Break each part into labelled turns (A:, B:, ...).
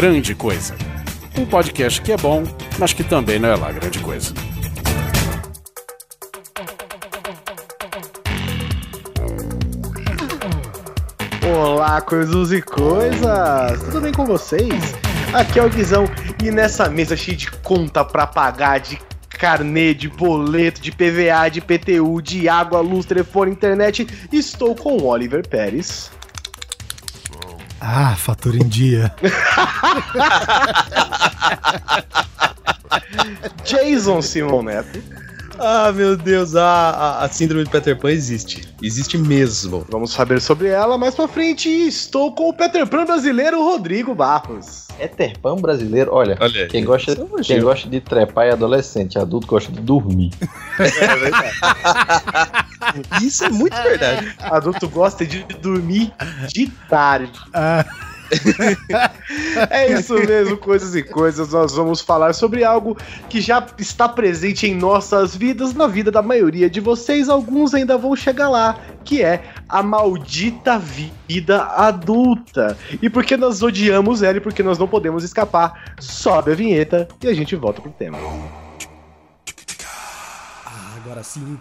A: Grande Coisa. Um podcast que é bom, mas que também não é lá grande coisa.
B: Olá, coisas e coisas! Tudo bem com vocês? Aqui é o Guizão e nessa mesa cheia de conta pra pagar, de carnê, de boleto, de PVA, de PTU, de água, luz, telefone, internet, estou com o Oliver Pérez.
C: Ah, fatura em dia.
B: Jason Simon Neto.
D: Ah, meu Deus, a, a, a, síndrome de Peter Pan existe. Existe mesmo.
B: Vamos saber sobre ela mais pra frente. Estou com o Peter Pan brasileiro, Rodrigo Barros.
E: Peter Pan brasileiro, olha,
D: olha
E: quem, gosta, quem gosta de trepar é adolescente, adulto gosta de dormir. É
D: verdade. Isso é muito verdade.
B: Adulto gosta de dormir de tarde. Ah. é isso mesmo, coisas e coisas. Nós vamos falar sobre algo que já está presente em nossas vidas, na vida da maioria de vocês. Alguns ainda vão chegar lá, que é a maldita vida adulta. E porque nós odiamos ela e porque nós não podemos escapar, sobe a vinheta e a gente volta pro tema.
F: Ah, agora sim,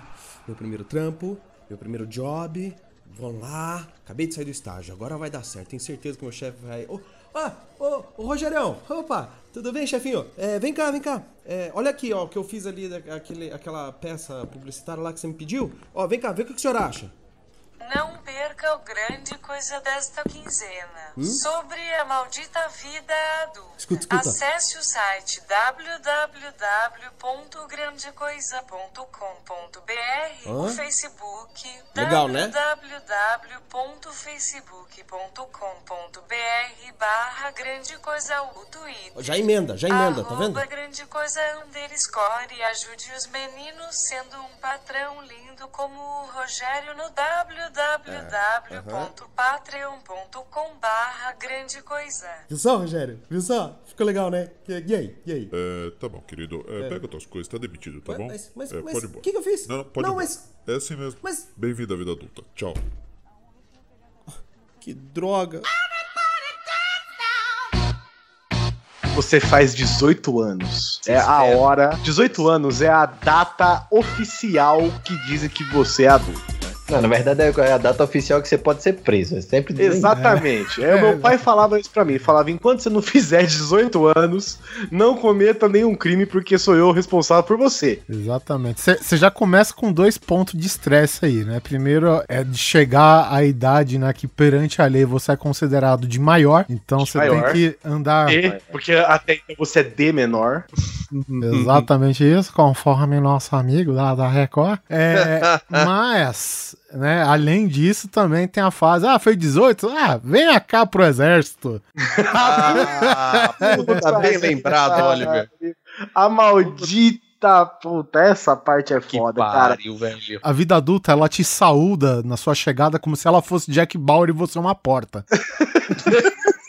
F: meu primeiro trampo, meu primeiro job, Vamos lá, acabei de sair do estágio, agora vai dar certo. Tenho certeza que meu chefe vai. Oh, ah, ô, oh, Rogerião, opa, tudo bem, chefinho? É, vem cá, vem cá. É, olha aqui, ó, o que eu fiz ali, aquele, aquela peça publicitária lá que você me pediu. Ó, vem cá, vê o que o senhor acha.
G: Não perca o grande coisa desta quinzena. Hum? Sobre a maldita vida adulta.
F: Escuta, escuta.
G: Acesse o site www.grandecoisa.com.br, o Facebook
F: Legal, né?
G: www.facebook.com.br barra grande coisa o Twitter.
F: Já emenda, já emenda, tá vendo?
G: grande coisa underscore ajude os meninos sendo um patrão lindo como o Rogério no www www.patreon.com barra grande coisa.
F: Viu só, Rogério? Viu só? Ficou legal, né? E aí? E aí?
H: É, tá bom, querido. É, é. Pega tuas coisas, tá demitido, tá bom?
F: Mas, mas, é, mas pode ir embora. O que, que, eu fiz?
H: Não, não pode
F: não, mas...
H: É assim mesmo.
F: Mas...
H: Bem-vindo à vida adulta. Tchau.
F: Que droga.
B: Você faz 18 anos. É a hora. 18 anos é a data oficial que dizem que você é adulto.
E: Não, na verdade é a data oficial que você pode ser preso. É sempre
B: dizem, Exatamente. É. É, meu pai falava isso pra mim. Falava: enquanto você não fizer 18 anos, não cometa nenhum crime, porque sou eu o responsável por você.
C: Exatamente. Você já começa com dois pontos de estresse aí, né? Primeiro é de chegar à idade, né? Que perante a lei você é considerado de maior. Então você tem que andar.
B: E, porque até então você é de menor.
C: Exatamente isso, conforme nosso amigo lá da Record. É, mas né? Além disso, também tem a fase, ah, foi 18? Ah, venha cá pro exército.
B: ah, tá bem lembrado, Oliver. A maldita puta, essa parte é foda, pariu,
C: cara. Velho. A vida adulta, ela te saúda na sua chegada como se ela fosse Jack Bauer e você uma porta.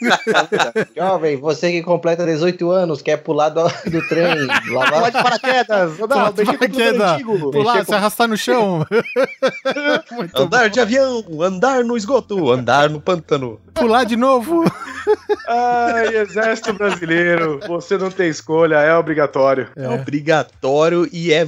E: Jovem, você que completa 18 anos, quer pular do, do trem,
B: lavar... Pular de paraquedas, não, pular de
C: paraquedas, pular, se arrastar no chão.
D: andar bom. de avião, andar no esgoto, andar no pântano.
C: Pular de novo.
B: Ai, exército brasileiro, você não tem escolha, é obrigatório.
D: É, é obrigatório e é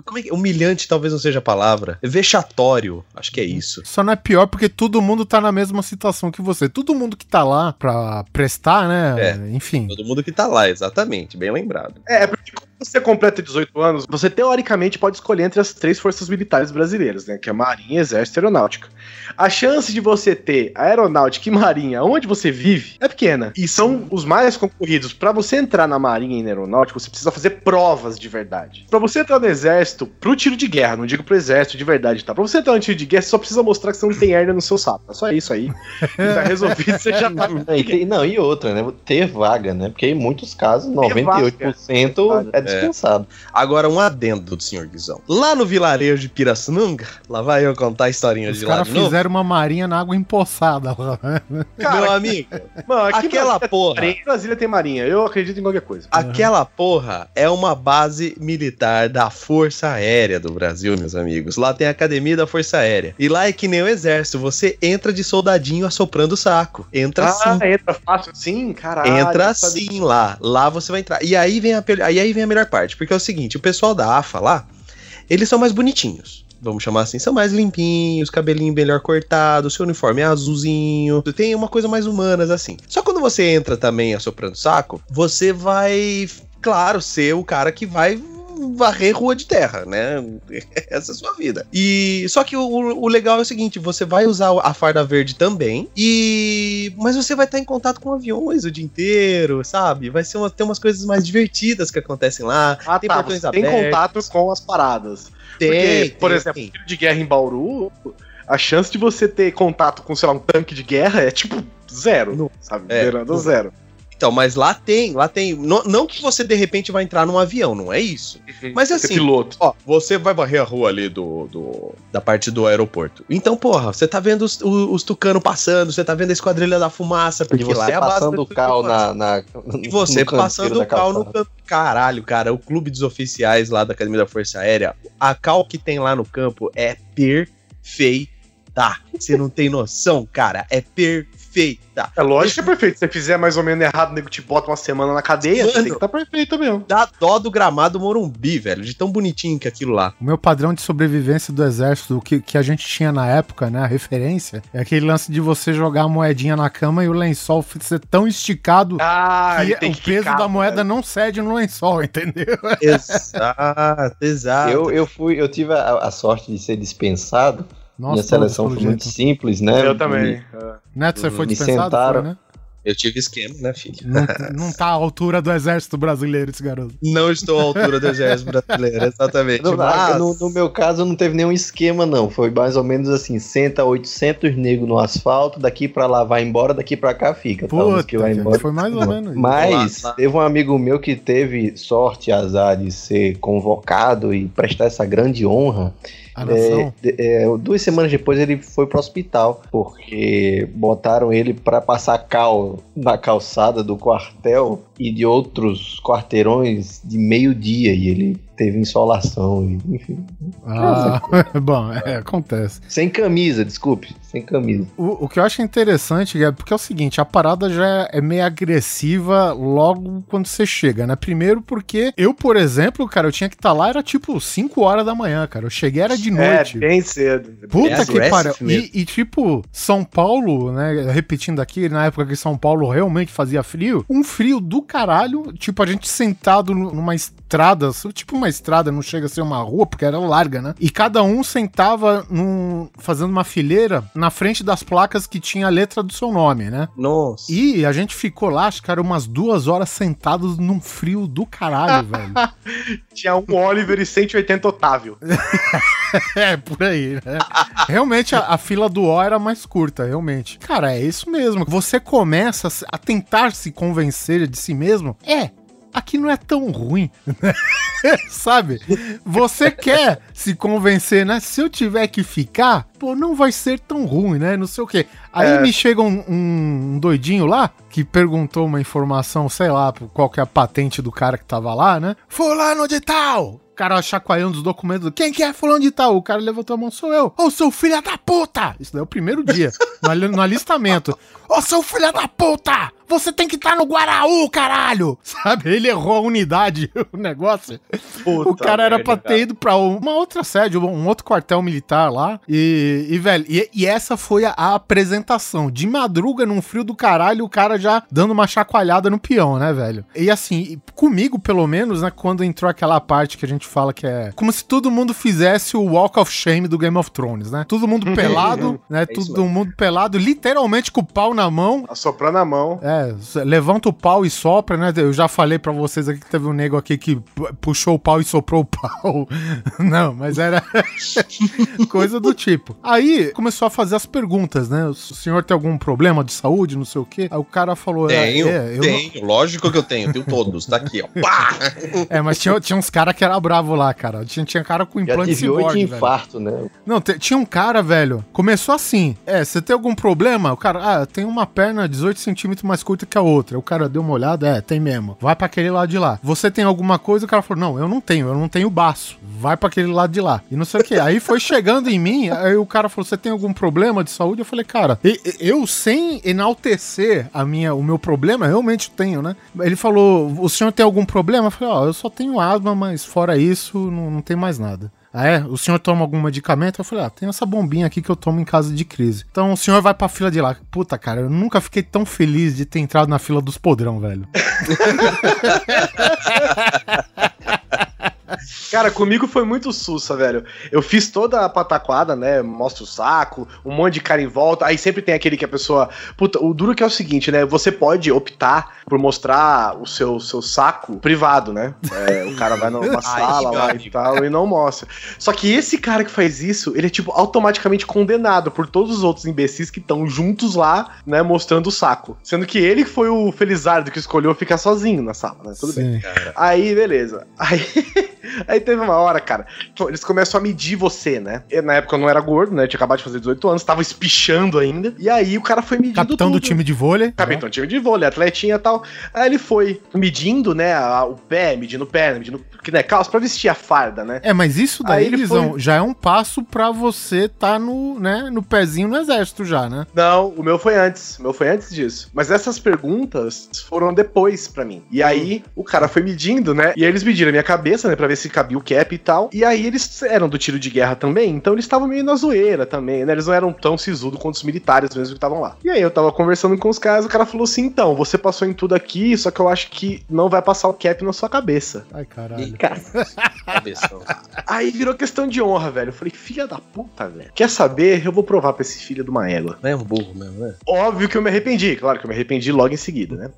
D: como é que. Humilhante talvez não seja a palavra. Vexatório. Acho que é isso.
C: Só não é pior porque todo mundo tá na mesma situação que você. Todo mundo que tá lá pra prestar, né?
D: É, Enfim. Todo mundo que tá lá, exatamente. Bem lembrado.
B: É, é porque você completa 18 anos, você teoricamente pode escolher entre as três forças militares brasileiras, né? Que é Marinha, Exército e Aeronáutica. A chance de você ter Aeronáutica e Marinha onde você vive é pequena. E são os mais concorridos. Para você entrar na Marinha e na Aeronáutica, você precisa fazer provas de verdade. Para você entrar no Exército, pro tiro de guerra, não digo pro Exército de verdade, tá? Pra você entrar no tiro de guerra, você só precisa mostrar que você não tem hernia no seu sapo. É só isso aí. tá resolvido, você já tá.
E: Não, e, não, e outra, né? Ter vaga, né? Porque em muitos casos, 98% vaga. é dispensado.
D: Agora, um adendo do senhor Guizão. Lá no vilarejo de Pirassununga, lá vai eu contar a historinha
C: Os
D: de lá
C: caras
D: de novo.
C: fizeram uma marinha na água empoçada lá. né?
D: Meu amigo,
B: Mano, aqui
D: aquela
B: Brasília
D: porra.
B: Tem marinha, Brasília tem marinha. Eu acredito em qualquer coisa.
D: Aquela porra é uma base militar da Força Aérea do Brasil, meus amigos. Lá tem a Academia da Força Aérea. E lá é que nem o exército, você entra de soldadinho assoprando o saco. Entra
B: ah,
D: sim.
B: entra fácil sim, caralho.
D: Entra sim lá. Lá você vai entrar. E aí vem a, aí vem a melhor parte, porque é o seguinte, o pessoal da AFA lá, eles são mais bonitinhos. Vamos chamar assim, são mais limpinhos, cabelinho melhor cortado, seu uniforme é azulzinho, tem uma coisa mais humanas assim. Só quando você entra também assoprando saco, você vai, claro, ser o cara que vai varrer rua de terra, né? Essa é a sua vida. E só que o, o legal é o seguinte, você vai usar a farda verde também e mas você vai estar em contato com aviões o dia inteiro, sabe? Vai ser uma, tem umas coisas mais divertidas que acontecem lá.
B: Ah,
D: tem
B: tá.
D: portões
B: Você tem
D: abertos.
B: contato com as paradas.
D: Tem,
B: Porque, por
D: tem,
B: exemplo,
D: tem.
B: de guerra em Bauru, a chance de você ter contato com, sei lá, um tanque de guerra é tipo zero,
D: Não.
B: sabe?
D: É,
B: Beirando
D: não.
B: zero.
D: Então, mas lá tem, lá tem. Não, não que você de repente vai entrar num avião, não é isso. Mas
B: Ser
D: assim,
B: piloto.
D: Ó, você vai varrer a rua ali do, do- da parte do aeroporto. Então, porra, você tá vendo os, os, os tucanos passando, você tá vendo a esquadrilha da fumaça,
E: E
D: porque lá
E: você
D: é a base
E: passando o cal na, na.
D: E você passando o cal no campo. Caralho, cara, o clube dos oficiais lá da Academia da Força Aérea, a cal que tem lá no campo é perfeita. Você não tem noção, cara. É perfeita.
B: É lógico que é perfeito. Se você fizer mais ou menos errado, o nego te bota uma semana na cadeia, você
D: Mano.
B: tem que estar perfeito mesmo.
D: Dá dó do gramado Morumbi, velho. De tão bonitinho que é aquilo lá.
C: O meu padrão de sobrevivência do exército, o que, que a gente tinha na época, né? A referência, é aquele lance de você jogar a moedinha na cama e o lençol ser tão esticado
B: Ah,
C: que o
B: que
C: peso
B: quicar,
C: da moeda
B: né?
C: não cede no lençol, entendeu?
D: Exato, exato.
E: Eu, eu fui, eu tive a, a sorte de ser dispensado. Minha
C: todos,
E: seleção foi muito
C: jeito.
E: simples, né?
B: Eu também. é.
C: Neto, você foi
E: Me
C: dispensado?
E: sentaram.
C: Foi, né?
D: Eu tive esquema, né, filho?
C: Não, não tá à altura do exército brasileiro esse garoto.
D: Não estou à altura do exército brasileiro, exatamente.
E: No,
D: mas...
E: no, no meu caso, não teve nenhum esquema, não. Foi mais ou menos assim: senta 800 negros no asfalto, daqui pra lá vai embora, daqui pra cá fica. Tá,
C: Puta,
E: que vai embora.
C: foi mais ou menos.
E: Mas teve um amigo meu que teve sorte e azar de ser convocado e prestar essa grande honra. É, é, duas semanas depois ele foi pro hospital, porque botaram ele pra passar cal na calçada do quartel e de outros quarteirões de meio-dia. E ele teve insolação, e, enfim.
C: Ah, bom, é, acontece.
E: Sem camisa, desculpe, sem camisa.
C: O, o que eu acho interessante é porque é o seguinte, a parada já é meio agressiva logo quando você chega, né? Primeiro porque eu, por exemplo, cara, eu tinha que estar lá, era tipo 5 horas da manhã, cara. Eu cheguei, era de noite.
B: É, bem cedo.
C: Puta
D: É
C: que pariu. E, e, tipo, São Paulo, né? Repetindo aqui, na época que São Paulo realmente fazia frio, um frio do caralho. Tipo, a gente sentado nu- numa estrada, tipo uma estrada, não chega a ser uma rua, porque era larga, né? E cada um sentava num, fazendo uma fileira na frente das placas que tinha a letra do seu nome, né?
D: Nossa.
C: E a gente ficou lá, acho que era umas duas horas sentados num frio do caralho, velho.
B: Tinha um Oliver e 180 Otávio.
C: É, por aí, né? Realmente a, a fila do O era mais curta, realmente. Cara, é isso mesmo. Você começa a tentar se convencer de si mesmo. É, aqui não é tão ruim. Sabe? Você quer se convencer, né? Se eu tiver que ficar, pô, não vai ser tão ruim, né? Não sei o quê. Aí
B: É.
C: me chega um, um doidinho lá que perguntou uma informação, sei lá, qual que é a patente do cara que tava lá, né? Fulano de tal! O cara chacoalhando os documentos. Quem que é fulano de tal? O cara levantou a mão, sou eu. Ô, seu filho da puta! Isso daí é o primeiro dia, no, no alistamento. Ô, seu filho da puta! Você tem que estar no Guaraú, caralho! Sabe? Ele errou a unidade, o negócio. o cara era pra ter ido pra uma outra sede, um outro quartel militar lá. E, e, velho, e, e essa foi a, a apresentação. De madruga, num frio do caralho, o cara já dando uma chacoalhada no peão, né, velho? E assim, comigo, pelo menos, né, quando entrou aquela parte que a gente fala que é como se todo mundo fizesse o Walk of Shame do Game of Thrones, né? Todo mundo pelado, né?
D: isso
C: todo mundo pelado, literalmente com o pau na mão.
B: Assoprando a mão.
C: É, É, levanta o pau e sopra, né? Eu já falei pra vocês aqui que teve um nego aqui que pu- puxou o pau e soprou o pau. Não, mas era coisa do tipo. Aí começou a fazer as perguntas, né? O senhor tem algum problema de saúde, não sei o quê? Aí o cara falou: é,
D: Tenho,
C: é, eu não-
D: tenho. Lógico que eu tenho. Tenho todos. Tá aqui, ó. Pá!
C: É, mas tinha, tinha uns caras que era bravo lá, cara. Tinha, tinha cara com implante
E: oito
C: ciborgue, velho.
E: infarto, né?
C: Não, tinha um cara, velho, começou assim. É, você tem algum problema? O cara, ah, tem uma perna 18 centímetros mais curta que a outra. O cara deu uma olhada, é, tem mesmo. Vai pra aquele lado de lá. Você tem alguma coisa? O cara falou, não, eu não tenho, eu não tenho baço. Vai pra aquele lado de lá. E não sei o que. Aí foi chegando em mim, aí o cara falou, você tem algum problema de saúde? Eu falei, cara, eu sem enaltecer a minha, o meu problema, realmente tenho, né? Ele falou, o senhor tem algum problema? Eu falei, ó, eu só tenho asma, mas fora isso, não, não tem mais nada. Ah, é? O senhor toma algum medicamento? Eu falei, ah, tem essa bombinha aqui que eu tomo em caso de crise. Então o senhor vai pra fila de lá. Puta, cara, eu nunca fiquei tão feliz de ter entrado na fila dos podrão, velho.
B: Cara, comigo foi muito sussa, velho. Eu fiz toda a pataquada, né? Mostra o saco, um monte de cara em volta. Aí sempre tem aquele que a pessoa. Puta, o duro que é o seguinte, né? Você pode optar por mostrar o seu, seu saco privado, né? É, o cara vai numa sala
D: meu
B: lá e tal e não mostra. Só que esse cara que faz isso, ele é, tipo, automaticamente condenado por todos os outros imbecis que estão juntos lá, né? Mostrando o saco. Sendo que ele foi o felizardo que escolheu ficar sozinho na sala, né? Tudo bem.
C: Sim.
B: Aí, beleza. Aí, aí teve uma hora, cara, eles começam a medir você, né? Eu, na época eu não era gordo, né? Eu tinha acabado de fazer 18 anos, tava espichando ainda. E aí o cara foi medindo
C: Capitão do
B: tudo.
C: time de vôlei.
B: Capitão do time de vôlei, atletinha e tal. Aí ele foi medindo, né, a- o pé, medindo o pé, medindo, que né, calça pra vestir a farda, né?
C: É, mas isso daí,
B: Aí ele
C: Guizão,
B: foi-
C: já é um passo pra você tá no, né, no pezinho no exército já, né?
B: Não, o meu foi antes. O meu foi antes disso. Mas essas perguntas foram depois pra mim. E aí o cara foi medindo, né? E aí eles mediram a minha cabeça, né? Pra ver se cabia o cap e tal. E aí eles eram do tiro de guerra também. Então eles estavam meio na zoeira também, né? Eles não eram tão sisudo quanto os militares mesmo que estavam lá. E aí eu tava conversando com os caras. O cara falou assim: então, você passou em tudo aqui, só que eu acho que não vai passar o cap na sua cabeça.
C: Ai, caralho.
D: Cabeção.
B: Aí virou questão de honra, velho. Eu falei: filha da puta, velho. Quer saber? Eu vou provar pra esse filho de uma égua.
D: É um burro mesmo, né?
B: Óbvio que eu me arrependi, claro que eu me arrependi logo em seguida, né?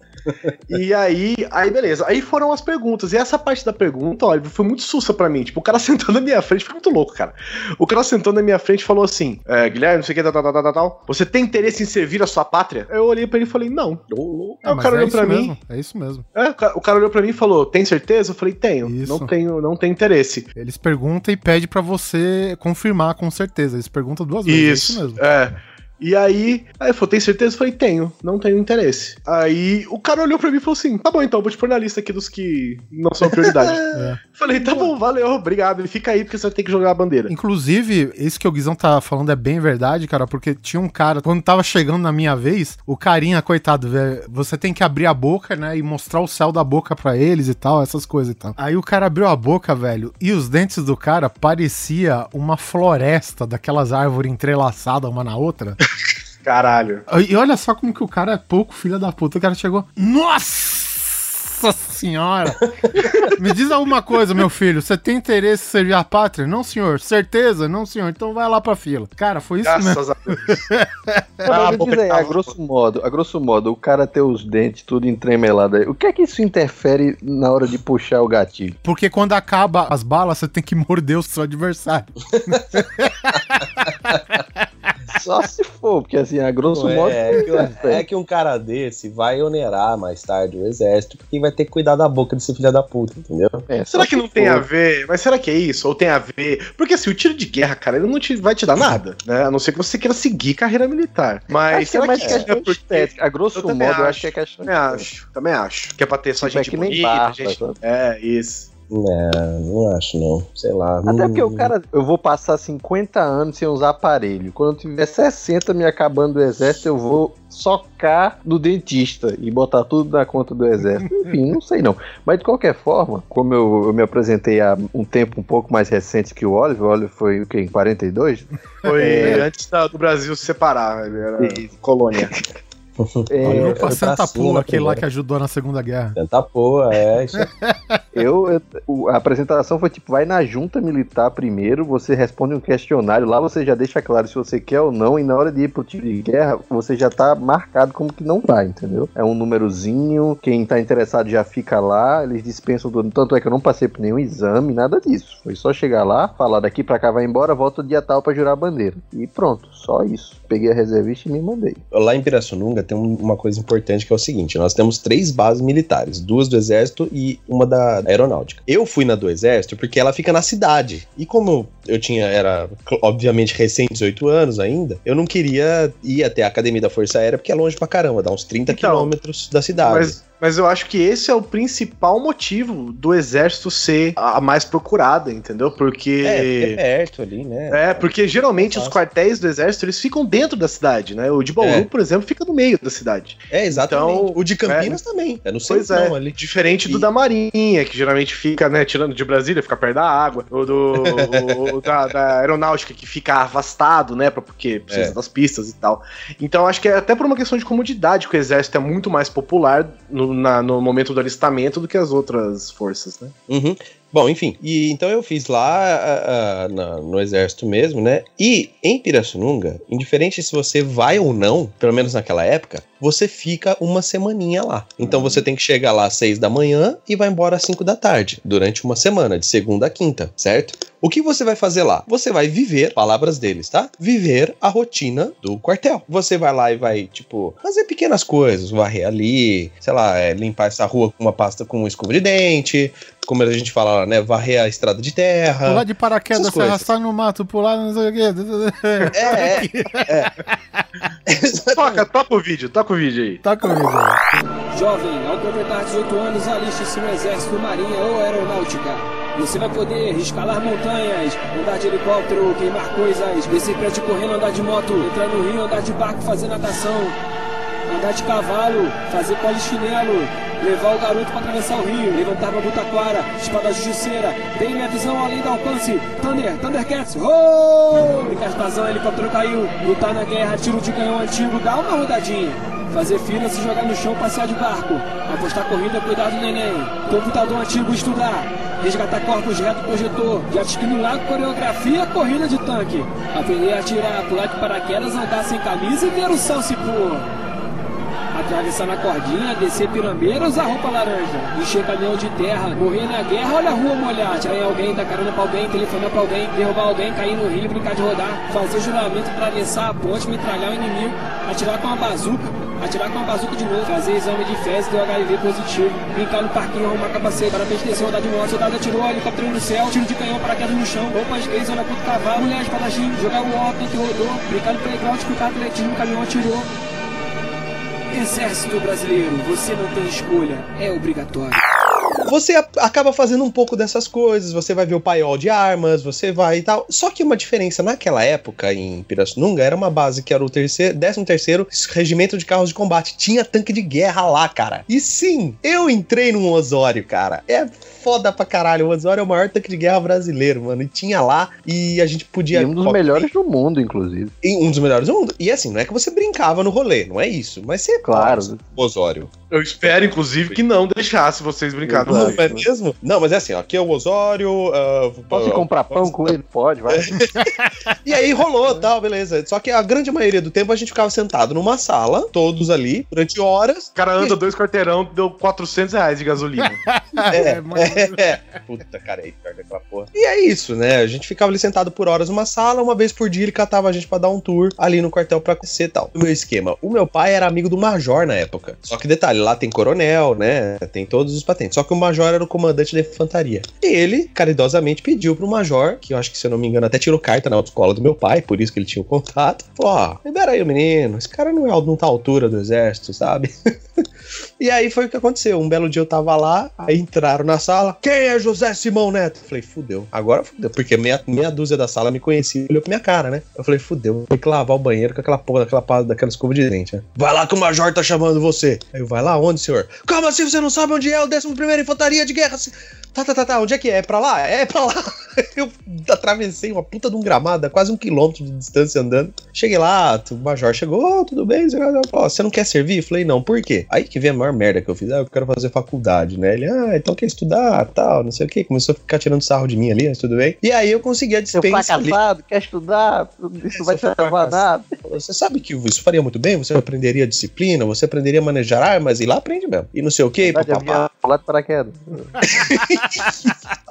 B: E aí, aí beleza. Aí foram as perguntas. E essa parte da pergunta, olha, foi muito sussa pra mim. Tipo, o cara sentou na minha frente, foi muito louco, cara. O cara sentou na minha frente e falou assim: é, Guilherme, não sei o que, tal, tal, tal, tal, tal. Você tem interesse em servir a sua pátria? Eu olhei pra ele e falei: não.
C: É,
B: Aí o cara
C: é
B: olhou
C: isso
B: pra mim.
C: mesmo, É isso mesmo.
B: É, o cara, o cara olhou pra mim e falou: tem certeza? Eu falei: tenho.
C: Isso.
B: Não tenho, não tenho interesse.
C: Eles perguntam e pedem pra você confirmar com certeza. Eles perguntam duas vezes. É isso
B: Isso,
C: mesmo.
B: é. E aí, aí eu falei, tem certeza? Eu falei, tenho, não tenho interesse. Aí o cara olhou pra mim e falou assim: tá bom, então, vou te pôr na lista aqui dos que não são prioridade.
C: É.
B: Falei, tá bom, valeu, obrigado. Ele fica aí porque você vai ter que jogar a bandeira.
C: Inclusive, isso que o Guizão tá falando é bem verdade, cara, porque tinha um cara, quando tava chegando na minha vez, o carinha, coitado, velho, você tem que abrir a boca, né, e mostrar o céu da boca pra eles e tal, essas coisas e tal. Aí o cara abriu a boca, velho, e os dentes do cara parecia uma floresta daquelas árvores entrelaçadas uma na outra.
B: Caralho.
C: E olha só como que o cara é pouco filho da puta. O cara chegou. Nossa senhora! Me diz alguma coisa, meu filho. Você tem interesse em servir a pátria? Não, senhor. Certeza? Não, senhor. Então vai lá pra fila. Cara, foi isso mesmo.
B: Graças a Deus. Ah,
E: aí,
B: tava-
E: a grosso modo, a grosso modo, o cara ter os dentes tudo entremelado aí, o que é que isso interfere na hora de puxar o gatilho?
C: Porque quando acaba as balas, você tem que morder o seu adversário.
E: Só se for, porque assim, a grosso
D: Pô,
E: modo.
D: é, que, é que um cara desse vai onerar mais tarde o exército, porque vai ter que cuidar da boca desse filho da puta, entendeu?
E: É,
B: Será que
E: se
B: não tem
E: for.
B: a ver? Mas será que é isso? Ou tem a ver? Porque assim, o tiro de guerra, cara, ele não te, vai te dar nada, né? A não ser que você queira seguir carreira militar. Mas
E: Acho que é
B: será
E: mais
B: que
E: questão
B: é porque...
E: estética. A grosso
B: Eu
E: modo,
B: também
E: eu
B: acho.
E: acho que é questão
B: Também acho, também acho. Que é pra ter só
E: Tipo, é
B: gente
E: que nem
B: bonita,
E: barba,
B: gente... É, isso.
D: Não, não acho não. Sei lá.
E: Até porque o cara, eu vou passar 50 anos sem usar aparelho. Quando eu tiver 60 me acabando do exército, eu vou socar no dentista e botar tudo na conta do exército. Enfim, não sei não. Mas de qualquer forma, como eu, eu me apresentei há um tempo um pouco mais recente que o Oliver, o Oliver foi o quê? Em 42?
B: Foi
E: É.
B: antes da- do Brasil se separar, ele era
E: Isso.
B: colônia.
E: É,
C: Grupo
D: eu
C: Santa
D: tracinho
C: Pula,
D: na
C: aquele lá que ajudou na Segunda Guerra.
D: Santa Poa, é isso. aí.
E: Eu, eu- o- a apresentação foi tipo, vai na junta militar primeiro, você responde um questionário, lá você já deixa claro se você quer ou não, e na hora de ir pro tiro de guerra, você já tá marcado como que não vai, entendeu? É um númerozinho, quem tá interessado já fica lá, eles dispensam tudo. Tanto é que eu não passei por nenhum exame, nada disso. Foi só chegar lá, falar daqui pra cá vai embora, volta dia tal pra jurar a bandeira. E pronto, só isso. Peguei a reservista e me mandei.
D: Lá em Pirassununga tem um- uma coisa importante que é o seguinte: nós temos três bases militares, duas do Exército e uma da Aeronáutica. Eu fui na do Exército porque ela fica na cidade. E como eu tinha, era obviamente recém 18 anos ainda, eu não queria ir até a Academia da Força Aérea porque é longe pra caramba, dá uns 30
B: Então,
D: quilômetros da cidade.
B: Mas, mas eu acho que esse é o principal motivo do exército ser a mais procurada, entendeu?
D: É, porque é
B: Porque.
D: perto ali, né?
B: É, porque geralmente os quartéis do exército eles ficam dentro da cidade, né? O de Bauru,
D: É.
B: por exemplo, fica no meio da cidade.
D: É, exatamente.
B: Então,
D: o de Campinas também. É no
B: Pois
D: centro,
B: é,
D: não, ali.
B: diferente do
D: E-
B: da Marinha, que geralmente fica, né, tirando de Brasília, fica perto da água, ou do o- o da, da aeronáutica, que fica afastado, né, porque precisa
D: É.
B: das pistas e tal. Então acho que é até por uma questão de comodidade que o exército é muito mais popular no, na- no momento do alistamento do que as outras forças, né?
D: Uhum. Bom, enfim. E então eu fiz lá ah, na- no exército mesmo, né? E em Pirassununga, indiferente se você vai ou não, pelo menos naquela época, você fica uma semaninha lá. Então você tem que chegar lá às seis da manhã e vai embora às cinco da tarde, durante uma semana, de segunda a quinta, certo? O que você vai fazer lá? Você vai viver, palavras deles, tá? Viver a rotina do quartel. Você vai lá e vai, tipo, fazer pequenas coisas, varrer ali, sei lá, é, limpar essa rua com uma pasta com uma escova de dente, como a gente fala lá, né? Varrer a estrada de terra.
C: Pular de paraquedas, se arrastar no mato, pular não sei o quê.
D: É, é. é.
B: Toca, toca o vídeo, toca o vídeo aí.
C: Tá comigo. aí.
I: Jovem, ao completar 18 anos, aliste-se no Exército, Marinha ou Aeronáutica. Você vai poder escalar montanhas, andar de helicóptero, queimar coisas, descer prédio correndo, andar de moto, entrar no rio, andar de barco, fazer natação, andar de cavalo, fazer polichinelo, levar o garoto para atravessar o rio, levantar bambu taquara, espada justiceira, tem minha visão além do alcance, Thunder, Thundercats, oh! Tarzan, helicóptero caiu, lutar na guerra, tiro de canhão antigo, dá uma rodadinha. Fazer fila, se jogar no chão, passear de barco. Apostar corrida, cuidar do neném. Computador antigo, estudar. Resgatar corpos reto projetor. Jet ski no lago, coreografia, corrida de tanque. Aprender a atirar, pular de paraquedas, andar sem camisa e ver o sol se pôr. Atravessar na cordinha, descer pirambeira, usar roupa laranja. Encher caminhão de terra, morrer na guerra, olha a rua molhar. Atirar em alguém, dar carona pra alguém, telefonar pra alguém, derrubar alguém, cair no rio, brincar de rodar. Fazer juramento, atravessar a ponte, metralhar o inimigo. Atirar com uma bazuca, atirar com uma bazuca de novo. Fazer exame de fezes, deu HIV positivo. Brincar no parquinho, arrumar capacete. Parabéns, descer, rodar de moto. Soldado atirou, helicóptero no céu. Tiro de canhão, paraquedas no chão. Roupas gays, olha pro cavalo. Mulher, espadachim, jogar o óculos que rodou. Brincar no playground, escutar atletismo, caminhão atirou. Exército Brasileiro, você não tem escolha, é obrigatório.
D: Você acaba fazendo um pouco dessas coisas, você vai ver o paiol de armas, você vai e tal. Só que uma diferença naquela época em Pirassununga era uma base que era o terceiro, 13 terceiro regimento de carros de combate. Tinha tanque de guerra lá, cara. E sim, eu entrei num Osório, cara. É foda pra caralho. O Osório é o maior tanque de guerra brasileiro, mano. E tinha lá e a gente podia.
E: E um dos melhores do mundo, inclusive.
D: E um dos melhores do mundo. E assim, não é que você brincava no rolê, não é isso. Mas você
E: Claro.
D: o Osório.
B: Eu espero, inclusive, que não deixasse vocês brincar no
E: Exato.
D: Não é mesmo? Não, mas é assim, ó, aqui é o Osório.
E: Posso ir
D: ah,
E: comprar pão com ele? Pode, vai.
D: E aí rolou tal, beleza. Só que a grande maioria do tempo a gente ficava sentado numa sala, todos ali, durante horas.
B: O cara anda dois quarteirão, deu 400 reais de gasolina.
D: É,
C: mano.
D: é. Puta, cara, aí perto daquela porra. E é isso, né? A gente ficava ali sentado por horas numa sala, uma vez por dia ele catava a gente pra dar um tour ali no quartel pra conhecer e tal. O meu esquema, o meu pai era amigo do major na época. Só que detalhe, lá tem coronel, né? Tem todos os patentes. Só que o major era o comandante da infantaria. E ele, caridosamente, pediu pro major, que eu acho que, se eu não me engano, até tirou carta na autoescola do meu pai, por isso que ele tinha o contato. Falou, ó, libera aí o menino, esse cara não é não tá à altura do exército, sabe? E aí foi o que aconteceu. Um belo dia eu tava lá, aí entraram na sala. Quem é José Simão Neto? Falei, fudeu. Agora fudeu. Porque meia, meia dúzia da sala me conhecia e olhou pra minha cara, né? Eu falei, fudeu. Ter que lavar o banheiro com aquela porra daquela, pa- daquela escova de dente, né? Vai lá que o Major tá chamando você. Aí eu, vai lá onde, senhor? Como assim você não sabe onde é o 11 Infantaria de Guerra? Tá, tá, tá, tá, onde é que é? É pra lá? É pra lá. Eu atravessei uma puta de um gramado, quase um quilômetro de distância andando. Cheguei lá, o major chegou, oh, tudo bem? Você não quer servir? Falei, não, por quê? Aí que vem a maior merda que eu fiz, ah, eu quero fazer faculdade, né? Ele, ah, então quer estudar, tal, não sei o quê. Começou a ficar tirando sarro de mim ali, mas tudo bem. E aí eu consegui a
E: Seu
D: dispensa ali.
E: fracassado, quer estudar, isso não vai te
D: fracassado.
E: nada.
D: Você sabe que isso faria muito bem? Você aprenderia disciplina, você aprenderia a manejar armas e lá aprende mesmo. E não sei o quê, papapá.
E: pulado de paraquedas.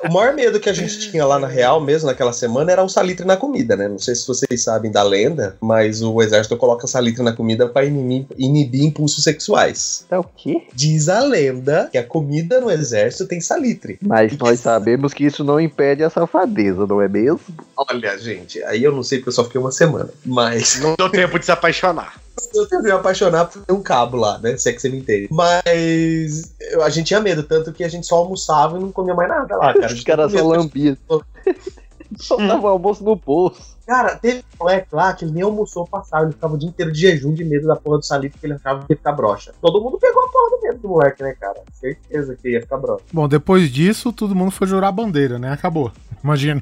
D: O maior medo que a gente tinha lá na Real, mesmo naquela semana, era o salitre na comida, né? Não sei se vocês sabem da lenda, mas o exército coloca salitre na comida pra inibir, inibir impulsos sexuais.
E: É o quê?
D: Diz a lenda que a comida no exército tem salitre.
E: Mas nós sabemos que isso não impede a safadeza, não é mesmo?
D: Olha, gente, aí eu não sei porque eu só fiquei uma semana, mas
B: Não deu tempo de se apaixonar.
D: Eu tentei me apaixonar por ter um cabo lá, né? Se é que você me entende. Mas eu- a gente tinha medo, tanto que a gente só almoçava e não comia mais nada lá, cara.
E: Os caras só lambiam. Só dava o almoço no bolso.
D: Cara, teve um moleque lá que ele nem almoçou passado, ele ficava o dia inteiro de jejum de medo da porra do salitre que ele achava que ia ficar broxa. Todo mundo pegou a porra do medo do moleque, né, cara? Certeza que ia ficar broxa.
C: Bom, depois disso, todo mundo foi jurar a bandeira, né? Acabou. Imagina.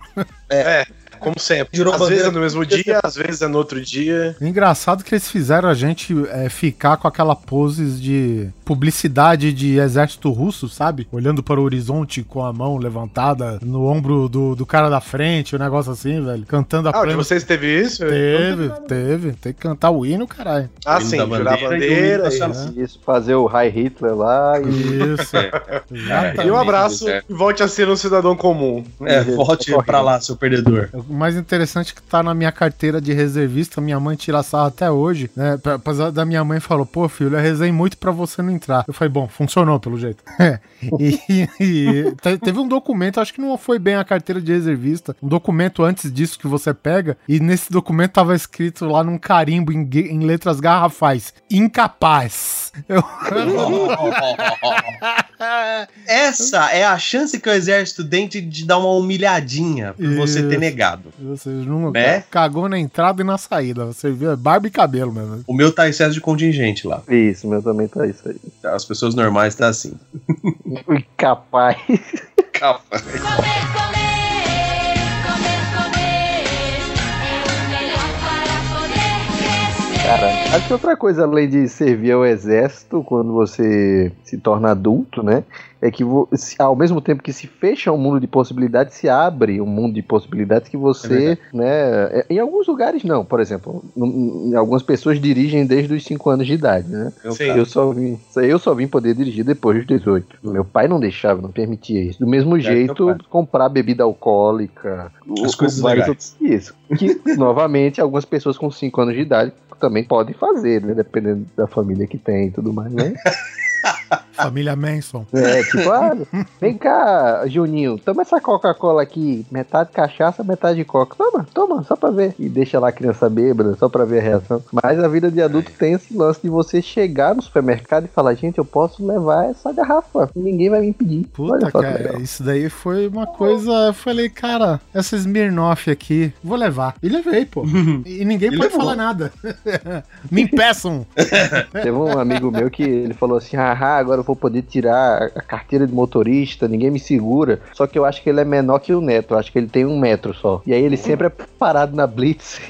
B: Como sempre.
D: Jurou
B: às
D: bandeira-
B: vezes é no mesmo dia, às vezes é no outro dia.
C: Engraçado que eles fizeram a gente é, ficar com aquela poses de publicidade de exército russo, sabe? Olhando para o horizonte com a mão levantada no ombro do, do cara da frente, um negócio assim, velho. Cantando a
B: Ah, de vocês teve isso?
C: Teve, teve. Tem que cantar o hino, caralho.
B: Ah,
D: Hino
B: sim, jurar a
D: bandeira
B: bandeira. e-
D: nacional.
E: Isso, fazer o High Hitler lá e.
C: Isso. Exatamente.
B: E um abraço
J: certo.
B: e volte a ser um cidadão comum.
D: É, volte pra lá, seu perdedor.
C: O mais interessante é que tá na minha carteira de reservista, minha mãe tira sarro até hoje, né? Apesar da minha mãe falou, pô, filho, eu rezei muito pra você não entrar. Eu falei, bom, funcionou pelo jeito. e, e te- teve um documento, acho que não foi bem a carteira de reservista, um documento antes disso que você pega, e nesse documento tava escrito lá num carimbo em, em letras garrafais, incapaz. Eu...
D: Essa é a chance que o exército tem de, dar uma humilhadinha por você ter
C: Isso.
D: Negado.
C: Você não
D: Né?
C: cagou na entrada e na saída. Você viu? É barba e cabelo mesmo.
D: O meu tá excesso de contingente lá.
E: Isso, meu também tá isso aí.
D: As pessoas normais tá assim.
E: Capaz.
D: Calma.
E: Cara, acho que outra coisa além de servir ao exército quando você se torna adulto, né? É que ao mesmo tempo que se fecha um mundo de possibilidades, se abre um mundo de possibilidades que você, né? é- Em alguns lugares não, por exemplo, em, em algumas pessoas dirigem desde os 5 anos de idade, né?
B: Sim.
E: Eu só vim, eu só vim poder dirigir depois dos 18. Meu pai não deixava, não permitia isso. Do mesmo
D: É,
E: jeito, comprar bebida alcoólica,
D: As coisas legais.
E: outros- Isso. Que, novamente, algumas pessoas com 5 anos de idade também podem fazer, né? Dependendo da família que tem e tudo mais, né?
C: Família Manson.
E: É, tipo, ah, vem cá, Juninho, toma essa Coca-Cola aqui, metade cachaça, metade coca. Toma, toma, só pra ver. E deixa lá a criança bêbada, só pra ver a reação. Mas a vida de adulto tem esse lance de você chegar no supermercado e falar, gente, eu posso levar essa garrafa. Ninguém vai me impedir.
C: Puta,
E: Olha
C: cara,
E: legal.
C: isso daí foi uma coisa. Eu falei, cara, essa Smirnoff aqui, vou levar. E levei, pô. E ninguém
D: E
C: pode
D: levou.
C: falar nada. Me impeçam.
E: Teve um amigo meu que ele falou assim: haha, agora eu vou poder tirar a carteira de motorista, ninguém me segura. Só que eu acho que ele é menor que o Neto, eu acho que ele tem um metro só. E aí ele sempre é parado na Blitz.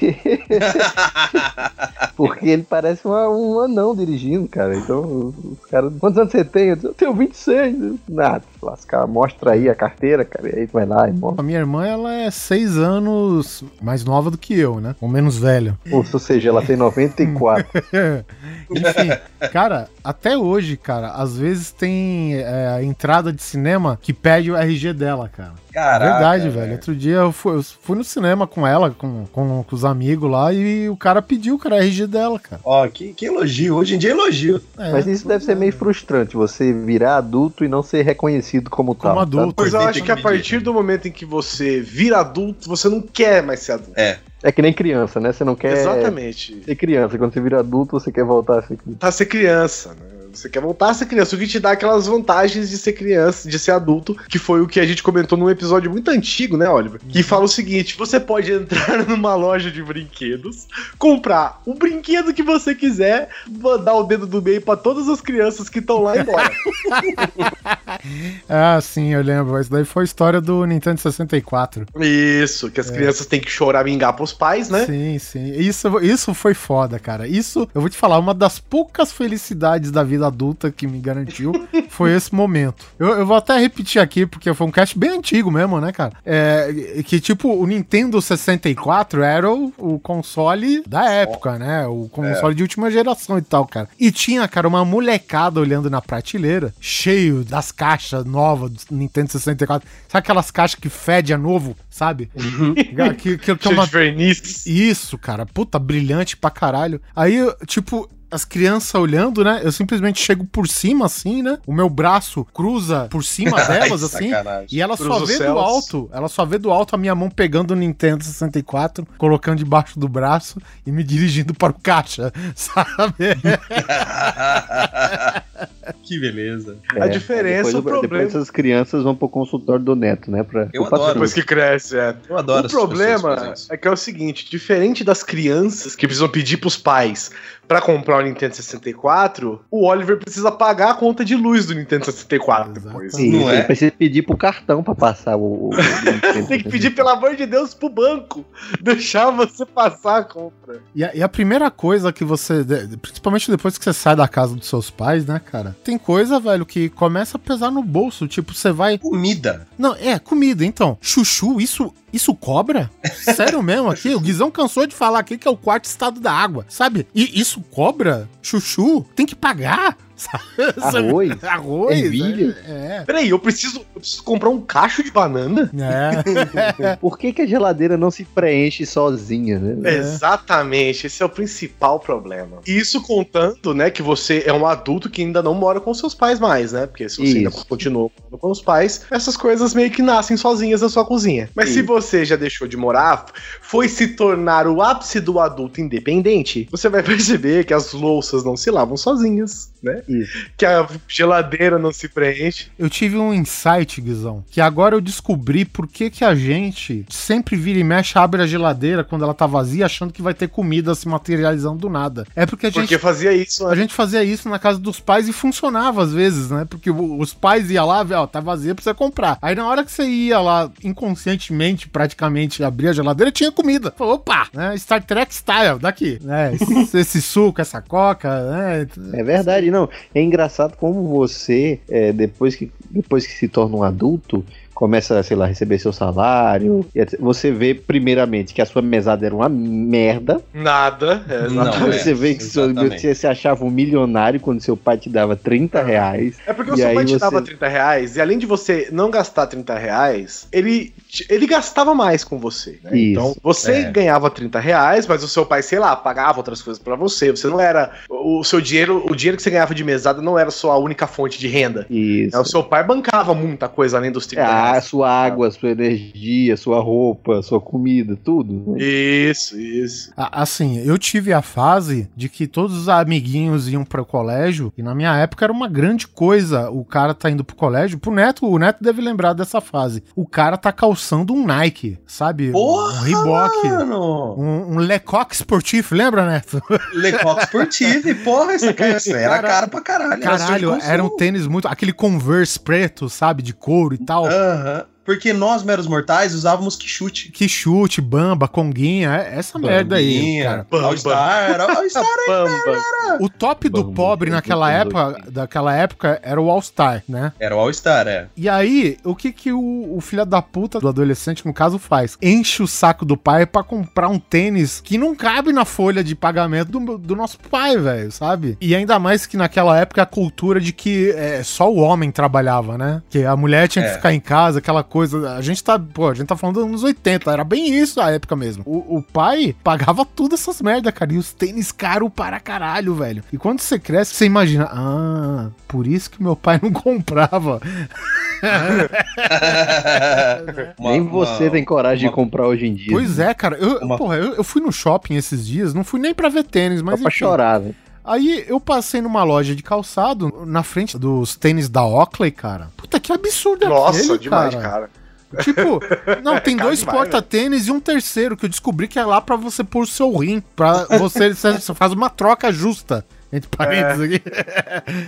E: Porque ele parece uma- um anão dirigindo, cara. Então, os caras. Quantos anos você tem? Eu disse, Eu tenho 26. Nada, lascar, mostra aí a carteira, cara. E aí tu vai lá e mostra.
C: A minha irmã, ela é seis anos mais nova do que eu, né? Ou menos velho.
E: Ou seja, ela tem 94.
C: Enfim, cara, até hoje, cara, às vezes tem é, a entrada de cinema que pede o RG dela, cara.
D: Caraca,
C: Verdade, velho. Outro dia eu fui, eu fui no cinema com ela, com, com, com os amigos lá, e o cara pediu, cara, a RG dela, cara.
D: Ó, que, que elogio. Hoje em dia é elogio.
C: É,
E: Mas isso deve ser meio frustrante, você virar adulto e não ser reconhecido como,
C: como
E: tal.
C: adulto.
B: Pois eu acho
D: que
B: a partir do momento em que você vira adulto, você não quer mais ser adulto.
D: É.
E: É que nem criança, né? Você não quer
B: Exatamente.
E: ser criança. Quando você vira adulto, você quer voltar a ser criança.
B: A ser criança, né? Você quer voltar a ser criança, o que te dá aquelas vantagens de ser criança, de ser adulto, que foi o que a gente comentou num episódio muito antigo, né, Oliver? Que fala o seguinte: você pode entrar numa loja de brinquedos, comprar o brinquedo que você quiser, mandar o dedo do meio pra todas as crianças que estão lá embora.
C: ah, sim, eu lembro. Isso daí foi a história do Nintendo 64.
B: Isso, que as crianças têm que chorar vingar pros pais, né?
C: Sim, sim. Isso, isso foi foda, cara. Isso, eu vou te falar, uma das poucas felicidades da vida adulta que me garantiu foi esse momento. Eu, eu vou até repetir aqui, porque foi um cast bem antigo mesmo, né, cara? É, que tipo, o Nintendo 64 era o, o console da época, né? O console de última geração e tal, cara. E tinha, cara, uma molecada olhando na prateleira, cheio das caixas novas do Nintendo 64. Sabe aquelas caixas que fede a novo, sabe? que, que, que é
B: Cheio
C: uma isso, cara, puta, brilhante pra caralho. Aí, tipo, as crianças olhando, né? Eu simplesmente chego por cima, assim, né? O meu braço cruza por cima delas, assim.
D: sacanagem.
C: E ela só
B: Cruza
C: vê do alto, ela só vê do alto a minha mão pegando o Nintendo 64, colocando debaixo do braço e me dirigindo para o caixa, sabe?
D: que beleza.
B: A diferença,
E: depois,
B: o problema-
E: Depois as crianças vão pro consultório do neto, né? Pra,
D: Eu adoro.
B: Depois que cresce, é.
D: Eu adoro
B: o problema é que é o seguinte, diferente das crianças que precisam pedir pros pais pra comprar o Nintendo 64, o Oliver precisa pagar a conta de luz do Nintendo 64 depois.
E: Sim,
D: Não
E: ele
D: é?
E: precisa pedir pro cartão pra passar o. o-
B: Tem que pedir, pelo amor de Deus, pro banco deixar você passar a compra.
C: E a, e a primeira coisa que você. Principalmente depois que você sai da casa dos seus pais, né, cara? Tem coisa, velho, que começa a pesar no bolso. Tipo, você vai.
D: Comida.
C: Não, é, comida, então. Chuchu, isso, isso cobra? Sério mesmo aqui? O Guizão cansou de falar aqui que é o quarto estado da água, sabe? E isso cobra? Chuchu? Tem que pagar?
E: Arroz?
C: Arroz?
E: Ervilha?
C: É.
B: Peraí, eu preciso, eu preciso comprar um cacho de banana?
C: É.
E: Por que, que a geladeira não se preenche sozinha, né?
C: É.
B: Exatamente, esse é o principal problema. Isso contando, né, que você é um adulto que ainda não mora com seus pais mais, né? Porque se você ainda
E: Isso.
B: continua morando com os pais, essas coisas meio que nascem sozinhas na sua cozinha. Mas se
E: Isso.
B: você já deixou de morar, foi se tornar o ápice do adulto independente, você vai perceber que as louças não se lavam sozinhas, né?
E: Isso.
B: Que a geladeira não se preenche.
C: Eu tive um insight, Guizão, que agora eu descobri por que, que a gente sempre vira e mexe, abre a geladeira quando ela tá vazia, achando que vai ter comida se materializando do nada. É porque a gente
B: Porque fazia isso,
C: A
B: né?
C: gente fazia isso na casa dos pais e funcionava às vezes, né? Porque os pais iam lá, ó, tá vazia você comprar. Aí na hora que você ia lá, inconscientemente, praticamente, abrir a geladeira, tinha comida. Falou, opa, né? Star Trek style, daqui, né? Esse, esse suco, essa coca, né?
E: É verdade, não. É engraçado como você, é, depois, que, depois que se torna um adulto, começa, sei lá, a receber seu salário, e etc. você vê, primeiramente, que a sua mesada era uma merda.
B: Nada. É,
D: Não,
E: você vê que seu- você se achava um milionário quando seu pai te dava 30 reais.
B: É porque o seu pai te
E: você-
B: dava 30 reais, e além de você não gastar 30 reais, ele, ele gastava mais com você. né?
E: Isso.
B: Então, você
D: É.
B: ganhava 30 reais, mas o seu pai, sei lá, pagava outras coisas pra você. Você não era. O seu dinheiro, o dinheiro que você ganhava de mesada não era só a única fonte de renda.
E: Isso.
B: É, o seu pai bancava muita coisa além dos 30
E: É, a sua água, sua energia, sua roupa, sua comida, tudo. né?
B: Isso, isso.
C: Assim, eu tive a fase de que todos os amiguinhos iam pro colégio, e na minha época era uma grande coisa o cara tá indo pro colégio. Pro Neto, o Neto deve lembrar dessa fase. O cara tá calçando um Nike, sabe?
D: Porra,
C: um Reebok.
D: Mano!
C: Um, um Lecoq Sportif, lembra, Neto?
D: Lecoq Sportive, porra, essa cara era
C: Cara-
D: caro pra caralho.
C: Caralho, era um tênis muito. Aquele Converse preto, sabe? De couro e tal.
D: Aham. Porque nós, meros mortais, usávamos que chute.
C: Que chute, bamba, conguinha, é- essa merda aí, cara.
D: All-Star, era All-Star.
B: Bamba.
C: O top do
E: Bamba,
C: pobre naquela época, daquela época era o All Star, né?
D: Era o All-Star, é.
C: E aí, o que que o, o filho da puta do adolescente, no caso, faz? Enche o saco do pai pra comprar um tênis que não cabe na folha de pagamento do, do nosso pai, velho, sabe? E ainda mais que naquela época a cultura de que é, só o homem trabalhava, né? Que a mulher tinha que
D: É.
C: ficar em casa, aquela coisa. A gente tá, pô, a gente tá falando dos anos 80, era bem isso a época mesmo. O, o pai pagava tudo essas merda, cara. E os tênis caros para caralho, velho. E quando você cresce, você imagina, ah, por isso que meu pai não comprava.
D: Uma-
E: Nem
D: uma-
E: você tem coragem
D: uma-
E: de comprar hoje em dia.
C: Pois é, cara. Eu,
D: Uma-
C: porra, eu, eu fui no shopping esses dias, não fui nem pra ver tênis,
E: Só
C: mas
E: pra
C: enfim.
E: chorar, velho.
C: Aí eu passei numa loja de calçado, na frente dos tênis da Oakley, cara. Puta, que absurdo
B: Nossa,
C: aquele,
B: demais, cara.
C: Tipo, não, tem
B: Caro
C: dois
B: demais,
C: porta-tênis e um terceiro que eu descobri que é lá pra você pôr o seu rim. Pra você, você faz uma troca justa. Entre parênteses aqui.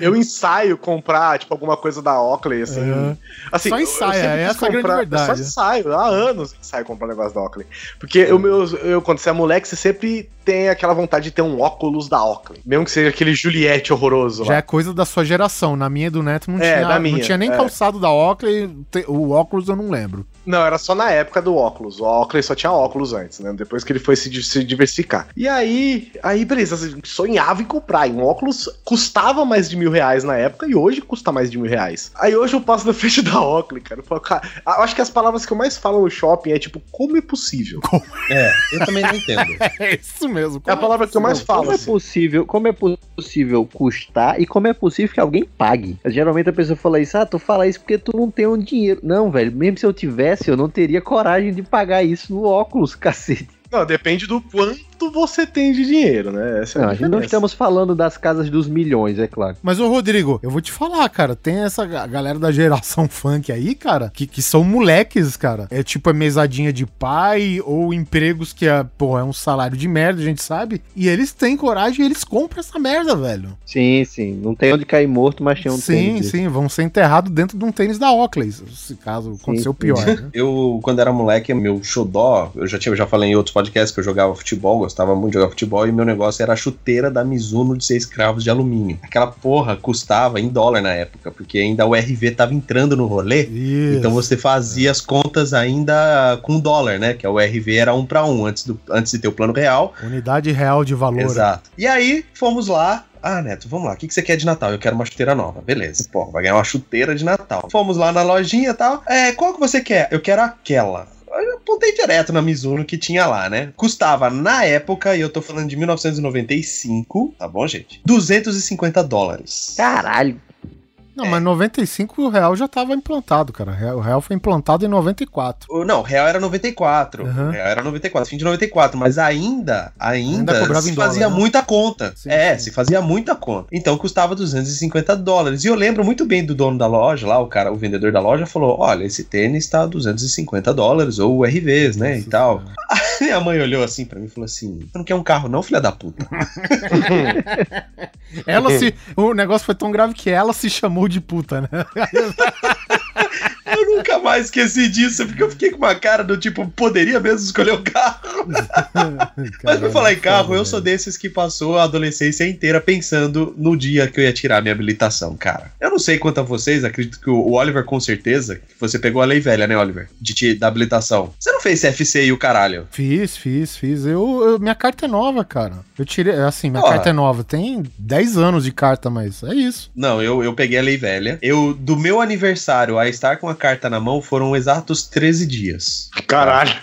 B: Eu ensaio comprar, tipo, alguma coisa da Oakley, assim.
C: Uhum.
B: assim
C: Só
B: eu- eu sempre quis
C: essa é a grande verdade.
B: Só ensaio, há anos eu ensaio comprar negócio da Oakley. Porque o meu, eu, quando você é moleque, você sempre tem aquela vontade de ter um óculos da Oakley. Mesmo que seja aquele Juliette horroroso
C: Já
B: lá.
C: é coisa da sua geração. Na minha e do Neto não,
B: É,
C: tinha,
B: da
C: não
B: minha,
C: tinha nem
B: é.
C: calçado da Oakley. O óculos eu não lembro.
B: Não, era só na época do óculos. O Oakley só tinha óculos antes, né? Depois que ele foi se, se diversificar. E aí, aí beleza, sonhava em comprar. E um óculos custava mais de mil reais na época e hoje custa mais de mil reais. Aí hoje eu passo na frente da Oakley, cara. Eu, falo, cara, acho que as palavras que eu mais falo no shopping é tipo, como é possível?
D: É, eu também não entendo.
C: É isso mesmo.
B: É a palavra que eu mais falo.
E: Como é
B: assim.
E: possível, como é possível custar e como é possível que alguém pague? Geralmente a pessoa fala isso, ah, tu fala isso porque tu não tem um dinheiro. Não, velho, mesmo se eu tivesse, eu não teria coragem de pagar isso no óculos, cacete.
B: Não, depende do quanto você tem de dinheiro, né? Essa é
E: Não,
B: a
E: a gente não estamos falando das casas dos milhões, é claro.
C: Mas, ô Rodrigo, eu vou te falar, cara, tem essa ga- galera da geração funk aí, cara, que, que são moleques, cara. É tipo a mesadinha de pai ou empregos que é, pô, é um salário de merda, a gente sabe. E eles têm coragem e eles compram essa merda, velho.
E: Sim, sim. Não tem onde cair morto, mas tem um
C: sim,
E: tênis desse.
C: sim, vão ser enterrados dentro de um tênis da Oakley, se caso aconteceu
E: sim.
C: pior, né?
D: Eu, quando era moleque, meu xodó, eu já, tinha, eu já falei em outros podcasts que eu jogava futebol, gostava muito de jogar futebol, e meu negócio era a chuteira da Mizuno de seis cravos de alumínio. Aquela porra custava em dólar na época, porque ainda o RV tava entrando no rolê,
C: Isso.
D: então você fazia as contas ainda com dólar, né? Que o RV era um para um antes, do, antes de ter o plano real.
C: Unidade real de valor.
D: Exato. E aí, fomos lá. Ah, Neto, vamos lá. O que, que você quer de Natal? Eu quero uma chuteira nova. Beleza. Pô, vai ganhar uma chuteira de Natal. Fomos lá na lojinha e tal. É, qual que você quer? Eu quero aquela. Apontei direto na Mizuno que tinha lá, né? Custava, na época, e eu tô falando de 1995, tá bom, gente? 250 dólares.
E: Caralho.
C: Não, mas 95 o real já tava implantado, cara. O real- O foi implantado em 94.
D: O- Não, real era 94.
C: Uhum.
D: Real era 94, fim de 94. Mas ainda, ainda,
C: Ainda
D: se
C: dólar,
D: fazia
C: né?
D: muita conta.
C: Sim,
D: é,
C: sim.
D: se fazia muita conta. Então custava 250 dólares. E eu lembro muito bem do dono da loja lá, o cara, o vendedor da loja, falou: Olha, esse tênis tá 250 dólares, ou RVs, né? e
C: Nossa
D: tal.
C: Senhora.
D: Minha mãe olhou assim pra mim e falou assim: Você não quer um carro, não, filha da puta?
C: Ela se. O negócio foi tão grave que ela se chamou de puta, né?
D: eu nunca mais esqueci disso, porque eu fiquei com uma cara do tipo, poderia mesmo escolher o carro. Mas por falar em carro, eu sou desses que passou a adolescência inteira pensando no dia que eu ia tirar minha habilitação, cara. Eu não sei quanto a vocês, acredito que o Oliver com certeza, você pegou a lei velha, né, Oliver? De ti, da habilitação. Você não fez CFC e o caralho.
C: Fiz, fiz, fiz. Eu, eu- minha carta é nova, cara. Eu tirei. Assim, minha carta é nova. Tem 10 anos de carta, mas é isso.
D: Não, eu, eu peguei a lei velha. Eu, do meu aniversário a estar com a carta na mão, foram exatos 13 dias.
B: Caralho.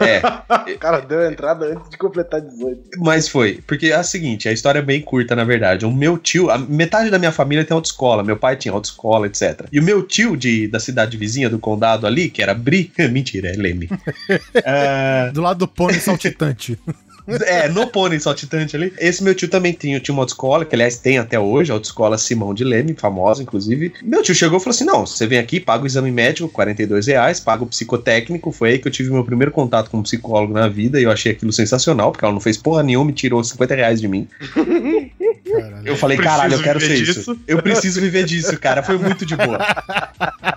D: É,
B: O cara deu a entrada antes de completar 18.
D: Mas foi, porque é a seguinte, a história é bem curta, na verdade. O meu tio, a metade da minha família tem autoescola, meu pai tinha autoescola, etc. E o meu tio de, da cidade vizinha, do condado ali, que era Bri, mentira, é Leme. É,
C: Do lado do pônei saltitante.
D: É, no pônei saltitante ali. Esse meu tio também tinha, tinha uma autoescola, que aliás tem até hoje, a autoescola Simão de Leme, famosa, inclusive. Meu tio chegou e falou assim: não, você vem aqui, paga o exame médico, 42 reais, paga o psicotécnico. Foi aí que eu tive meu primeiro contato com um psicólogo na vida e eu achei aquilo sensacional, porque ela não fez porra nenhuma e tirou 50 reais de mim.
C: Caralho.
D: Eu falei, caralho, eu quero ser
B: viver
D: isso.
B: disso.
D: Eu preciso viver disso, cara. Foi muito de boa.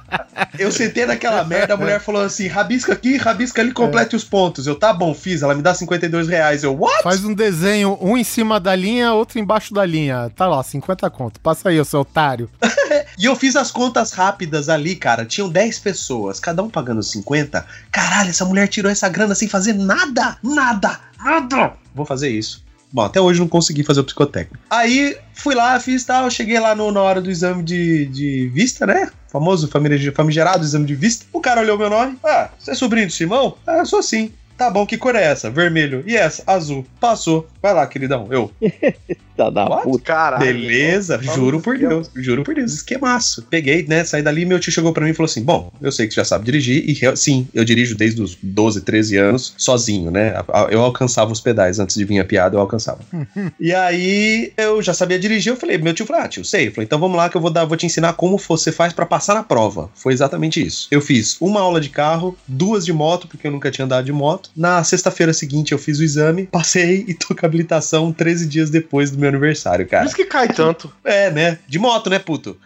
D: Eu sentei naquela merda, a mulher falou assim: rabisca aqui, rabisca ali, complete os pontos. Eu, tá bom, fiz. Ela me dá 52 reais. Eu, what?
C: Faz um desenho, um em cima da linha, outro embaixo da linha. Tá lá, 50 conto. Passa aí, seu otário.
D: E eu fiz as contas rápidas ali, cara. Tinham 10 pessoas, cada um pagando 50. Caralho, essa mulher tirou essa grana sem fazer nada, nada, nada. Vou fazer isso. Bom, até hoje não consegui fazer o psicotécnico. Aí fui lá, fiz tal, cheguei lá no- na hora do exame de, de vista, né? Famoso famigerado exame de vista. O cara olhou meu nome. Ah, você é sobrinho do Simão? Ah, sou sim. Tá bom, que cor é essa? Vermelho. E essa? Azul. Passou. Vai lá, queridão. Eu.
E: Tá da
D: What?
E: puta.
B: Caralho.
D: Beleza, juro por. Deus, juro por Deus, esquemaço. Peguei, né, saí dali, meu tio chegou pra mim e falou assim: Bom, eu sei que você já sabe dirigir, e sim, eu dirijo desde os 12, 13 anos, sozinho, né? Eu alcançava os pedais antes de vir a piada, eu alcançava. e aí eu já sabia dirigir, eu falei, meu tio falou: Ah, tio, sei. Eu falei, então vamos lá que eu vou dar, vou te ensinar como você faz pra passar na prova. Foi exatamente isso. Eu fiz uma aula de carro, duas de moto, porque eu nunca tinha andado de moto. Na sexta-feira seguinte eu fiz o exame, passei e tô com habilitação 13 dias depois do meu aniversário,
B: Por
D: cara.
B: isso que cai tanto.
D: É, né? De moto, né, puto?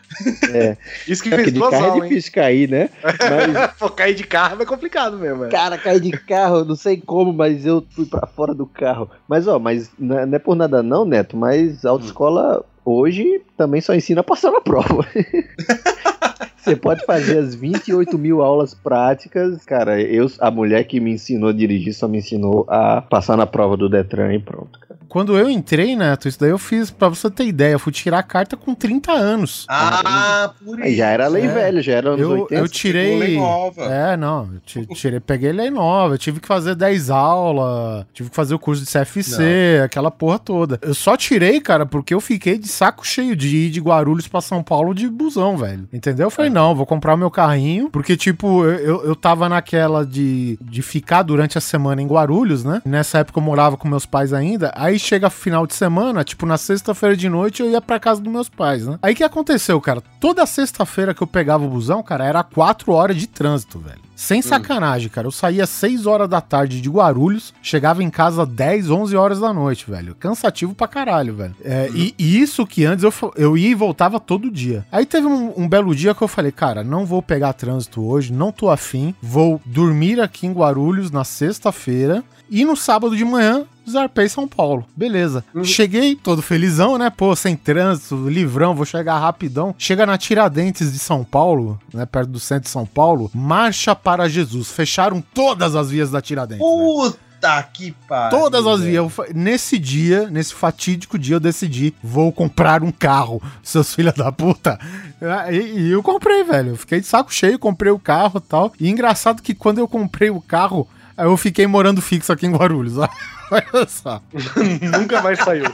E: É,
B: Isso que fez
E: de
B: duas
E: carro é difícil cair, né? Mas,
B: Pô, cair de carro é complicado mesmo. é.
E: cara, cair de carro, não sei como, mas eu fui pra fora do carro. Mas, ó, mas não é não é por nada não, Neto, mas a autoescola hoje também só ensina a passar na prova. Você pode fazer as 28 mil aulas práticas. Cara, eu, a mulher que me ensinou a dirigir só me ensinou a passar na prova do Detran e pronto, cara.
C: Quando eu entrei, Neto, isso daí eu fiz, pra você ter ideia, eu fui tirar a carta com 30 anos.
D: Ah, por
E: Aí já era lei
C: É.
E: velha, já era anos
C: Eu,
E: 80.
C: eu tirei.
D: lei nova.
C: É, não. Tirei, peguei lei nova. Eu tive que fazer 10 aulas. Tive que fazer o curso de CFC, aquela porra toda. Eu só tirei, cara, porque eu fiquei de saco cheio de ir de Guarulhos pra São Paulo de busão, velho. Entendeu? Eu falei, não, vou comprar o meu carrinho. Porque, tipo, eu, eu, tava naquela de, de ficar durante a semana em Guarulhos, né? Nessa época eu morava com meus pais ainda. Aí chega final de semana, tipo, na sexta-feira de noite eu ia pra casa dos meus pais, né? Aí que aconteceu, cara? Toda sexta-feira que eu pegava o busão, cara, era quatro horas de trânsito, velho. Sem sacanagem, cara. Eu saía 6 horas da tarde de Guarulhos, chegava em casa 10, 11 horas da noite, velho. Cansativo pra caralho, velho. É, e, e isso que antes eu, eu ia e voltava todo dia. Aí teve um, um belo dia que eu falei, cara, não vou pegar trânsito hoje, não tô afim, vou dormir aqui em Guarulhos na sexta-feira e no sábado de manhã zarpei São Paulo. Beleza. Cheguei todo felizão, né? Pô, sem trânsito, livrão, vou chegar rapidão. Chega na Tiradentes de São Paulo, né? Perto do centro de São Paulo. Marcha para Jesus. Fecharam todas as vias da Tiradentes.
D: Puta que pariu.
C: Todas as vias. Nesse dia, nesse fatídico dia, eu decidi, vou comprar um carro, seus filhos da puta. E, e eu comprei, velho. Eu fiquei de saco cheio, comprei o carro e tal. E engraçado que quando eu comprei o carro, eu fiquei morando fixo aqui em Guarulhos. Olha só.
B: Nunca mais saiu.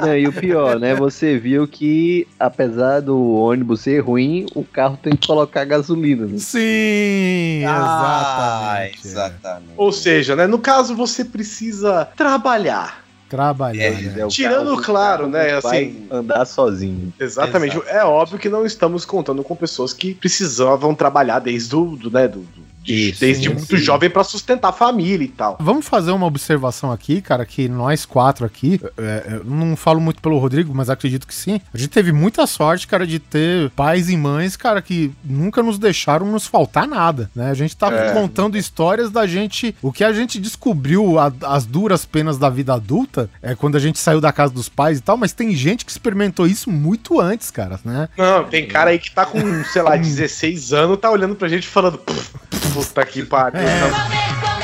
E: Não, e o pior, né? Você viu que, apesar do ônibus ser ruim, o carro tem que colocar gasolina. Né?
C: Sim,
D: Ah,
C: exatamente.
D: exatamente.
B: Ou seja, né? No caso, você precisa trabalhar.
C: Trabalhar,
D: É,
C: né?
E: É, o
B: Tirando,
E: carro-
B: claro, né, assim-
E: andar sozinho.
B: Exatamente.
D: Exato.
B: É óbvio que não estamos contando com pessoas que precisavam trabalhar desde o, do, né, do, do-
E: Isso,
B: desde
C: sim,
B: muito
C: sim.
B: jovem para sustentar a família e tal.
C: Vamos fazer uma observação aqui, cara, que nós quatro aqui, é, eu não falo muito pelo Rodrigo, mas acredito que sim. A gente teve muita sorte, cara, de ter pais e mães, cara, que nunca nos deixaram nos faltar nada, né? A gente tá
B: É.
C: contando histórias da gente, o que a gente descobriu a- as duras penas da vida adulta, é quando a gente saiu da casa dos pais e tal, mas tem gente que experimentou isso muito antes, cara, né?
B: Não, tem cara aí que tá com, sei lá, 16 anos, tá olhando pra gente falando, "Pff, puta que pariu.
C: É.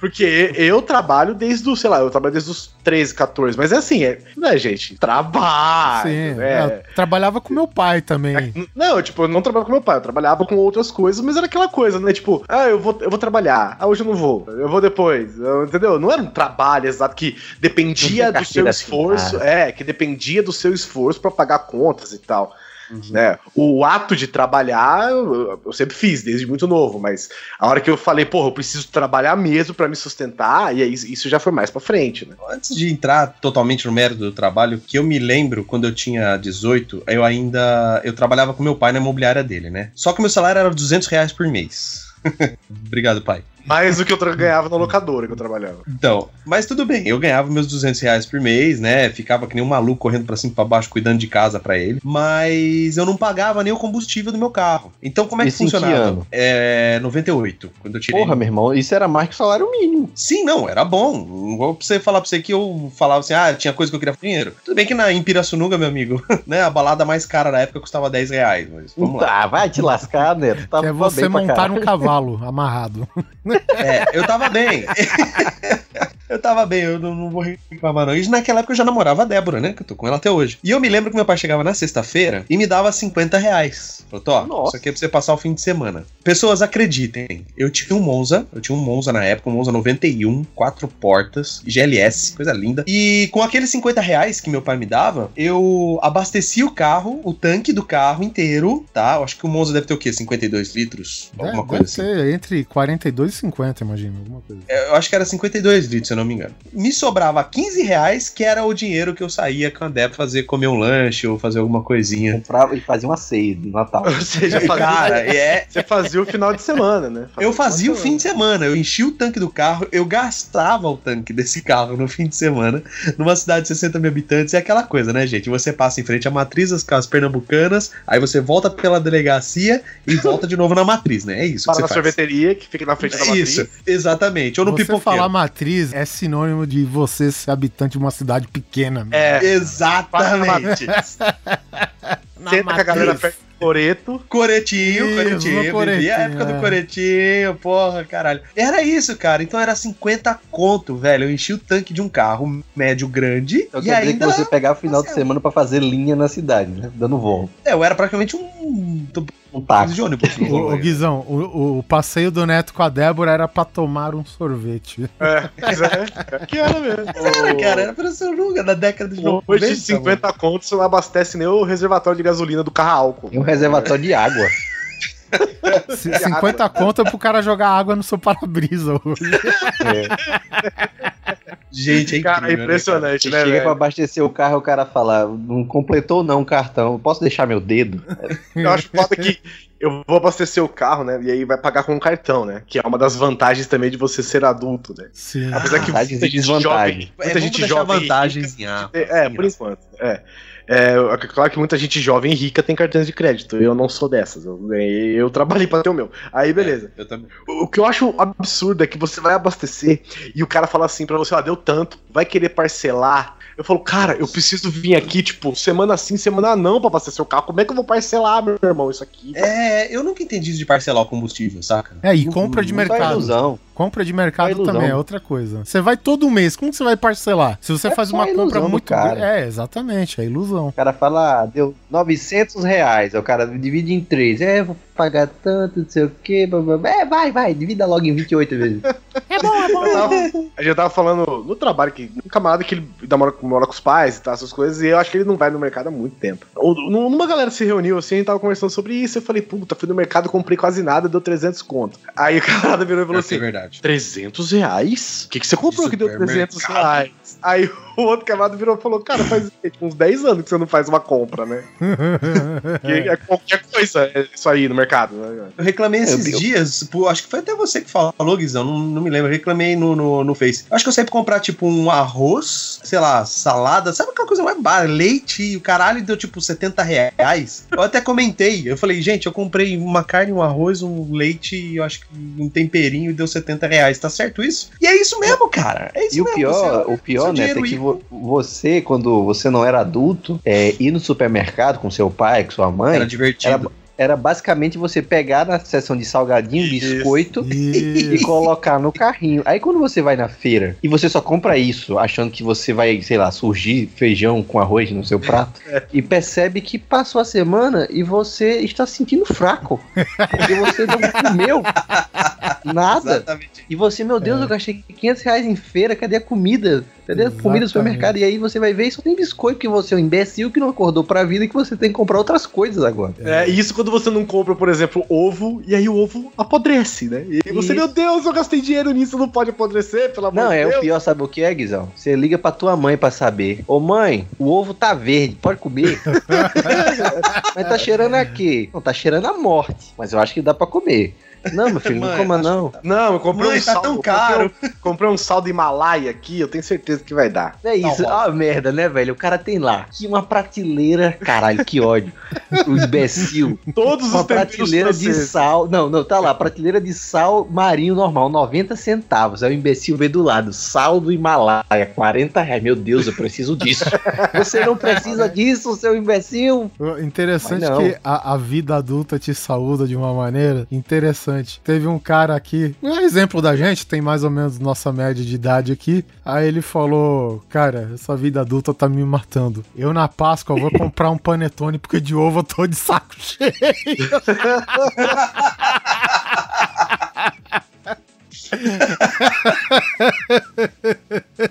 B: Porque eu trabalho desde o, sei lá, eu trabalho desde os 13, 14, mas é assim, é, né, gente? Trabalho,
C: Sim,
B: né?
C: eu trabalhava com meu pai também.
B: Não, eu, tipo, eu não trabalhava com meu pai, eu trabalhava com outras coisas, mas era aquela coisa, né? Tipo, ah, eu vou, eu vou trabalhar, ah, hoje eu não vou, eu vou depois, eu- entendeu? Não era um trabalho exato que dependia
E: Não
B: do seu esforço,
E: assinada.
B: é, que dependia do seu esforço pra pagar contas e tal.
E: Uhum.
B: Né? O ato de trabalhar eu, sempre fiz, desde muito novo, mas a hora que eu falei, porra, eu preciso trabalhar mesmo pra me sustentar, e aí isso já foi mais pra frente, né?
D: Antes de entrar totalmente no mérito do trabalho, que eu me lembro quando eu tinha 18, eu ainda eu trabalhava com meu pai na imobiliária dele, né? Só que meu salário era 200 reais por mês. Obrigado, pai.
B: Mais do que eu ganhava na locadora que eu trabalhava.
D: Então, mas tudo bem, eu ganhava meus 200 reais por mês, né? Ficava que nem um maluco correndo pra cima e pra baixo, cuidando de casa pra ele. Mas eu não pagava nem o combustível do meu carro. Então, como é que
E: Isso em que
D: funcionava?
E: ano?
D: É 98, quando eu tirei.
E: Porra, meu irmão, isso era mais que o salário mínimo.
D: Sim, não, era bom. Não vou pra você falar pra você que eu falava assim, ah, tinha coisa que eu queria dinheiro. Tudo bem que na em Pirassununga, meu amigo, né? A balada mais cara da época custava 10 reais, mas vamos lá.
E: Tá, vai te lascar, Neto. Tava
C: Que é você montar um cavalo amarrado.
D: É, eu tava bem. eu tava bem, eu não, não vou reclamar não. E naquela época eu já namorava a Débora, né? Que eu tô com ela até hoje. E eu me lembro que meu pai chegava na sexta-feira e me dava 50 reais. Falou, ó,
E: Nossa.
D: isso aqui é pra você passar o fim de semana. Pessoas, acreditem, eu tinha um Monza, eu tinha um Monza na época, um Monza 91, quatro portas, GLS, coisa linda. E com aqueles 50 reais que meu pai me dava, eu abastecia o carro, o tanque do carro inteiro, tá? Eu acho que o Monza deve ter o quê? 52 litros? Alguma
C: É,
D: coisa
C: deve
D: assim.
C: ser entre 42 e 50, imagina, alguma coisa.
D: Eu acho que era 52 litros, se eu não me me engano. Me sobrava 15 reais, que era o dinheiro que eu saía com a Débora fazer comer um lanche ou fazer alguma coisinha.
E: Comprava e fazia uma ceia de Natal.
B: Ou seja, fazia,
D: Cara, é,
B: você fazia o final de semana, né?
D: Eu fazia o fim de semana, eu enchia o tanque do carro, eu gastava o tanque desse carro no fim de semana, numa cidade de 60 mil habitantes, e é aquela coisa, né, gente? Você passa em frente à matriz das casas pernambucanas, aí você volta pela delegacia e volta de novo na matriz, né? É isso
B: Para
D: que
B: na
D: faz.
B: sorveteria, que fica na frente da
D: É
B: matriz.
D: Isso, exatamente. Ou no
C: Você
D: pipoqueiro.
C: falar matriz é sinônimo de você ser habitante de uma cidade pequena. meu.
B: É,
D: Exatamente.
C: Na
B: senta com a galera
C: matriz.
B: perto do coreto.
D: Coretinho,
C: Isso,
D: coretinho.
C: coretinho,
D: a época
C: é.
D: do coretinho, porra, caralho. Era isso, cara. Então era 50 conto, velho. Eu enchi o tanque de um carro médio grande.
E: Então
D: e
E: quer dizer
D: ainda.
E: que você pegava o final de semana pra fazer linha na cidade, né? Dando volta.
D: É, eu era praticamente um.
E: Um táxi.
D: de ônibus.
C: ô,
D: rolê.
C: Guizão, o, o passeio do Neto com a Débora era pra tomar um sorvete.
B: É, é, que era mesmo.
D: Era, cara, era pra ser nunca na década de 90.
B: Hoje de 50 contos você não abastece nem o reservatório de gasolina do carro álcool.
E: Tem um reservatório de água.
C: C- 50 conto é pro cara jogar água no seu para-brisa hoje.
D: Gente, é
B: Cara, é
D: incrível,
B: impressionante,
E: Você
B: né,
E: chega pra abastecer o carro o cara fala, não completou não o cartão, posso deixar meu dedo?
B: Eu acho foda que eu vou abastecer o carro, né? E aí vai pagar com um cartão, né? Que é uma das vantagens também de você ser adulto, né?
C: Sim.
B: Apesar que
E: Vantagens
B: muita
E: e
B: gente
E: desvantagens.
B: jovem,
D: É,
B: muita gente jovem e
D: vantagens em A.
B: É, por enquanto. É. É, claro que muita gente jovem e rica tem cartões de crédito. Eu não sou dessas. Eu, eu trabalhei pra ter o meu. Aí, beleza.
D: Eu também.
B: O o que eu acho absurdo é que você vai abastecer e o cara fala assim pra você, ó, deu tanto, vai querer parcelar. Eu falo, cara, eu preciso vir aqui, tipo, semana sim, semana não pra abastecer o carro. Como é que eu vou parcelar, meu irmão, isso aqui?
D: É, eu nunca entendi isso de parcelar o combustível, saca?
C: É, e compra de
E: Só
C: mercado.
E: ilusão.
C: Compra de mercado
E: ilusão.
C: também é outra coisa. Você vai todo mês, como que você vai parcelar? Se você
E: É
C: faz uma compra muito
E: cara.
C: grande. É, exatamente, é ilusão.
E: O cara fala, ah, deu 900 reais, o cara divide em três, é, vou pagar tanto, não sei o que, é, vai, vai, divida logo em 28 vezes.
C: É bom, é bom.
B: Eu tava- a gente tava falando no trabalho que um camarada que ele mora, mora com os pais e tal, essas coisas, e eu acho que ele não vai no mercado há muito tempo. Ou, numa galera se reuniu assim, a gente tava conversando sobre isso, eu falei, puta, fui no mercado, comprei quase nada, deu 300 conto. Aí o camarada virou e falou
D: que é
B: assim:
D: verdade.
B: 300 reais? O que, que você comprou que deu 300
D: Supermercado.
B: reais? Aí o outro camarada virou e falou, cara, faz uns 10 anos que você não faz uma compra, né? Que é qualquer coisa é isso aí no mercado, né?
D: Eu reclamei esses
E: Eu- eu-
D: dias, pô, acho que foi até você que falou, Guizão, não, não me lembro, eu reclamei no, no, no Face. Eu acho que eu sempre comprar, tipo, um arroz, sei lá, salada, sabe aquela coisa mais barata, leite e o caralho deu, tipo, 70 reais. Eu até comentei, eu falei, gente, eu comprei uma carne, um arroz, um leite e eu acho que um temperinho e deu 70 reais, tá certo isso? E é isso mesmo, cara, é isso
E: E o
D: mesmo.
E: pior,
D: você-
E: o pior,
D: seu
E: né, é que vo- você, quando você não era adulto, é, ir no supermercado com seu pai, com sua mãe,
D: Era divertido.
E: era, era basicamente você pegar na seção de salgadinho,
B: Isso.
E: biscoito e
C: Isso.
E: colocar no carrinho. Aí quando você vai na feira e você só compra isso, achando que você vai, sei lá, surgir feijão com arroz no seu prato, e percebe que passou a semana e você está se sentindo fraco. Porque você não comeu nada.
D: Exatamente.
E: E você, meu Deus, eu gastei 500 reais em feira, cadê a comida? Cadê a comida do supermercado? E aí você vai ver e só tem biscoito, que você é um imbecil que não acordou pra vida e que você tem que comprar outras coisas agora.
B: É, e isso quando você não compra, por exemplo, ovo, e aí o ovo apodrece, né? E aí você,
E: Isso.
B: meu Deus, eu gastei dinheiro nisso, não pode apodrecer, pelo amor
E: Não,
B: de
E: é
B: Deus.
E: o pior, sabe o que é, Guizão? Você liga pra tua mãe pra saber. Ô mãe, o ovo tá verde, pode comer? Mas tá cheirando a quê? Não, tá cheirando a morte. Mas eu acho que dá pra comer. Não, meu filho, não
D: Mãe,
E: coma
D: acho
E: não.
B: Não, eu comprei
D: Mãe,
B: um
D: tá
B: saldo.
D: tão
B: eu comprei
D: caro.
B: um- Comprei um saldo Himalaia aqui, eu tenho certeza que vai dar.
E: É isso,
D: Não,
E: ah, merda, né, velho? O cara tem lá que uma prateleira, caralho, que ódio. O imbecil.
B: Todos
E: Uma
B: os temperos
E: prateleira de sal. Não, não, tá lá. Prateleira de sal marinho normal, 90 centavos. Aí o imbecil vê do lado. Sal do Himalaia, 40 reais. Meu Deus, eu preciso disso. Você não precisa disso, seu imbecil.
C: Interessante
E: não.
C: que a, a vida adulta te saúda de uma maneira interessante. Teve um cara aqui, um exemplo da gente, tem mais ou menos nossa média de idade aqui. Aí ele falou: Cara, essa vida adulta tá me matando. Eu na Páscoa vou comprar um panetone porque de ovo eu tô de saco cheio.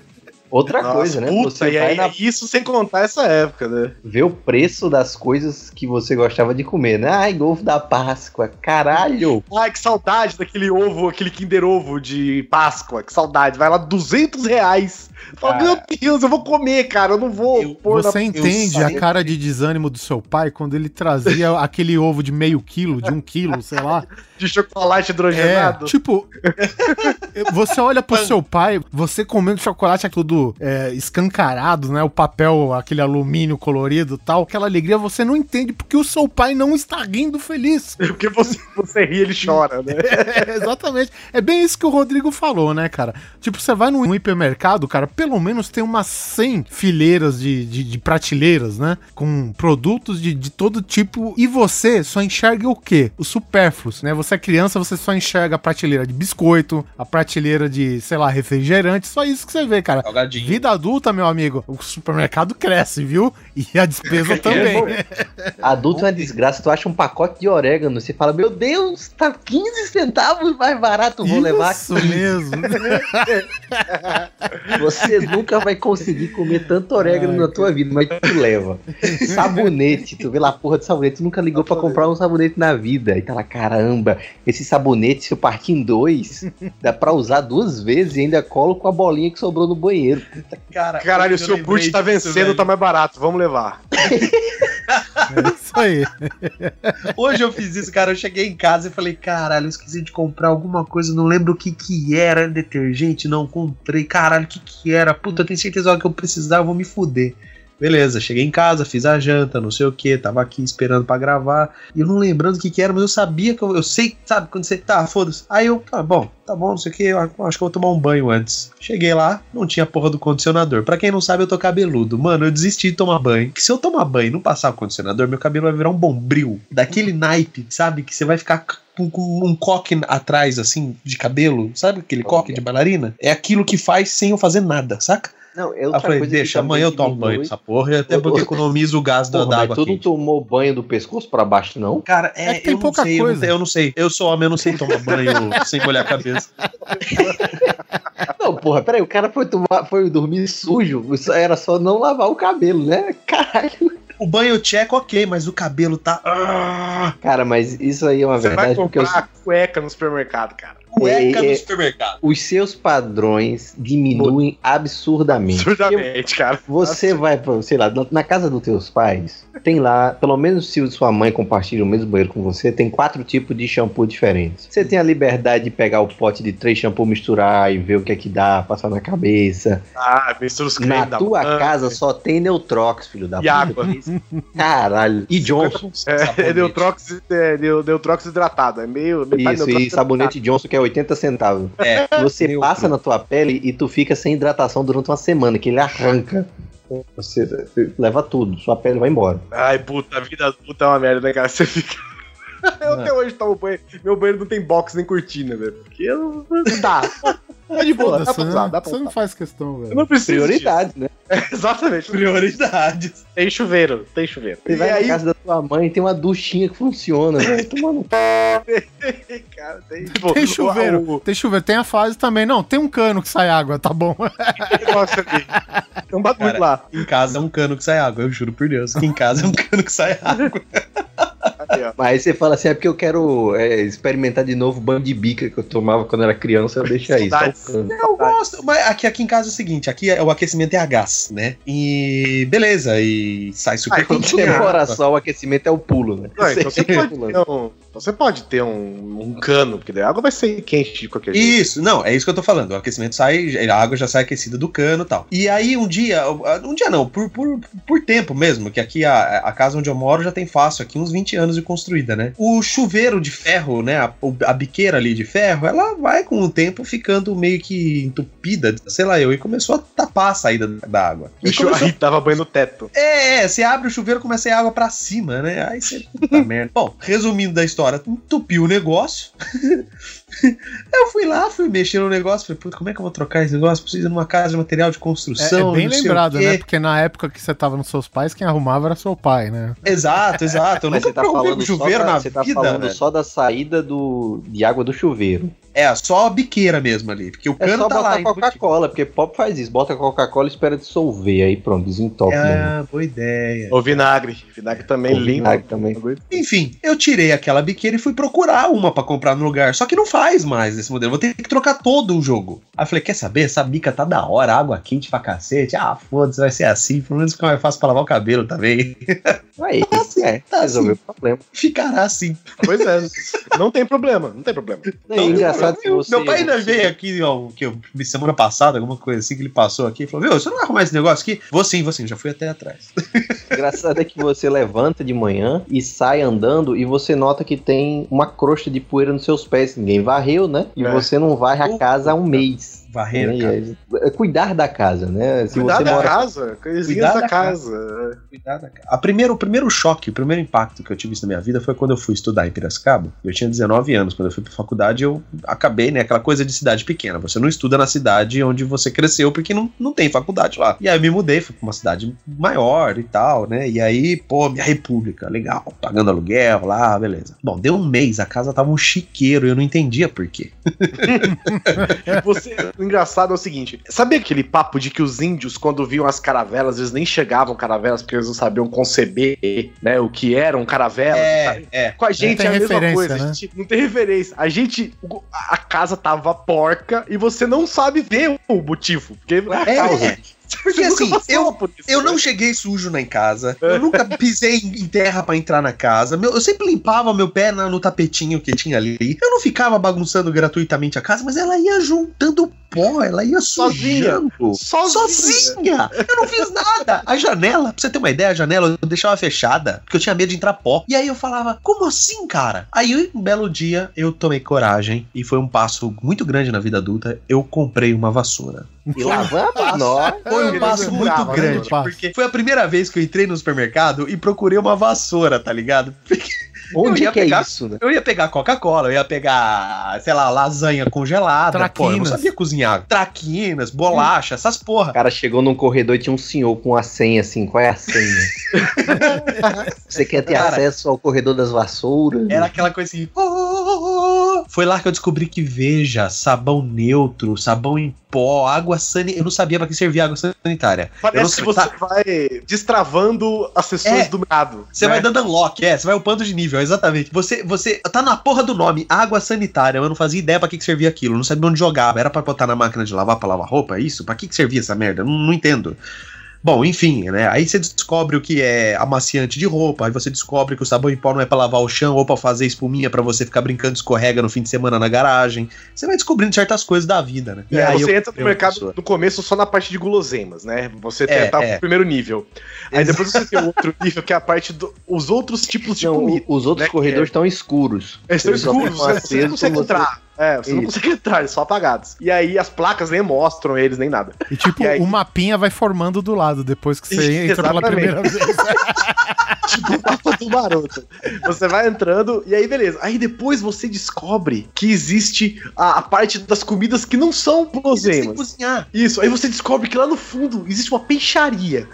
E: Outra
B: Nossa,
E: coisa, né?
B: Puta,
E: Você
B: e
E: vai
B: aí,
E: na
B: isso sem contar essa época, né?
E: ver o preço das coisas que você gostava de comer, né? Ai, ovo da Páscoa, caralho!
B: Ai, que saudade daquele ovo, aquele Kinder Ovo de Páscoa, que saudade. Vai lá, 200 reais. Fala,
D: Cara.
B: meu Deus, eu vou comer, cara, eu não vou
D: Eu-
B: pôr
C: Você
B: na...
C: entende
D: eu
C: a cara de desânimo do seu pai quando ele trazia aquele ovo de meio quilo, de um quilo, sei lá?
B: de chocolate
C: É,
B: hidrogenado.
C: tipo, você olha pro seu pai, você comendo chocolate é é, escancarado, né? O papel, aquele alumínio colorido e tal, aquela alegria, você não entende porque o seu pai não está rindo feliz.
B: Porque você, você ri, ele chora, né?
C: É, exatamente. É bem isso que o Rodrigo falou, né, cara? Tipo, você vai num hipermercado, cara, pelo menos tem umas 100 fileiras de, de, de prateleiras, né? Com produtos de, de todo tipo. E você só enxerga o quê? Os supérfluos, né? Você é criança, você só enxerga a prateleira de biscoito, a prateleira de, sei lá, refrigerante. Só isso que você vê, cara.
D: Salgadinho.
C: Vida adulta, meu amigo, o supermercado cresce, viu? E a despesa também.
E: Adulto é uma desgraça, tu acha um pacote de orégano, você fala, meu Deus, tá 15 centavos mais barato, vou levar
C: Isso mesmo.
E: Você nunca vai conseguir comer tanto orégano
C: Ai,
E: na tua vida, mas tu leva. Sabonete, tu vê lá, porra de sabonete, tu nunca ligou pra comprar um sabonete na vida. E tá lá, caramba, esse sabonete, se eu partir em dois, dá pra usar duas vezes e ainda colo com a bolinha que sobrou no banheiro.
D: Cara,
B: Caralho, o
D: eu
B: seu Kurt tá vencendo,
D: velho.
B: tá mais barato, vamos levar.
C: É isso aí.
D: Hoje eu fiz isso, cara. Eu cheguei em casa e falei, caralho, eu esqueci de comprar alguma coisa, não lembro o que que era, detergente, não comprei, caralho, o que que era? Puta, eu tenho certeza que eu precisar, eu vou me fuder. Beleza, cheguei em casa, fiz a janta, não sei o que, tava aqui esperando pra gravar, e eu não lembrando o que que era, mas eu sabia que eu, eu sei, sabe, quando você, tá, foda-se. Aí eu, tá bom, tá bom, não sei o que, acho que eu vou tomar um banho antes. Cheguei lá, não tinha porra do condicionador. Pra quem não sabe, eu tô cabeludo. Mano, eu desisti de tomar banho. Que se eu tomar banho e não passar o condicionador, meu cabelo vai virar um bombril. Daquele naipe, sabe? Que você vai ficar com um coque atrás, assim, de cabelo. Sabe aquele coque de bailarina? É aquilo que faz sem eu fazer nada, saca?
E: Não,
D: eu falei, deixa, amanhã eu tomo banho dessa porra, e até porque
E: ô,
D: economizo o gás da
E: Porra,
D: da
E: mas
D: água
E: tu não tomou banho do pescoço pra baixo, não?
D: Cara, é,
C: É que tem
D: eu não
C: pouca
D: sei, eu
C: coisa.
D: eu não sei. Eu sou homem, eu não sei tomar banho sem molhar a cabeça.
E: Não, porra, peraí, o cara foi, tomar, foi dormir sujo, isso era só não lavar o cabelo, né? Caralho.
D: O banho tcheco, ok, mas o cabelo tá. Ah,
E: Cara, mas isso aí é uma
B: Você vai
E: verdade, porque os,
B: comprar cueca no supermercado, cara.
D: Cueca
E: É, é-
D: no supermercado.
E: os seus padrões diminuem absurdamente.
B: Absurdamente, cara.
E: Você vai, sei lá, na- na casa dos teus pais, tem lá, pelo menos se sua mãe compartilha o mesmo banheiro com você, tem quatro tipos de shampoo diferentes. Você tem a liberdade de pegar o pote de três shampoo, misturar e ver o que é que dá, passar na cabeça.
B: Ah, mistura os
E: Na
B: cremes da
E: tua
B: mãe.
E: casa só tem Neutrox, filho da
B: E água.
E: Caralho. E Johnson.
B: É, é Neutrox, é, Neu- Neutrox hidratado. É meio.
E: Isso, e sabonete Johnson que é 80 centavos.
D: É,
E: Você
D: neutro.
E: passa na tua pele e tu fica sem hidratação durante uma semana, que ele arranca. Você, leva tudo, sua pele vai embora.
B: Ai, puta, a vida adulta é uma merda, né, cara? Você fica. Eu até hoje tomo banho. Meu banheiro não tem box nem cortina, velho. Porque eu. Não dá. É de boa, dá pra
C: né?
B: usar, dá pra
C: Você não faz questão,
B: Eu
C: velho.
B: não preciso.
E: Prioridade, né?
B: Exatamente.
D: Prioridades.
B: Tem chuveiro, tem chuveiro.
E: Você
B: e
E: vai
B: aí,
E: na casa da tua mãe e tem uma duchinha que funciona, velho. Tomando
B: cara, tem. Tipo,
C: Tem chuveiro,
B: o-
C: tem chuveiro, tem a fase também. Não, tem um cano que sai água, tá bom.
B: ali. Tem um bagulho lá.
D: Em casa é um cano que sai água, eu juro por Deus. Em casa é um cano que sai água.
E: Mas aí você fala assim, é porque eu quero é, experimentar de novo o banho de bica que eu tomava quando era criança, eu deixo aí.
D: Eu gosto, mas aqui, aqui em casa é o seguinte: aqui é- o aquecimento é a gás, né? E beleza, e sai super
B: Ai, quando
D: quentinho.
E: Demora só, o aquecimento é o pulo, né?
B: Não, então você pode. Você pode ter um, um cano, porque daí a água vai ser quente de qualquer jeito.
D: Isso, não, é isso que eu tô falando. O aquecimento sai, a água já sai aquecida do cano e tal. E aí, um dia, um dia não, por, por, por tempo mesmo, que aqui a, a casa onde eu moro já tem fácil, aqui uns 20 anos de construída, né? O chuveiro de ferro, né? A, a biqueira ali de ferro, ela vai com o tempo ficando meio que entupida, sei lá eu, e começou a tapar a saída da água. E começou
B: aí, tava banho no teto.
D: é, é, você abre o chuveiro, começa a ir água pra cima, né? Aí você. Puta merda. Bom, resumindo da história, entupiu o negócio. eu fui lá, fui mexer no negócio, falei, puta, como é que eu vou trocar esse negócio? Preciso ir numa casa de material de
C: É,
D: construção.
C: é bem
D: não sei o
C: lembrado,
D: quê.
C: né? Porque na época que você tava nos seus pais, quem arrumava era seu pai, né?
D: Exato, exato. Eu
E: Mas
D: nunca
E: você tá falando,
D: chuveiro
E: só da,
D: na
E: você tá
D: vida,
E: falando
D: velho.
E: só da saída do, de água do chuveiro.
D: É, só a biqueira mesmo ali. Porque o
E: É
D: cano
E: só
D: tá lá.
E: botar
D: embutido.
E: Coca-Cola, porque pop faz isso. Bota Coca-Cola e espera dissolver. Aí pronto, desentope.
D: Ah, boa ideia.
B: O vinagre. Vinagre também
E: O
B: limpo.
E: vinagre também.
D: Enfim, eu tirei aquela biqueira e fui procurar uma pra comprar no lugar. Só que não faz mais esse modelo. Vou ter que trocar todo o jogo. Aí eu falei: quer saber? Essa bica tá da hora, água quente pra cacete. Ah, foda-se, vai ser assim. Pelo menos fica mais fácil pra lavar o cabelo também.
E: Aí, é,
D: Tá
E: resolveu
D: assim.
E: o problema.
D: Ficará assim.
B: Pois é. Não tem problema, não tem problema.
E: Não, e engraçado você.
D: Meu pai ainda
E: você-
D: veio aqui, ó, que eu semana passada, alguma coisa assim, que ele passou aqui e falou: Viu, você não vai arrumar esse negócio aqui? Vou sim, vou sim, já fui até atrás.
E: Engraçado é que você levanta de manhã e sai andando e você nota que tem uma crosta de poeira nos seus pés. Ninguém varreu, né? E
B: É.
E: você não varre a casa há um mês.
D: Varreira,
E: né?
D: cara.
E: E é- é cuidar da casa, né? Se
B: Cuidar
E: você
B: da
E: mora.
B: casa,
D: Cuidar
B: da
D: da
B: casa.
D: Cuidado, cara. A primeiro, o primeiro choque, o primeiro impacto que eu tive isso na minha vida foi quando eu fui estudar em Piracicaba. Eu tinha 19 anos. Quando eu fui pra faculdade, eu acabei, né? Aquela coisa de cidade pequena. Você não estuda na cidade onde você cresceu, porque não, não tem faculdade lá. E aí eu me mudei, fui pra uma cidade maior e tal, né? E aí, pô, minha república, legal. Pagando aluguel lá, beleza. Bom, deu um mês, a casa tava um chiqueiro e eu não entendia por quê.
B: Você, o engraçado é o seguinte: sabia aquele papo de que os índios, quando viam as caravelas, eles nem chegavam caravelas porque eles não sabiam conceber né, o que eram caravelas? sabe?
D: é.
B: Com a gente é a mesma coisa,
C: né?
B: a gente não tem referência. A gente, a casa tava porca e você não sabe ver o motivo. Porque
D: É,
B: causa.
D: é. Porque assim, eu,
B: por isso,
D: eu
B: né?
D: não cheguei sujo na em casa, eu nunca pisei em terra pra entrar na casa, meu- eu sempre limpava meu pé na- no tapetinho que tinha ali. Eu não ficava bagunçando gratuitamente a casa, mas ela ia juntando pó, ela ia
B: Sozinha.
D: sujando.
B: Sozinha.
D: Sozinha! Eu não fiz nada. A janela, pra você ter uma ideia, a janela eu deixava fechada, porque eu tinha medo de entrar pó. E aí eu falava, como assim, cara? Aí um belo dia eu tomei coragem e foi um passo muito grande na vida adulta. Eu comprei uma vassoura.
E: E lavando nós.
D: Foi um passo muito
B: né,
D: grande,
C: passo.
D: porque foi a primeira vez que eu entrei no supermercado e procurei uma vassoura, tá ligado? Porque
E: Onde
D: eu ia
E: que é
D: pegar-
E: isso, né?
D: Eu ia pegar Coca-Cola, eu ia pegar, sei lá, lasanha congelada. Pô, eu não
C: Traquinas.
D: sabia cozinhar. Traquinas, bolacha, essas porra.
E: O cara chegou num corredor e tinha um senhor com a senha assim. Qual é a senha? Você quer ter
D: Cara,
E: acesso ao corredor das vassouras?
D: Era aquela coisa assim. Foi lá que eu descobri que veja, sabão neutro, sabão em pó, água sanitária. Eu não sabia pra que servia água sanitária.
B: Parece que você
D: tá-
B: vai destravando as sessões
D: É.
B: do mercado.
D: Você
B: né?
D: vai dando unlock, é, você vai upando de nível, exatamente. Você, você tá na porra do nome, água sanitária. Eu não fazia ideia pra que, que servia aquilo, eu não sabia onde jogava. Era pra botar na máquina de lavar pra lavar roupa, é isso? Pra que, que servia essa merda? Não, não entendo. Bom, enfim, né? Aí você descobre o que é amaciante de roupa, aí você descobre que o sabão em pó não é pra lavar o chão ou pra fazer espuminha pra você ficar brincando escorrega no fim de semana na garagem. Você vai descobrindo certas coisas da vida, né?
B: É,
D: aí
B: você
D: eu
B: entra no mercado
D: vassoura.
B: no começo só na parte de guloseimas, né? Você
D: É,
B: tá
D: é.
B: no primeiro nível. Aí depois você tem o outro nível, que é a parte dos outros tipos de
E: Não,
B: comida.
E: os outros
B: né,
E: corredores estão escuros.
B: Eles estão escuros,
E: ficam
B: você, não consegue entrar. É, você não consegue entrar, eles são apagados. E aí as placas nem mostram eles, nem nada.
C: E tipo,
B: E aí?
C: o mapinha vai formando do lado depois que você entra pela primeira vez.
B: tipo o mapa do Maroto. Você vai entrando e aí beleza. Aí depois você descobre que existe a, a parte das comidas que não são guloseimas.
D: cozinhar.
B: Isso, aí você descobre que lá no fundo existe uma peixaria.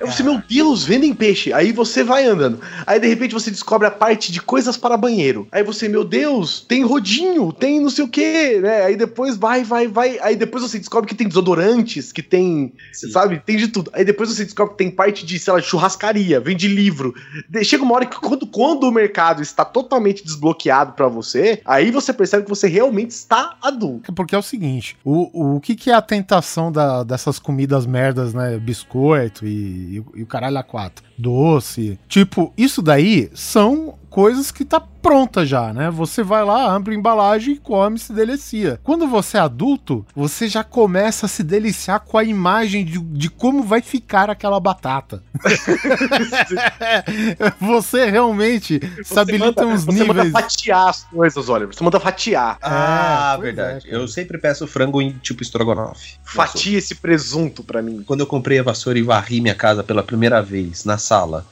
B: Aí você, meu Deus, vendem peixe. Aí você vai andando. Aí de repente você descobre a parte de coisas para banheiro. Aí você, meu Deus, tem rodinho, tem não sei o que, né? Aí depois vai, vai, vai. Aí depois você descobre que tem desodorantes, que tem, sabe, tem de tudo. Aí depois você descobre que tem parte de, sei lá, churrascaria, vende livro. Chega uma hora que quando, quando o mercado está totalmente desbloqueado para você, aí você percebe que você realmente está adulto.
C: Porque é o seguinte, o, o que, que é a tentação da- dessas comidas merdas, né? Biscoito e, e, e o caralho a quatro. Doce. Tipo, isso daí são coisas que tá pronta já, né? Você vai lá, abre a embalagem e come, se delicia. Quando você é adulto, você já começa a se deliciar com a imagem de, de como vai ficar aquela batata. você realmente
B: Você
C: habilita
B: manda-
C: uns
B: você manda
C: níveis.
B: fatiar as coisas, Oliver. Você manda fatiar.
D: Ah,
C: pois
D: verdade.
C: é,
D: eu sempre peço frango em tipo estrogonofe.
B: Fatia esse presunto pra mim.
D: Quando eu comprei a vassoura e varri minha casa pela primeira vez na sala,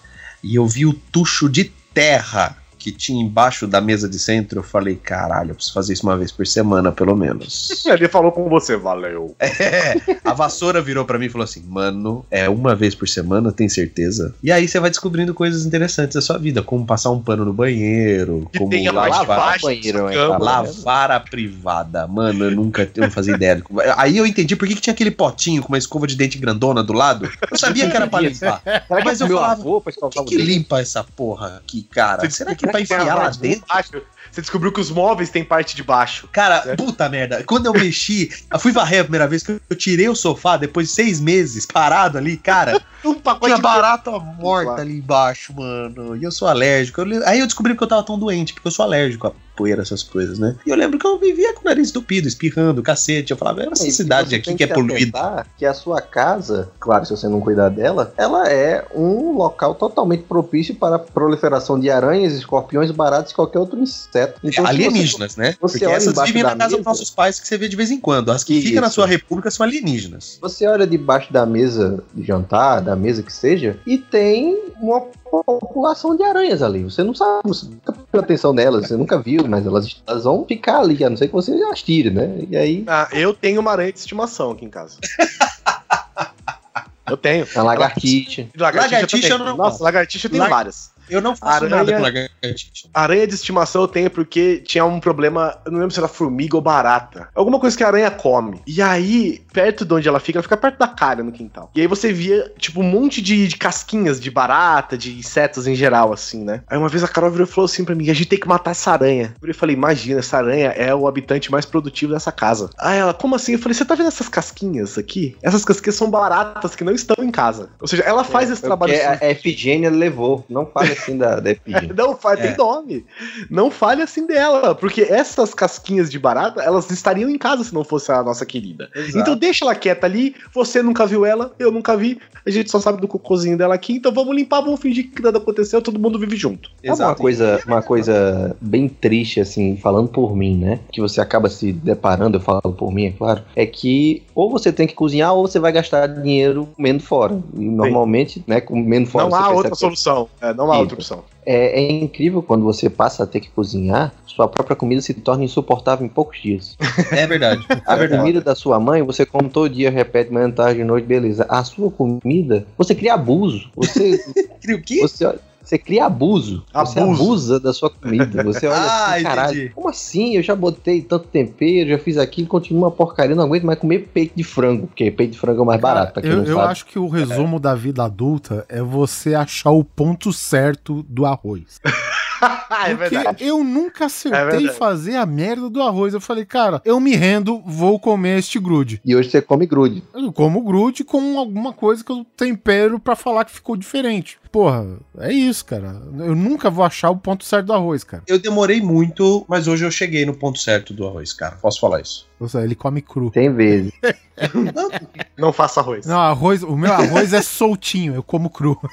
D: e eu vi o tucho de terra que tinha embaixo da mesa de centro, eu falei, caralho, eu preciso fazer isso uma vez por semana, pelo menos.
B: Ele falou com você, valeu.
D: É, a vassoura virou pra mim e falou assim: Mano, é uma vez por semana, tem certeza? E aí você vai descobrindo coisas interessantes da sua vida, como passar um pano no banheiro,
B: Que
D: como lavar,
E: banheiro, tá
D: lavar a privada. Mano, eu nunca eu não fazia ideia. do- Aí eu entendi por que, que tinha aquele potinho com uma escova de dente grandona do lado. Eu sabia que era pra limpar.
E: Será que
D: Mas eu falava,
E: avô
D: que,
E: o
D: que
E: dente?
D: limpa essa porra aqui, cara? Será que
B: a
D: enfiar lá dentro?
B: baixo? Você descobriu que os móveis têm parte de baixo.
D: Cara,
B: Certo.
D: puta merda. Quando eu mexi, eu fui varrer a primeira vez que eu tirei o sofá depois de seis meses parado ali, cara.
B: Um pacote
D: Tinha
B: de
D: barata morta ali embaixo, mano. E eu sou alérgico. Eu aí eu descobri que eu tava tão doente, porque eu sou alérgico a poeira, essas coisas, né? E eu lembro que eu vivia com o nariz entupido, espirrando, cacete. Eu falava, essa
E: E
D: cidade aqui que é poluída.
E: Que a sua casa, claro, se você não cuidar dela, ela é um local totalmente propício para a proliferação de aranhas, escorpiões, baratas e qualquer outro inseto. Então, se você-
D: alienígenas, né?
E: você
D: Porque essas vivem na casa dos nossos pais que você vê de vez em quando. As que ficam na sua república são alienígenas.
E: Você olha debaixo da mesa de jantar, da mesa que seja, e tem uma população de aranhas ali. Você não sabe, você nunca prestou atenção nelas, você nunca viu, mas elas, elas vão ficar ali, a não ser que você as tire, né? E aí,
B: Ah, eu tenho uma aranha de estimação aqui em casa. eu tenho.
E: a lagartixa.
D: Lagartixa
B: também.
D: eu não
B: Nossa, lagartixa eu tenho
D: Lag-
B: várias.
D: Eu não faço
B: Aranha-
D: nada com lagartixa.
B: Aranha de estimação eu tenho porque tinha um problema, eu não lembro se era formiga ou barata. Alguma coisa que a aranha come. E aí, perto de onde ela fica, ela fica perto da cara no quintal. E aí você via, tipo, um monte de, de casquinhas de barata, de insetos em geral, assim, né? Aí uma vez a Carol virou e falou assim pra mim: a gente tem que matar essa aranha. Eu falei: imagina, essa aranha é o habitante mais produtivo dessa casa. Aí ela, como assim? Eu falei: você tá vendo essas casquinhas aqui? Essas casquinhas são baratas que não estão em casa. Ou seja, ela faz esse trabalho.
E: Porque a Efigênia levou. Não fale assim da, da.
B: Não fale,
D: É.
B: tem nome. Não fale assim dela, porque essas casquinhas de barata, elas estariam em casa se não fosse a nossa querida. Então deixa ela quieta ali, você nunca viu ela, eu nunca vi, a gente só sabe do cocôzinho dela aqui, então vamos limpar, vamos fingir que nada aconteceu, todo mundo vive junto.
E: É uma coisa, uma coisa bem triste, assim, falando por mim, né? Que você acaba se deparando, eu falo por mim, é claro, é que ou você tem que cozinhar ou você vai gastar dinheiro comendo fora. E normalmente, né, comendo fora.
B: não há outra solução. É, não há. Outra opção.
E: É, é incrível quando você passa a ter que cozinhar, sua própria comida se torna insuportável em poucos dias.
D: É verdade.
E: A
D: É verdade.
E: comida da sua mãe, você come todo dia, repete manhã, tarde, noite, beleza. A sua comida, você cria abuso. Você,
D: Cria o quê?
E: você, olha- você cria abuso. Você
B: Abuso.
E: abusa da sua comida. Você olha
D: Ah,
E: assim, caralho,
D: entendi.
E: como assim? Eu já botei tanto tempero, já fiz aquilo, continua uma porcaria, não aguento mais comer peito de frango, porque peito de frango é o mais barato, pra quem
C: eu,
E: não
C: eu
E: sabe.
C: acho que o resumo da vida adulta é você achar o ponto certo do arroz.
B: é
C: Porque
B: verdade.
C: eu nunca acertei
B: verdade.
C: fazer a merda do arroz. Eu falei, cara, eu me rendo, vou comer este grude.
E: E hoje você come grude.
C: Eu como grude com alguma coisa que eu tempero pra falar que ficou diferente. Porra, é isso, cara. Eu nunca vou achar o ponto certo do arroz, cara.
D: Eu demorei muito, mas hoje eu cheguei no ponto certo do arroz, cara. Posso falar isso?
C: Ou seja, ele come cru.
E: Tem vezes.
B: Não faça arroz.
C: Não, arroz, o meu arroz é soltinho, eu como cru.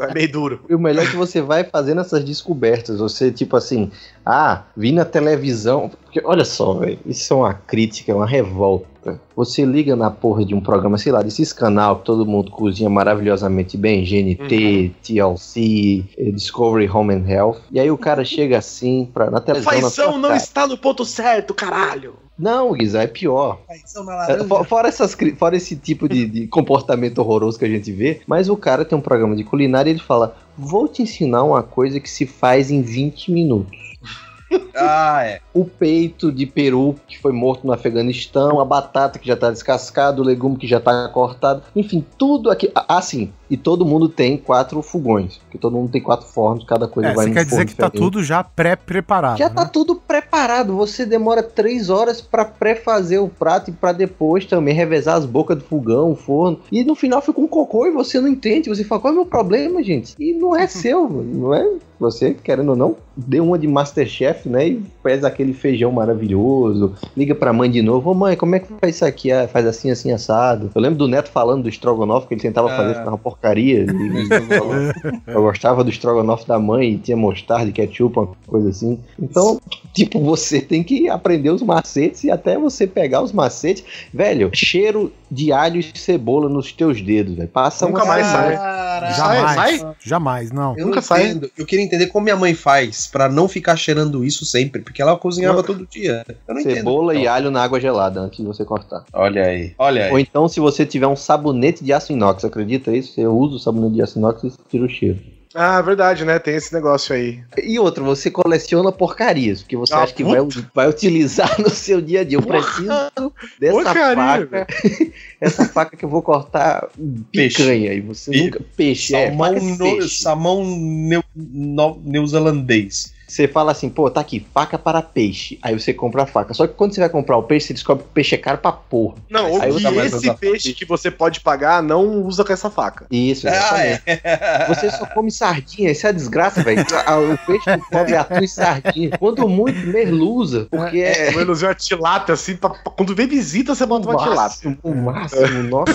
B: É meio duro.
E: E o melhor é que você vai fazendo essas descobertas. Você, tipo assim, ah, vi na televisão. Porque, olha só, velho, isso é uma crítica, é uma revolta. Você liga na porra de um programa, sei lá, desses canal que todo mundo cozinha maravilhosamente bem, GNT, TLC, eh, Discovery Home and Health. E aí o cara chega assim pra, na televisão.
B: Faição não
E: cara.
B: está no ponto certo, caralho.
E: Não, Guizá, é pior. É, fo- Fora, essas, fora esse tipo de, de comportamento horroroso que a gente vê, mas o cara tem um programa de culinária e ele fala: Vou te ensinar uma coisa que se faz em 20 minutos.
D: Ah, é.
E: O peito de peru que foi morto no Afeganistão, a batata que já tá descascada, o legume que já tá cortado, enfim, tudo aqui. Ah, sim, e todo mundo tem quatro fogões, porque todo mundo tem quatro fornos, cada coisa
C: É,
E: vai
C: você quer dizer que tá
E: diferente.
C: tudo já pré-preparado.
E: Já
C: né?
E: tá tudo preparado. Você demora três horas pra pré-fazer o prato e pra depois também revezar as bocas do fogão, o forno. E no final fica um cocô e você não entende. Você fala, qual é o meu problema, gente? E não é seu, não é? Você, querendo ou não, deu uma de Masterchef, né? E fez aquele feijão maravilhoso. Liga pra mãe de novo. Ô mãe, como é que faz isso aqui? Ah, faz assim, assim, assado. Eu lembro do Neto falando do estrogonofe, que ele tentava
D: Ah.
E: fazer, ficava uma porcaria. E- eu gostava do estrogonofe da mãe e tinha mostarda, ketchup, uma coisa assim. Então, tipo, você tem que aprender os macetes e até você pegar os macetes. Velho, cheiro de alho e cebola nos teus dedos, velho. Passa
B: Nunca
E: uma
B: mais
E: semana.
B: sai.
D: Caralho.
C: Jamais.
B: sai?
C: Jamais, não.
D: Eu
B: Nunca
D: não
B: sai.
D: entendo. Eu queria entender como minha mãe faz pra não ficar cheirando isso sempre, porque ela cozinhava todo dia. Eu não entendo.
E: Cebola e alho na água gelada antes de você cortar.
D: Olha aí. Olha
E: Ou
D: aí.
E: então, se você tiver um sabonete de aço inox, acredita isso? Você usa o sabonete de aço inox e tira o cheiro.
B: Ah, verdade, né? Tem esse negócio aí.
E: E outro, você coleciona porcarias, porque você
B: Ah,
E: acha que vai, vai utilizar no seu dia a dia. Eu
B: Porra,
E: preciso dessa
B: porcaria,
E: faca. essa faca que eu vou cortar
D: Peixe.
E: picanha. E você
D: Pe-
E: nunca. Peixe, é,
D: Salmão,
E: faca de
D: no,
E: peixe.
D: salmão no- neozelandês.
E: Você fala assim, pô, tá aqui, faca para peixe. Aí você compra a faca. Só que quando você vai comprar o peixe, você descobre que o peixe é caro pra porra.
B: Não, ou que esse peixe que você pode pagar não usa com essa faca.
E: Isso,
D: Ah,
E: exatamente.
D: é.
E: Você só come sardinha, isso é desgraça, velho. A- O peixe que come é atum e sardinha. Quanto muito merluza, porque é.
B: Uma ilusão a tilápia, assim, pra, pra- quando vem visita, você bota uma tilápia.
E: máximo, o máximo, nossa.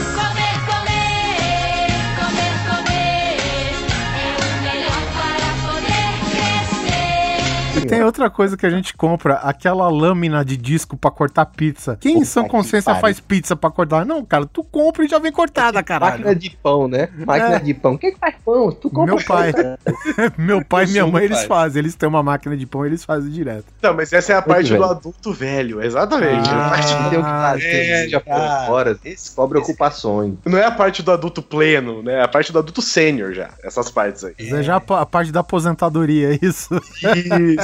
C: E tem outra coisa que a gente compra, aquela lâmina de disco pra cortar pizza. Quem em
E: Puta
C: sã
E: que
C: consciência
E: pariu.
C: faz pizza pra cortar? Não, cara, tu compra e já vem cortada, caralho.
E: Máquina de pão, né? Máquina
C: É.
E: de pão. Quem que faz pão? Tu compra
C: Meu pai, meu pai e minha mãe, eles fazem. Eles têm uma máquina de pão, eles fazem direto.
B: Não, mas essa é a
E: Muito
B: parte do
E: velho.
B: adulto velho, exatamente.
C: Ah.
B: A parte-
E: Não tem o que fazer,
D: é,
E: já
D: cara.
E: fora.
D: Esse-
E: Cobre ocupações.
B: não é a parte do adulto pleno, né? É a parte do adulto sênior já. Essas partes aí.
C: Isso é já a pa- a parte da aposentadoria, é isso.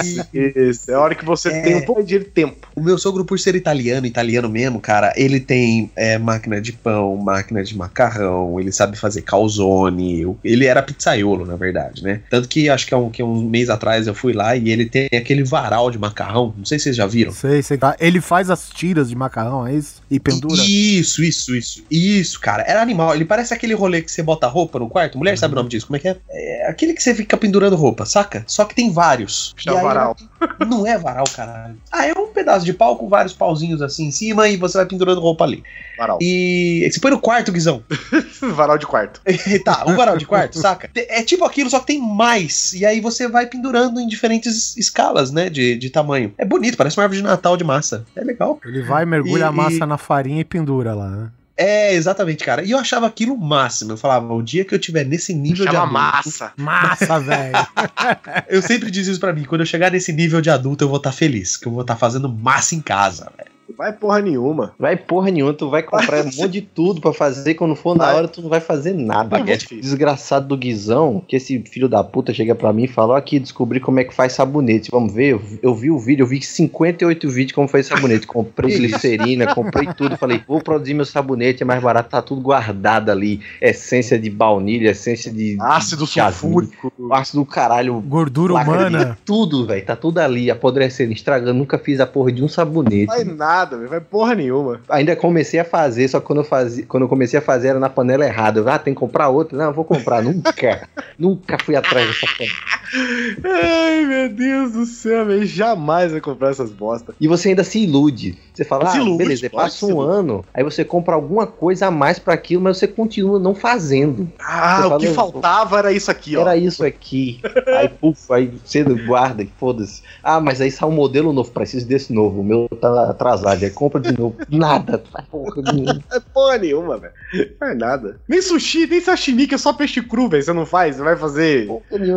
B: Isso, isso. É a hora que você
D: É.
B: tem um pouco de tempo.
D: O meu sogro, por ser italiano, italiano mesmo, cara, ele tem é, máquina de pão, máquina de macarrão, ele sabe fazer calzone. Ele era pizzaiolo, na verdade, né? Tanto que acho que há um, que um mês atrás eu fui lá e ele tem aquele varal de macarrão. Não sei se vocês já viram.
C: Sei, sei. Tá. Ele faz as tiras de macarrão, é isso? E pendura.
D: Isso, isso, isso. Isso, cara. Era animal. Ele parece aquele rolê que você bota roupa no quarto. Mulher sabe o nome disso. Como é que é? É aquele que você fica pendurando roupa, saca? Só que tem vários.
B: É
D: E aí,
B: varal.
D: Não é varal, caralho. Ah, é um pedaço de pau com vários pauzinhos assim em cima e você vai pendurando roupa ali.
B: Varal.
D: E você põe no quarto, Guizão.
B: Varal de quarto.
D: tá, um varal de quarto, saca? É tipo aquilo, só que tem mais. E aí você vai pendurando em diferentes escalas, né? De, de tamanho. É bonito, parece uma árvore de Natal de massa. É legal.
C: Ele vai, mergulha
D: E-
C: a massa
D: e-
C: na farinha e pendura lá, né?
D: É, exatamente, cara. E eu achava aquilo o máximo. Eu falava, o dia que eu tiver nesse nível de adulto.
B: massa.
C: Massa, velho.
D: Eu sempre diz isso pra mim. Quando eu chegar nesse nível de adulto, eu vou estar feliz. Que eu vou estar fazendo massa em casa, velho.
B: Vai porra nenhuma.
E: Vai porra nenhuma, tu vai comprar um monte de tudo pra fazer, quando for na
B: Vai.
E: hora tu não vai fazer nada.
B: Baguete, filho.
E: Desgraçado do Guizão, que esse filho da puta chega pra mim e fala, ó aqui, descobri como é que faz sabonete, vamos ver? Eu, eu vi o vídeo, eu vi 58 vídeos como faz sabonete, comprei glicerina, comprei tudo, falei, vou produzir meu sabonete, é mais barato, tá tudo guardado ali, essência de baunilha, essência de...
B: Ácido
E: de
B: sulfúrico.
E: Ácido do caralho,
C: Gordura
E: de-
C: humana.
E: tudo, velho, tá tudo ali, apodrecendo, estragando, nunca fiz a porra de um sabonete.
B: Vai nada, velho. Vai porra nenhuma.
E: Ainda comecei a fazer, só que quando eu, fazia, quando eu comecei a fazer era na panela errada. Eu, ah, tem que comprar outra? Não, eu vou comprar. Nunca, nunca fui atrás dessa porra.
B: Ai, meu Deus do céu, velho. Jamais vai comprar essas bosta.
E: E você ainda se ilude. Você fala,
B: Se
E: ah,
B: ilude,
E: beleza,
B: claro
E: passa um ano, aí você compra alguma coisa a mais pra aquilo, mas você continua não fazendo.
B: Ah, o que faltava era isso aqui, ó.
E: Era isso aqui. Aí, puf, aí você guarda e foda-se. Ah, mas aí sai um modelo novo, preciso desse novo. O meu tá atrasado. Aí compra de novo. Nada. Faz porra nenhuma.
B: É porra nenhuma, velho. Não é nada. Nem sushi, nem sashimi, que é só peixe cru, velho. Você não faz? Você vai fazer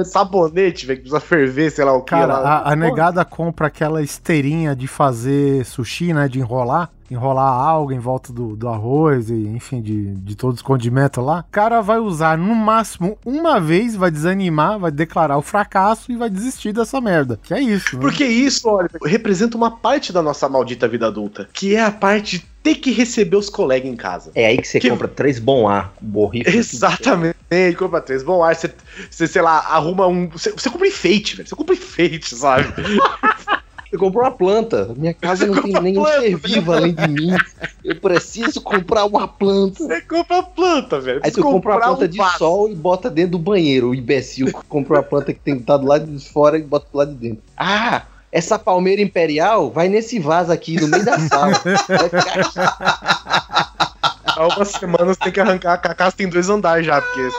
B: sabonete, velho, que precisa ferver, sei lá o que.
C: Cara,
B: lá.
C: a, a negada compra aquela esteirinha de fazer sushi, né? De enrolar. Enrolar algo em volta do, do arroz e, enfim, de, de todos os condimentos lá. O cara vai usar no máximo uma vez, vai desanimar, vai declarar o fracasso e vai desistir dessa merda. Que é isso, né?
B: Porque isso, olha, representa uma parte da nossa maldita vida adulta, que é a parte de ter que receber os colegas em casa.
E: É aí que você
B: Que-
E: compra três bom ar, borrifa.
B: Exatamente, compra três bom ar, você, você, sei lá, arruma um. Você, você compra enfeite, velho. Você compra enfeite, sabe?
E: Você comprou uma planta. Minha casa não tem nenhum
B: planta.
E: ser vivo além de mim. Eu preciso comprar uma planta.
B: Você compra planta, velho.
E: Aí tu compra uma planta
B: um
E: de
B: vaso.
E: sol e bota dentro do banheiro. O imbecil comprou uma planta que tem que estar do lado de fora e bota do lado de dentro. Ah! Essa palmeira imperial vai nesse vaso aqui, no meio da sala.
B: Há uma semana você tem que arrancar. A casa tem dois andares já, porque.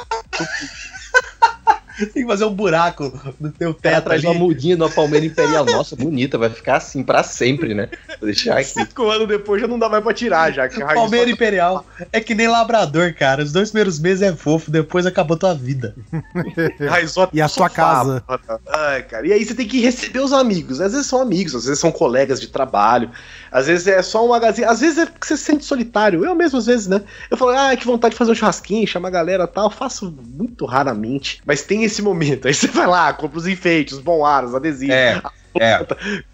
D: Tem que fazer um buraco no teu teto
E: traz
D: ali.
E: uma mudinha de uma palmeira imperial. Nossa, bonita, vai ficar assim pra sempre, né? Vou deixar aqui.
B: Cinco anos depois já não dá mais pra tirar, já. Que
D: Palmeira
B: só-
D: Imperial. É que nem labrador, cara. Os dois primeiros meses é fofo, depois acabou tua vida.
B: Raizou
C: E a sua casa?
B: mano. Ai, cara. E aí você tem que receber os amigos. Às vezes são amigos, às vezes são colegas de trabalho. Às vezes é só um magazine. Às vezes é porque você se sente solitário. Eu mesmo, às vezes, né? Eu falo, ah, que vontade de fazer um churrasquinho, chamar a galera e tal. Eu faço muito raramente. Mas tem esse momento. Aí você vai lá, compra os enfeites, os bom aros, adesivos.
D: É, é.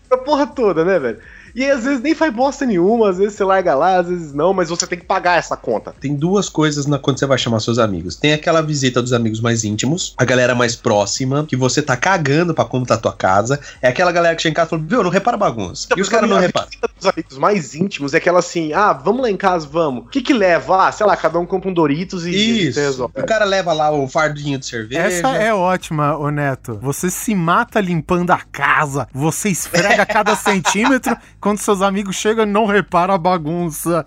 B: A porra toda, né, velho? E aí, às vezes nem faz bosta nenhuma, às vezes você larga lá, às vezes não, mas você tem que pagar essa conta.
D: Tem duas coisas na, quando você vai chamar seus amigos. Tem aquela visita dos amigos mais íntimos, a galera mais próxima, que você tá cagando pra como tá a tua casa. É aquela galera que chega em casa e fala, viu, não repara a bagunça. E os caras não
B: A
D: reparam.
B: visita dos amigos mais íntimos é aquela assim, ah, vamos lá em casa, vamos. O que que leva? Ah, sei lá, cada um compra um Doritos e
D: Isso.
B: resolve.
D: O cara leva lá o fardinho de cerveja.
C: Essa é ótima, ô Neto. Você se mata limpando a casa, você esfrega cada centímetro, quando seus amigos chegam não repara a bagunça.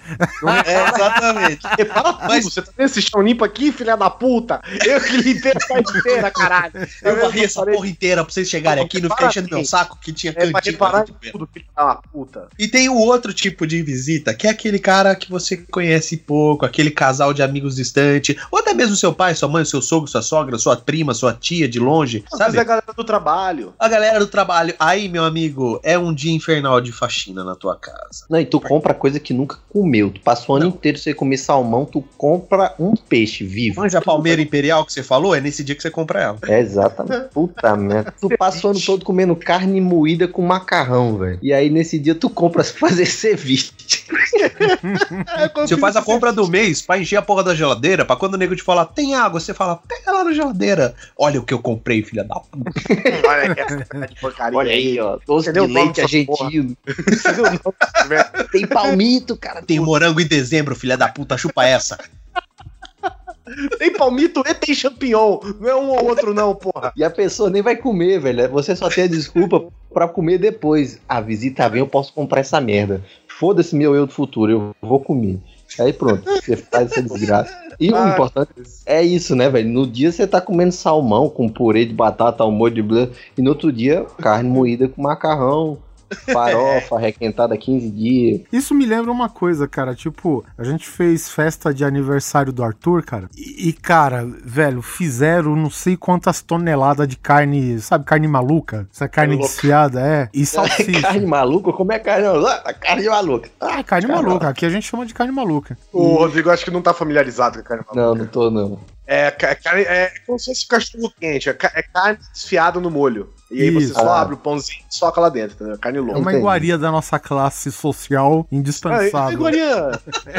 D: É, exatamente.
B: Repara tudo,
D: Mas-
B: você tá vendo esse chão limpo aqui, filha da puta? Eu que limpei a casa inteira, caralho.
D: Eu varri essa porra inteira pra vocês chegarem aqui e não ficar enchendo meu saco que tinha
B: É
D: cantinho. pra
B: tudo, filha da puta.
D: E tem o outro tipo de visita, que é aquele cara que você conhece pouco, aquele casal de amigos distante, ou até mesmo seu pai, sua mãe, seu sogro, sua sogra, sua prima, sua tia de longe, sabe?
B: é a galera do trabalho.
D: A galera do trabalho. Aí, meu amigo, é um dia infernal de faxina na tua casa.
E: Não, e tu compra coisa que nunca comeu. Tu passa o ano inteiro sem comer salmão, tu compra um peixe vivo.
D: Manja a palmeira imperial que você falou, é nesse dia que você compra ela.
E: É, exatamente. Puta merda. Tu passa o ano todo comendo carne moída com macarrão, velho. E aí nesse dia tu compra pra fazer ceviche.
D: Você faz a compra do mês pra encher a porra da geladeira, pra quando o nego te falar, tem água, você fala, pega lá na geladeira. Olha o que eu comprei, filha da puta.
B: Olha aí, essa cara de porcaria.
E: Olha aí, ó. Doce de leite argentino.
B: O nome?
E: Tem palmito, cara.
D: Tem morango em dezembro, filha da puta, chupa essa.
B: Tem palmito e tem champignon. Não é um ou outro, não, porra.
E: E a pessoa nem vai comer, velho. Você só tem a desculpa pra comer depois. A visita vem, eu posso comprar essa merda. Foda-se meu eu do futuro, eu vou comer. Aí pronto, você faz essa desgraça. E o importante é isso, né, velho? No dia você tá comendo salmão com purê de batata, um molho de blá, e no outro dia carne moída com macarrão, farofa requentada há 15 dias.
C: Isso me lembra uma coisa, cara. Tipo, a gente fez festa de aniversário do Arthur, cara. E, e, cara, velho, fizeram não sei quantas toneladas de carne, sabe, carne maluca? Essa carne desfiada, é. E salsicha.
E: carne maluca? Como é carne maluca? Carne maluca.
C: Ah, carne maluca. Aqui a gente chama de carne maluca.
B: O Rodrigo acho que não tá familiarizado com a carne maluca.
E: Não, não tô não.
B: É, carne, é como se fosse cachorro quente. É, é carne desfiada no molho. E aí
C: Isso.
B: você só
E: Ah.
B: abre o pãozinho e soca lá dentro, entendeu? Carne
C: É
B: louca.
C: uma
E: Entendi.
C: iguaria da nossa classe social
B: É, é
C: indispensável.
B: iguaria.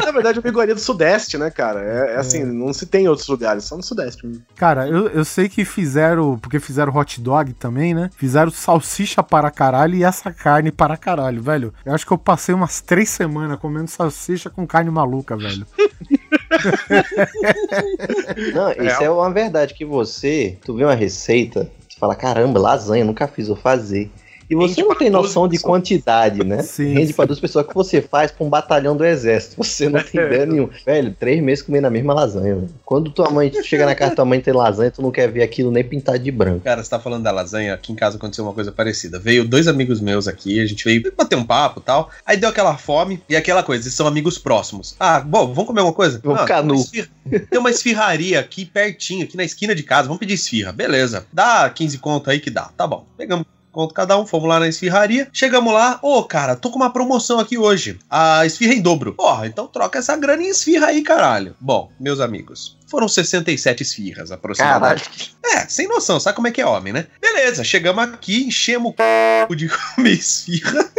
B: Na verdade, é uma iguaria do Sudeste, né, cara? É, é assim, não se tem em outros lugares, só no Sudeste.
C: Cara, eu, eu sei que fizeram, porque fizeram hot dog também, né? Fizeram salsicha para caralho e essa carne para caralho, velho. Eu acho que eu passei umas três semanas comendo salsicha com carne maluca, velho.
E: Não, isso é uma verdade que você, tu vê uma receita, tu fala, caramba, lasanha, nunca fiz, vou fazer. E você não tem
B: 12
E: noção de
B: pessoas.
E: quantidade, né?
C: Sim,
E: Rende
C: sim.
E: pra duas pessoas que você faz pra um batalhão do exército. Você não tem ideia nenhuma. Velho, três meses comendo a mesma lasanha, velho. Quando tua mãe chega na casa da tua mãe tem lasanha, tu não quer ver aquilo nem pintado de branco.
D: Cara, você tá falando da lasanha, aqui em casa aconteceu uma coisa parecida. Veio dois amigos meus aqui, a gente veio bater um papo e tal. Aí deu aquela fome e aquela coisa, eles são amigos próximos. Ah, bom, vamos comer uma coisa?
E: Vamos
D: Ah,
E: ficar
D: tem uma
E: nu.
D: Tem uma esfirraria aqui pertinho, aqui na esquina de casa. Vamos pedir esfirra. Beleza. Dá 15 conto aí que dá. Tá bom. Pegamos conto cada um, fomos lá na esfirraria. Chegamos lá, ô cara, tô com uma promoção aqui hoje. A esfirra em dobro. Porra, então troca essa grana em esfirra aí, caralho. Bom, meus amigos, foram 67 esfirras aproximadamente.
E: Caralho.
D: É, sem noção, sabe como é que é homem, né? Beleza, chegamos aqui, enchemos o c... de comer esfirra.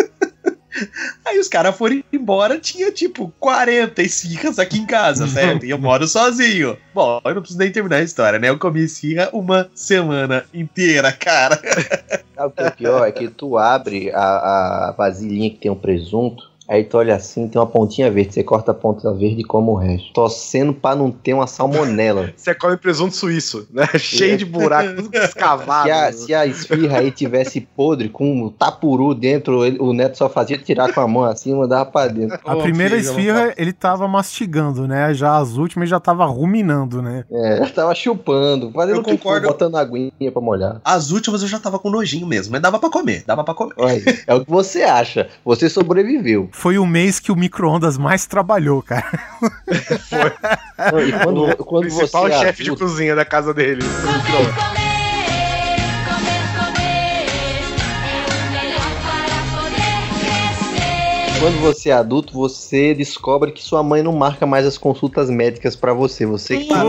D: Aí os caras foram embora, tinha tipo 40 esfirras aqui em casa, certo? E eu moro sozinho. Bom, eu não preciso nem terminar a história, né? Eu comi esfirra uma semana inteira, cara.
E: Sabe o que é pior? É que tu abre a, a vasilhinha que tem um presunto, Aí tu olha assim, tem uma pontinha verde, você corta a ponta verde e come o resto. Torcendo pra não ter uma salmonela.
B: Você come presunto suíço, né? Cheio de buraco, tudo escavado.
E: Se a, se a esfirra aí tivesse podre, com o tapuru dentro, ele- o neto só fazia tirar com a mão assim e mandava pra dentro.
C: A primeira esfirra ele tava mastigando, né? Já as últimas já tava ruminando, né?
E: É, eu tava chupando, fazendo
D: Eu
E: o que for,
D: concordo.
E: botando aguinha pra molhar.
D: As últimas eu já tava com nojinho mesmo, mas dava pra comer, dava pra comer.
E: Olha, é o que você acha. Você sobreviveu.
C: Foi o mês que o micro-ondas mais trabalhou, cara.
E: Não, E quando,
B: O
E: quando você
B: principal
E: é
B: chefe de cozinha da casa dele.
J: Comer,
E: Quando você é adulto, você descobre que sua mãe não marca mais as consultas médicas pra você. Você que tá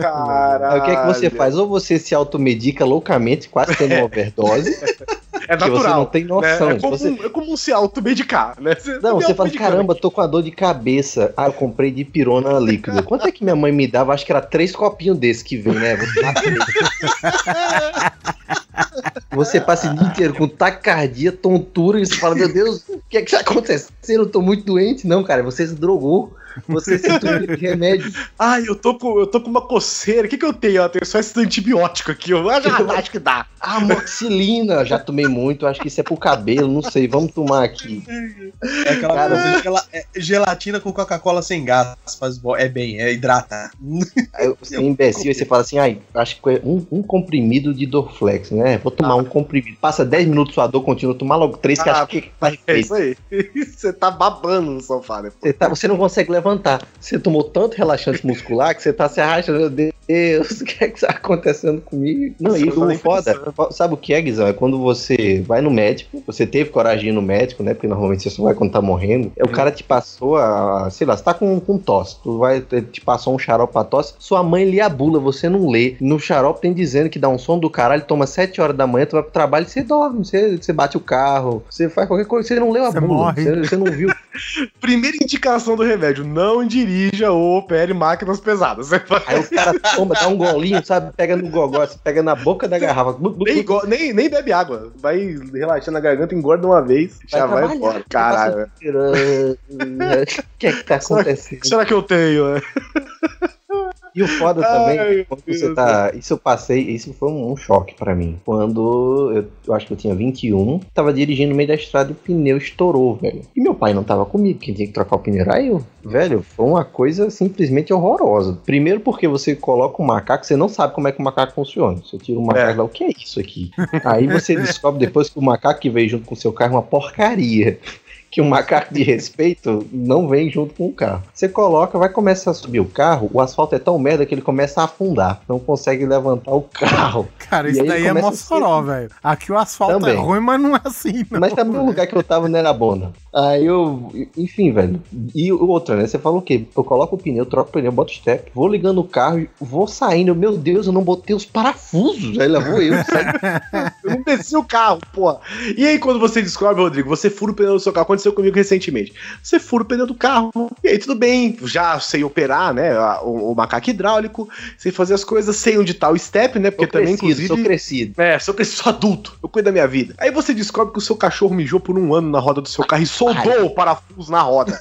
B: Caralho.
E: Aí o que é que você faz? Ou você se automedica loucamente, quase tendo uma overdose.
B: É
E: que você
B: natural.
E: não tem
B: né?
E: noção.
B: É, comum,
E: Você-
B: é comum se automedicar, né? Você
E: Não, você fala,
B: né?
E: caramba, tô com a dor de cabeça. Ah, eu comprei de pirona líquida. Quanto é que minha mãe me dava? Acho que era três copinhos desse que vem, né? Você passa o dia inteiro com taquicardia, tontura, e você fala, meu Deus, o que é que tá acontecendo? Eu tô muito doente. Não, cara, você se drogou. Você se de remédio.
B: Ai, eu tô com, eu tô com uma coceira. O que, que eu tenho? Eu tenho só esse antibiótico aqui. Eu ah, já acho que dá.
E: Amoxicilina, já tomei muito, acho que isso é pro cabelo, não sei, vamos tomar aqui.
D: É aquela
E: Cara,
D: coisa é gelatina com Coca-Cola sem gás. Faz é bem, é hidrata.
E: Aí você é imbecil, aí você fala assim, ai, acho que é um, um comprimido de Dorflex, né? Vou tomar um comprimido. Passa 10 minutos, sua dor continua, tomar logo três, que
B: Ah,
E: acho que tá
B: É isso aí. Você tá babando no sofá, né?
E: Você, tá- você não consegue levantar. Você tomou tanto relaxante muscular que você tá se arrastando. Meu Deus, o que é que tá acontecendo comigo? Não, e
B: Nossa, eu tô
E: o
B: nem
E: foda, sabe o que é, Guizão? É quando você vai no médico, você teve coragem de ir no médico, né? Porque normalmente você só vai quando tá morrendo. O cara te passou a, sei lá, você tá com, com tosse, tu vai, ele te passou um xarope pra tosse, sua mãe lê a bula, você não lê. No xarope tem dizendo que dá um som do caralho, toma 7 horas da manhã, tu vai pro trabalho e você dorme, você, você bate o carro, você faz qualquer coisa, você não leu a
C: Você
E: bula,
C: morre.
E: você, você não viu.
B: Primeira indicação do remédio: não dirija ou opere máquinas pesadas.
E: Aí o cara toma, dá um golinho, sabe? Pega no gogó, você pega na boca da garrafa.
B: Nem, nem, nem bebe água. Vai relaxando a garganta, engorda uma vez, já vai embora. Caralho.
E: O que é que tá acontecendo?
B: Será que eu tenho? né?
E: E o foda
B: Ai,
E: também,
B: meu
E: quando você
B: Deus.
E: tá. Isso eu passei, isso foi um, um choque pra mim. Quando eu, eu acho que eu tinha 21, tava dirigindo no meio da estrada e o pneu estourou, velho. E meu pai não tava comigo, quem tinha que trocar o pneu era eu. Velho, foi uma coisa simplesmente horrorosa. Primeiro porque você coloca um macaco, você não sabe como é que o macaco funciona. Você tira o macaco
B: É.
E: lá, o que é isso aqui? Aí você descobre depois que o macaco que veio junto com o seu carro é uma porcaria. Que um macaco de respeito não vem junto com o carro. Você coloca, vai começar a subir o carro, o asfalto é tão merda que ele começa a afundar. Não consegue levantar o carro.
C: Cara,
E: E
C: isso
E: aí
C: daí é Mossoró, velho. Aqui o asfalto
E: Também.
C: é ruim, mas não é assim, não.
E: Mas também o lugar que eu tava não era bom, não. Aí eu. Enfim, velho. E outra, né? Você fala o quê? Eu coloco o pneu, troco o pneu, boto o step, vou ligando o carro, vou saindo. Meu Deus, eu não botei os parafusos. Aí lá vou eu.
B: Eu não desci o carro, porra. E aí, quando você descobre, Rodrigo, você fura o pneu do seu carro. Aconteceu comigo recentemente. Você fura o pneu do carro. E aí, tudo bem. Já sei operar, né? O, o macaco hidráulico. Sei fazer as coisas. Sei onde tá o step, né? Porque
E: Sou
B: também,
E: crescido,
B: inclusive.
E: sou crescido.
B: É, sou, cres- sou adulto, eu cuido da minha vida. Aí você descobre que o seu cachorro mijou por um ano na roda do seu carro e soldou o parafuso na roda.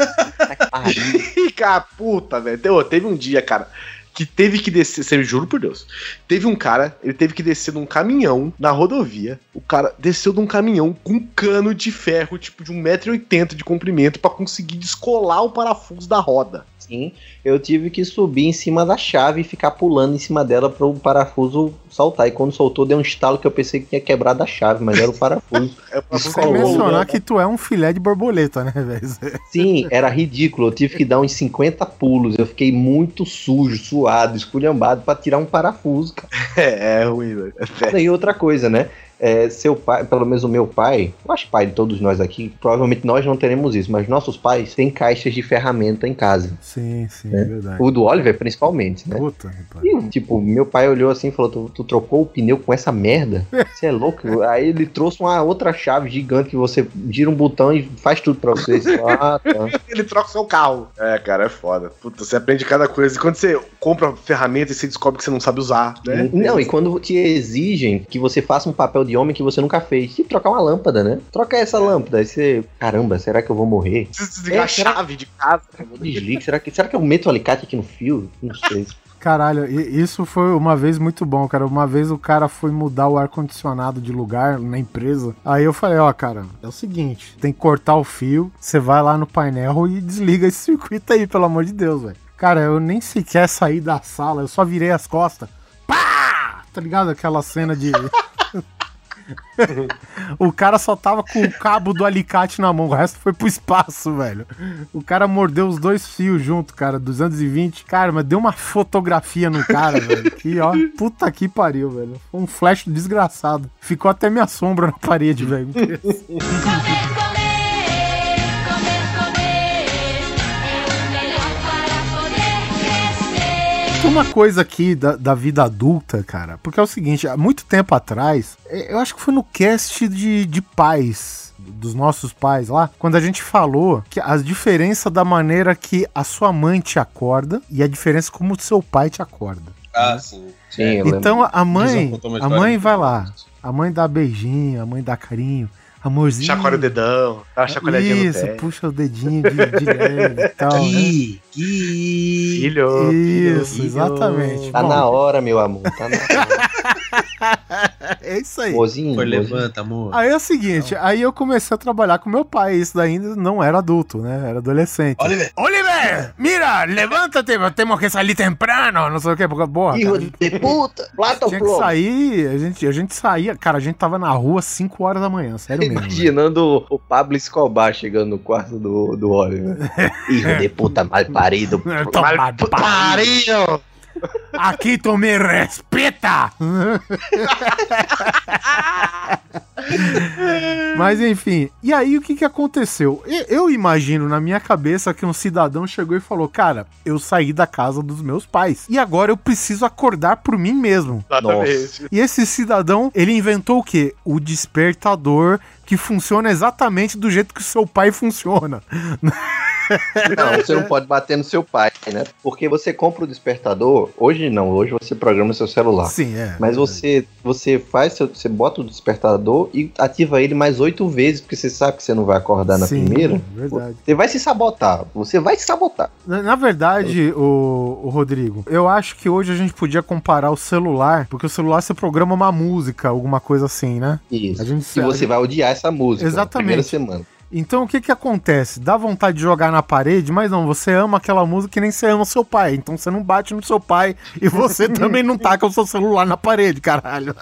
B: E, cara, puta, velho. Teve um dia, cara, que teve que descer, sério, juro por Deus. Teve um cara, ele teve que descer de um caminhão na rodovia. O cara desceu de um caminhão com um cano de ferro, tipo de 1,80m de comprimento, pra conseguir descolar o parafuso da roda.
E: Sim, eu tive que subir em cima da chave e ficar pulando em cima dela para o parafuso saltar. E quando soltou, deu um estalo que eu pensei que tinha quebrado a chave, mas era o parafuso.
B: É
C: Sem
B: colou,
C: mencionar
B: né?
C: que tu é um filé de borboleta, né, velho?
E: Sim, era ridículo. Eu tive que dar uns 50 pulos. Eu fiquei muito sujo, suado, esculhambado para tirar um parafuso, cara.
B: É, é ruim, velho. É.
E: E outra coisa, né? É, seu pai, pelo menos o meu pai, eu acho pai de todos nós aqui, provavelmente nós não teremos isso, mas nossos pais têm caixas de ferramenta em casa.
C: Sim, sim,
E: É.
C: é verdade.
E: O do Oliver, principalmente, né?
C: Puta, rapaz.
E: E, tipo, meu pai olhou assim e falou: tu, tu trocou o pneu com essa merda? Você é louco? Aí ele trouxe uma outra chave gigante que você gira um botão e faz tudo pra você. Ah, tá.
B: Ele troca o seu carro. É, cara, é foda. Puta, você aprende cada coisa. E quando você compra ferramenta e você descobre que você não sabe usar, né?
E: Não, e quando te exigem que você faça um papel de homem que você nunca fez. Tipo, trocar uma lâmpada, né? Troca essa lâmpada. Aí você. Caramba, será que eu vou morrer?
B: Desligar
E: É,
B: a
E: será-
B: chave de casa.
E: Desligue. Será que, será que eu meto o alicate aqui no fio? Não sei.
C: Caralho, e- isso foi uma vez muito bom, cara. Uma vez o cara foi mudar o ar-condicionado de lugar na empresa. Aí eu falei, ó, cara, é o seguinte, tem que cortar o fio, você vai lá no painel e desliga esse circuito aí, pelo amor de Deus, velho. Cara, eu nem sequer saí da sala, eu só virei as costas. Pá! Tá ligado? Aquela cena de. o cara só tava com o cabo do alicate na mão, o resto foi pro espaço, velho. O cara mordeu os dois fios junto, cara, 220. Cara, mas deu uma fotografia no cara, velho. Que, ó, puta que pariu, velho. Foi um flash desgraçado. Ficou até minha sombra na parede, velho. Tem uma coisa aqui da, da vida adulta, cara, porque é o seguinte, há muito tempo atrás, eh, eu acho que foi no cast de, de pais, dos nossos pais lá, quando a gente falou que as diferenças da maneira que a sua mãe te acorda e a diferença como o seu pai te acorda.
D: Ah, sim.
E: Sim, lembro.
C: Então a mãe, a mãe vai lá, a mãe dá beijinho, a mãe dá carinho, amorzinho.
B: Chacoalha o dedão, dá uma chacoalhadinha no
C: Isso,
B: pé.
C: puxa o dedinho de, de leve e tal, né?
D: Gui, Gui.
B: Filho,
C: Isso,
B: filho.
C: exatamente.
E: Tá
C: Bom,
E: na hora, meu amor. Tá na hora.
C: É isso aí.
E: Mozinho,
D: Foi,
E: mozinho.
D: levanta, amor.
C: Aí é o seguinte, aí eu comecei a trabalhar com meu pai, isso daí ainda não era adulto, né? Era adolescente.
D: Oliver.
C: Oliver, mira, levanta-te, temos que sair temprano, não sei o que, porque, porra,
E: Hijo
C: cara,
E: de puta. Plata
C: tinha que sair, a gente, a gente saía, cara, a gente tava na rua 5 horas da manhã, sério mesmo.
E: Imaginando o Pablo Escobar chegando no quarto do, do Oliver. Hijo de puta mal parido.
C: Toma, pariu. Aqui tu me respeta! Mas enfim, e aí o que que aconteceu? Eu imagino na minha cabeça que um cidadão chegou e falou: Cara, eu saí da casa dos meus pais e agora eu preciso acordar por mim mesmo.
B: Exatamente.
C: E esse cidadão, ele inventou o quê? O despertador que funciona exatamente do jeito que o seu pai funciona.
E: Não, você não pode bater no seu pai, né? Porque você compra o despertador, hoje não, hoje você programa seu celular.
C: Sim, é.
E: Mas você, você faz, você bota o despertador e ativa ele mais oito vezes, porque você sabe que você não vai acordar na
C: Sim,
E: primeira.
C: verdade.
E: Você vai se sabotar. Você vai se sabotar.
C: Na, na verdade, o, o Rodrigo, eu acho que hoje a gente podia comparar o celular, porque o celular você programa uma música, alguma coisa assim, né?
E: Isso.
C: A gente
E: E você vai odiar essa música. na
C: Exatamente.
E: Primeira semana.
C: Então o que que acontece? Dá vontade de jogar na parede, mas não, você ama aquela música que nem você ama seu pai. Então você não bate no seu pai e você também não taca o seu celular na parede, caralho.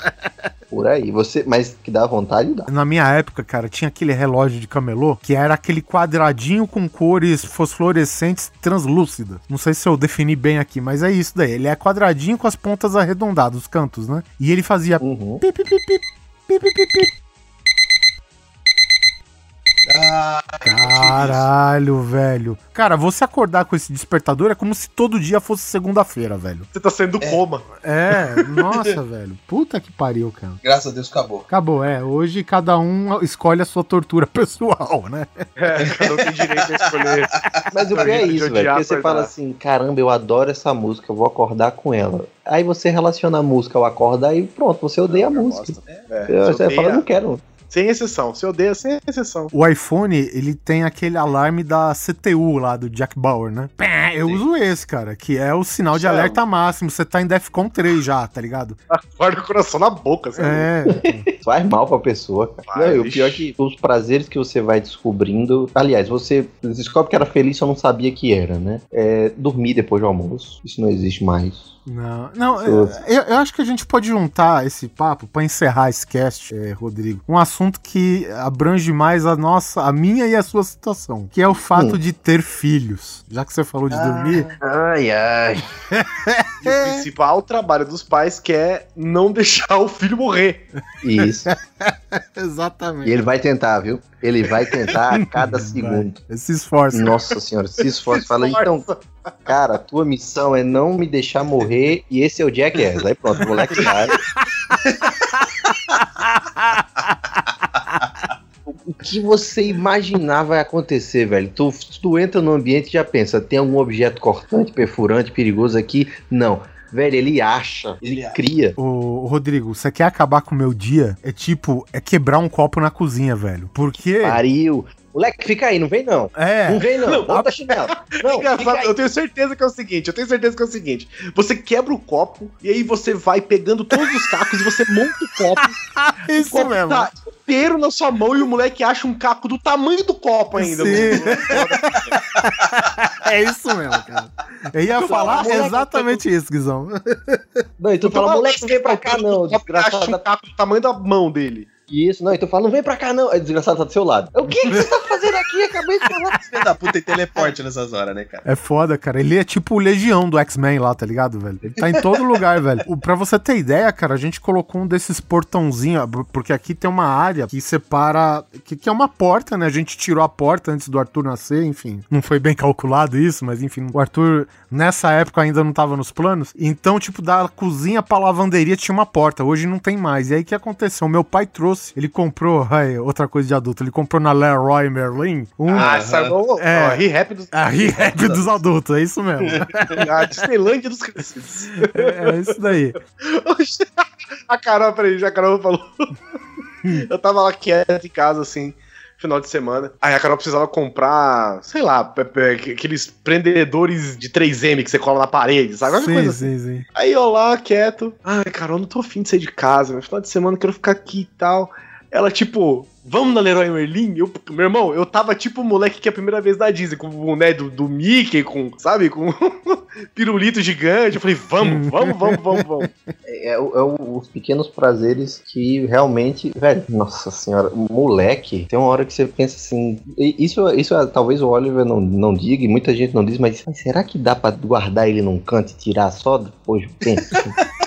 E: Por aí. Você, mas que dá vontade, dá.
C: Na minha época, cara, tinha aquele relógio de camelô que era aquele quadradinho com cores fosforescentes translúcidas. Não sei se eu defini bem aqui, mas é isso daí. Ele é quadradinho com as pontas arredondadas, os cantos, né? E ele fazia
E: Uhum.
C: pip, pip, pip, pip, pip, pip.
D: Ah,
C: Caralho, velho. Cara, você acordar com esse despertador é como se todo dia fosse segunda-feira, velho.
B: Você tá saindo do coma.
C: É, nossa, velho. Puta que pariu, cara.
D: graças a Deus acabou.
C: Acabou, é. Hoje cada um escolhe a sua tortura pessoal, né?
B: É, cada um tem direito a escolher.
E: Mas o pior é isso, velho. Porque você fala assim, caramba, eu adoro essa música, eu vou acordar com ela. Aí você relaciona a música ao acordar e pronto, você odeia a música.
B: É,
E: Você
B: você
E: fala, não quero.
B: Sem exceção. Você odeia sem exceção.
C: O iPhone, ele tem aquele alarme da CTU lá, do Jack Bauer, né? Pé, Eu uso esse, cara, que é o sinal de
B: Chama.
C: alerta máximo. Você tá em Defcon 3 já, tá ligado?
B: Guarda o coração na boca. Assim,
C: É.
E: Faz mal pra pessoa, cara.
B: Vai,
E: Não, e o pior é que os prazeres que você vai descobrindo. Aliás, você descobre que era feliz e eu não sabia que era, né? É, dormir depois do almoço. Isso não existe mais.
C: Não, não é, eu, eu acho que a gente pode juntar esse papo pra encerrar esse cast, é, Rodrigo. Um assunto que abrange mais a nossa, a minha e a sua situação, que é o fato
E: Hum.
C: de ter filhos. Já que você falou de dormir,
E: Ai, ai.
B: E o principal trabalho dos pais que é não deixar o filho morrer.
E: Isso.
C: exatamente.
E: E ele vai tentar, viu? Ele vai tentar a cada
C: Vai.
E: segundo.
C: Se esforça.
E: Nossa senhora, se esforça. Fala, então, cara, a tua missão é não me deixar morrer e esse é o Jackass. Aí pronto, o moleque vai. O que você imaginar vai acontecer, velho? Tu, tu entra no ambiente e já pensa, tem algum objeto cortante, perfurante, perigoso aqui? Não. Velho, ele acha, ele cria.
C: Ô, ô, Rodrigo, você quer acabar com o meu dia? É tipo, é quebrar um copo na cozinha, velho. Porque.
E: Pariu. Moleque, fica aí, não vem não.
C: É.
E: Não vem não,
B: Não,
E: bota chinelo. Não,
B: eu tenho certeza que é o seguinte, eu tenho certeza que é o seguinte. Você quebra o copo e aí você vai pegando todos os cacos e você monta o copo.
C: Isso
B: o copo
C: mesmo.
B: tá inteiro na sua mão e o moleque acha um caco do tamanho do copo ainda.
C: Sim. É isso mesmo, cara. Eu ia falar
E: moleque,
C: exatamente isso, Guizão.
E: Não, e tu fala, moleque, não vem pra cá não,
B: Acha
E: desgraçado.
B: um caco do tamanho da mão dele.
E: Isso, não, e tu fala, não vem pra cá não. Aí o desgraçado tá do seu lado. O que, que você tá fazendo aqui? Acabei de falar.
D: Filho da puta tem teleporte nessas horas, né, cara?
C: É foda, cara. Ele é tipo o Legião do X-Men lá, tá ligado, velho? Ele tá em todo lugar, velho. O, pra você ter ideia, cara, a gente colocou um desses portãozinhos, porque aqui tem uma área que separa. Que, que é uma porta, né? A gente tirou a porta antes do Arthur nascer, enfim. Não foi bem calculado isso, mas enfim. O Arthur, nessa época, ainda não tava nos planos. Então, tipo, da cozinha pra lavanderia tinha uma porta. Hoje não tem mais. E aí o que aconteceu? Meu pai trouxe, ele comprou. Ai, outra coisa de adulto. Ele comprou na Leroy Merlin um.
B: Ah, saiu
C: É.
B: ó, re-rap dos...
C: A re-rap dos adultos, é isso mesmo.
B: A Disneylândia dos crescidos.
C: É, é isso daí.
B: A Carol, peraí, já a Carol falou. Eu tava lá quieto em casa, assim, final de semana. Aí a Carol precisava comprar, sei lá, aqueles prendedores de 3M que você cola na parede, sabe?
C: Sim,
B: coisa assim.
C: sim, sim.
B: Aí eu lá, quieto. Ai, Carol, não tô afim de sair de casa, final de semana eu quero ficar aqui e tal. Ela, tipo, vamos na Leroy Merlin? Eu, meu irmão, eu tava tipo o moleque que é a primeira vez da Disney, com o boné do, do Mickey, com, sabe, com pirulito gigante. Eu falei, vamos, vamos, vamos, vamos, vamos.
E: É, é é os pequenos prazeres que realmente, velho, nossa senhora, moleque, tem uma hora que você pensa assim, isso, isso é- talvez o Oliver não, não diga, e muita gente não diz, mas, mas será que dá pra guardar ele num canto e tirar só depois do tempo?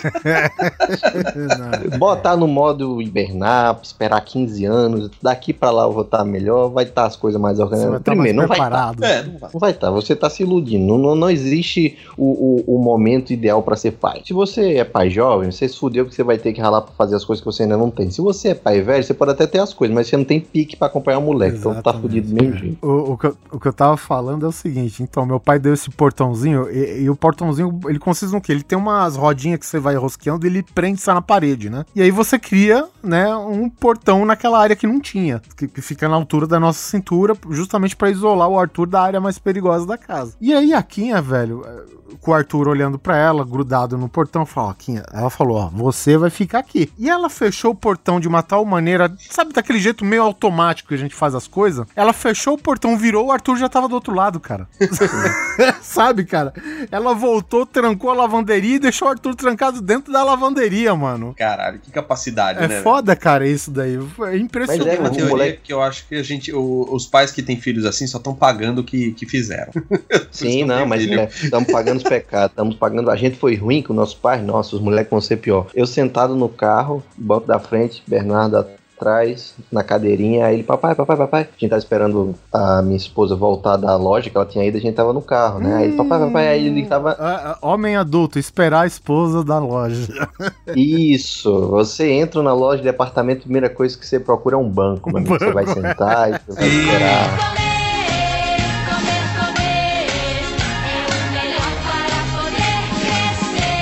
E: Botar no modo hibernar, esperar 15 anos, daqui pra lá eu vou estar melhor, vai estar as coisas mais organizadas.
C: estar
E: Primeiro,
C: mais
E: não vai estar.
D: É, não vai.
E: Não vai estar, você tá se iludindo. Não, não, não existe o, o, o momento ideal pra ser pai. Se você é pai jovem, você se fudeu porque você vai ter que ralar pra fazer as coisas que você ainda não tem. Se você é pai velho, você pode até ter as coisas, mas você não tem pique pra acompanhar o moleque. Então tá
C: Exatamente.
E: fudido do mesmo jeito.
C: O, o, que eu, o que eu tava falando é o seguinte, então, meu pai deu esse portãozinho, e, e o portãozinho, ele consiste no quê? Ele tem umas rodinhas que você vai rosqueando e ele prende isso na parede, né? E aí você cria, né, um portão naquela área que não tinha, que, que fica na altura da nossa cintura, justamente pra isolar o Arthur da área mais perigosa da casa. E aí a Quinha, velho, eh, com o Arthur olhando pra ela, grudado no portão, falou, ó, Quinha, ela falou, ó, você vai ficar aqui. E ela fechou o portão de uma tal maneira, sabe, daquele jeito meio automático que a gente faz as coisas? Ela fechou o portão, virou, o Arthur já tava do outro lado, cara. sabe, cara? Ela voltou, trancou a lavanderia e deixou o Arthur trancado dentro da lavanderia, mano.
D: Caralho, que capacidade,
C: É
D: né?
C: foda, cara, isso daí. É impressionante.
E: Mas é,
D: Uma teoria
E: moleque-
D: que eu acho que a gente, o- os pais que têm filhos assim só estão pagando o que, que fizeram.
E: Sim, não, mas estamos pagando os pecados, estamos pagando. A gente foi ruim com nossos pais, nossa, os moleques vão ser pior. Eu sentado no carro, banco da frente, Bernardo atrás, na cadeirinha, aí ele, papai, papai, papai. A gente tava esperando a minha esposa voltar da loja que ela tinha ido, a gente tava no carro, né? Aí ele, papai, papai, aí ele tava.
C: Ah, ah, Homem adulto, esperar a esposa da loja.
E: Isso, você entra na loja de departamento, a primeira coisa que você procura é um banco, mano. Você vai sentar e você vai esperar.
J: É.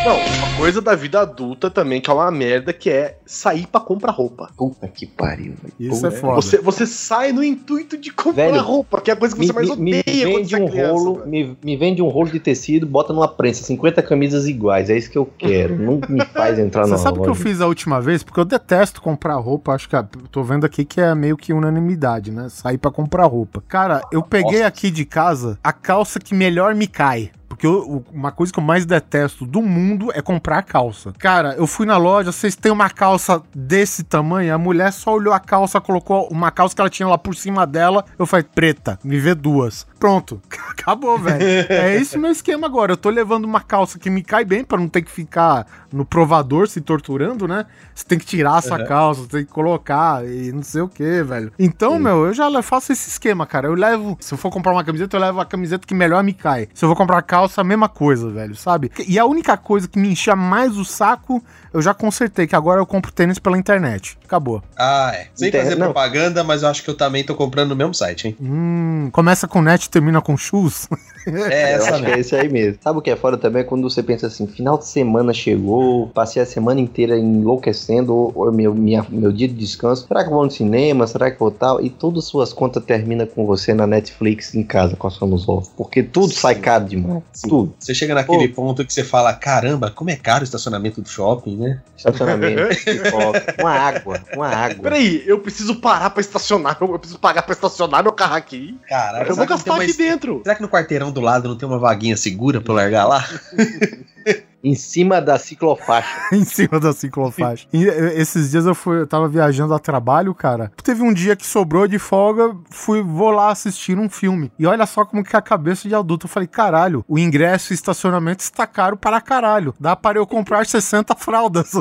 B: Não, coisa da vida adulta também, que é uma merda, que é sair pra comprar roupa.
E: Puta que pariu, velho.
C: Isso é
E: Puta.
C: foda.
B: Você, você sai no intuito de comprar
E: Velho,
B: roupa, que é a coisa que
E: Me,
B: você mais
E: me- me
B: odeia quando
E: vende
B: você é
E: um
B: criança,
E: rolo, me, me vende um rolo de tecido, bota numa prensa, 50 camisas iguais, é isso que eu quero. Não me faz entrar
C: Você
E: na
C: sabe o que eu fiz a última vez? Porque eu detesto comprar roupa. Acho que ah, tô vendo aqui que é meio que unanimidade, né? Sair pra comprar roupa. Cara, eu peguei aqui de casa a calça que melhor me cai. Porque eu- uma coisa que eu mais detesto do mundo é comprar calça. Cara, eu fui na loja, vocês têm uma calça desse tamanho? A mulher só olhou a calça, colocou uma calça que ela tinha lá por cima dela. Eu falei, preta, me vê duas. Pronto, acabou, velho. É esse meu esquema agora. Eu tô levando uma calça que me cai bem pra não ter que ficar no provador se torturando, né? Você tem que tirar essa calça, você tem que colocar e não sei o que, velho. Então, meu, eu já faço esse esquema, cara. Eu levo, se eu for comprar uma camiseta, eu levo a camiseta que melhor me cai. Se eu vou comprar calça, negócio a mesma coisa, velho, sabe? E a única coisa que me enchia mais o saco, eu já consertei, que agora eu compro tênis pela internet. Acabou.
D: Ah, é. Sem
E: Inter-
D: fazer
E: não.
D: propaganda, mas eu acho que eu também tô comprando no mesmo site, hein?
C: Hum, começa com net e termina com shoes.
D: É,
E: Eu
D: essa
E: acho que
D: mesmo.
E: é esse aí mesmo. Sabe o que é foda também? É Quando você pensa assim, final de semana chegou, passei a semana inteira enlouquecendo, ou, ou meu, minha- meu dia de descanso. Será que eu vou no cinema? Será que eu vou tal? E todas as suas contas terminam com você na Netflix em casa, com a sua Nuzol. Porque tudo sai caro demais. Tudo.
D: Você chega naquele ponto que você fala, caramba, como é caro o estacionamento do shopping, né?
E: Estacionamento, pipoca, uma água, uma água.
B: Peraí, eu preciso parar pra estacionar, eu preciso pagar pra estacionar meu carro aqui.
D: Caralho,
B: Eu vou gastar aqui
D: uma-
B: dentro.
D: Será que no quarteirão do lado não tem uma vaguinha segura pra eu largar lá?
E: Em cima da ciclofaixa.
C: em cima da ciclofaixa. E, esses dias eu fui, eu tava viajando a trabalho, cara. Teve um dia que sobrou de folga, fui, vou lá assistir um filme. E olha só como que é a cabeça de adulto. Eu falei, caralho, o ingresso e estacionamento está caro para caralho. Dá para eu comprar 60 fraldas.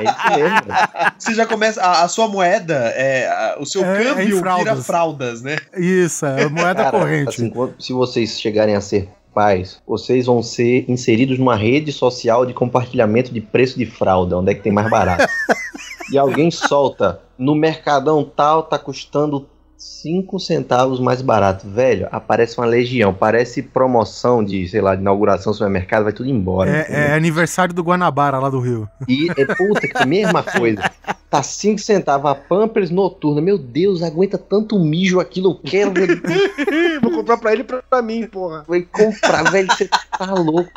E: É isso mesmo.
D: Você já começa. A, a sua moeda, é, a- o seu
C: É, é em
D: câmbio vira
C: fraldas.
D: fraldas, né?
C: Isso, é moeda
E: Cara,
C: corrente.
E: assim, se vocês chegarem a ser pais, vocês vão ser inseridos numa rede social de compartilhamento de preço de fralda, onde é que tem mais barato. e alguém solta, no mercadão tal tá custando 5 centavos mais barato. Velho, aparece uma legião, parece promoção de, sei lá, de inauguração do supermercado, vai tudo embora.
C: É, é aniversário do Guanabara lá do Rio.
E: E é puta que mesma coisa. Tá 5 centavos a Pampers noturna. Meu Deus, aguenta tanto mijo aquilo, eu quero. velho.
B: Vou comprar pra ele e pra, pra mim, porra.
E: Foi comprar, velho, você tá louco.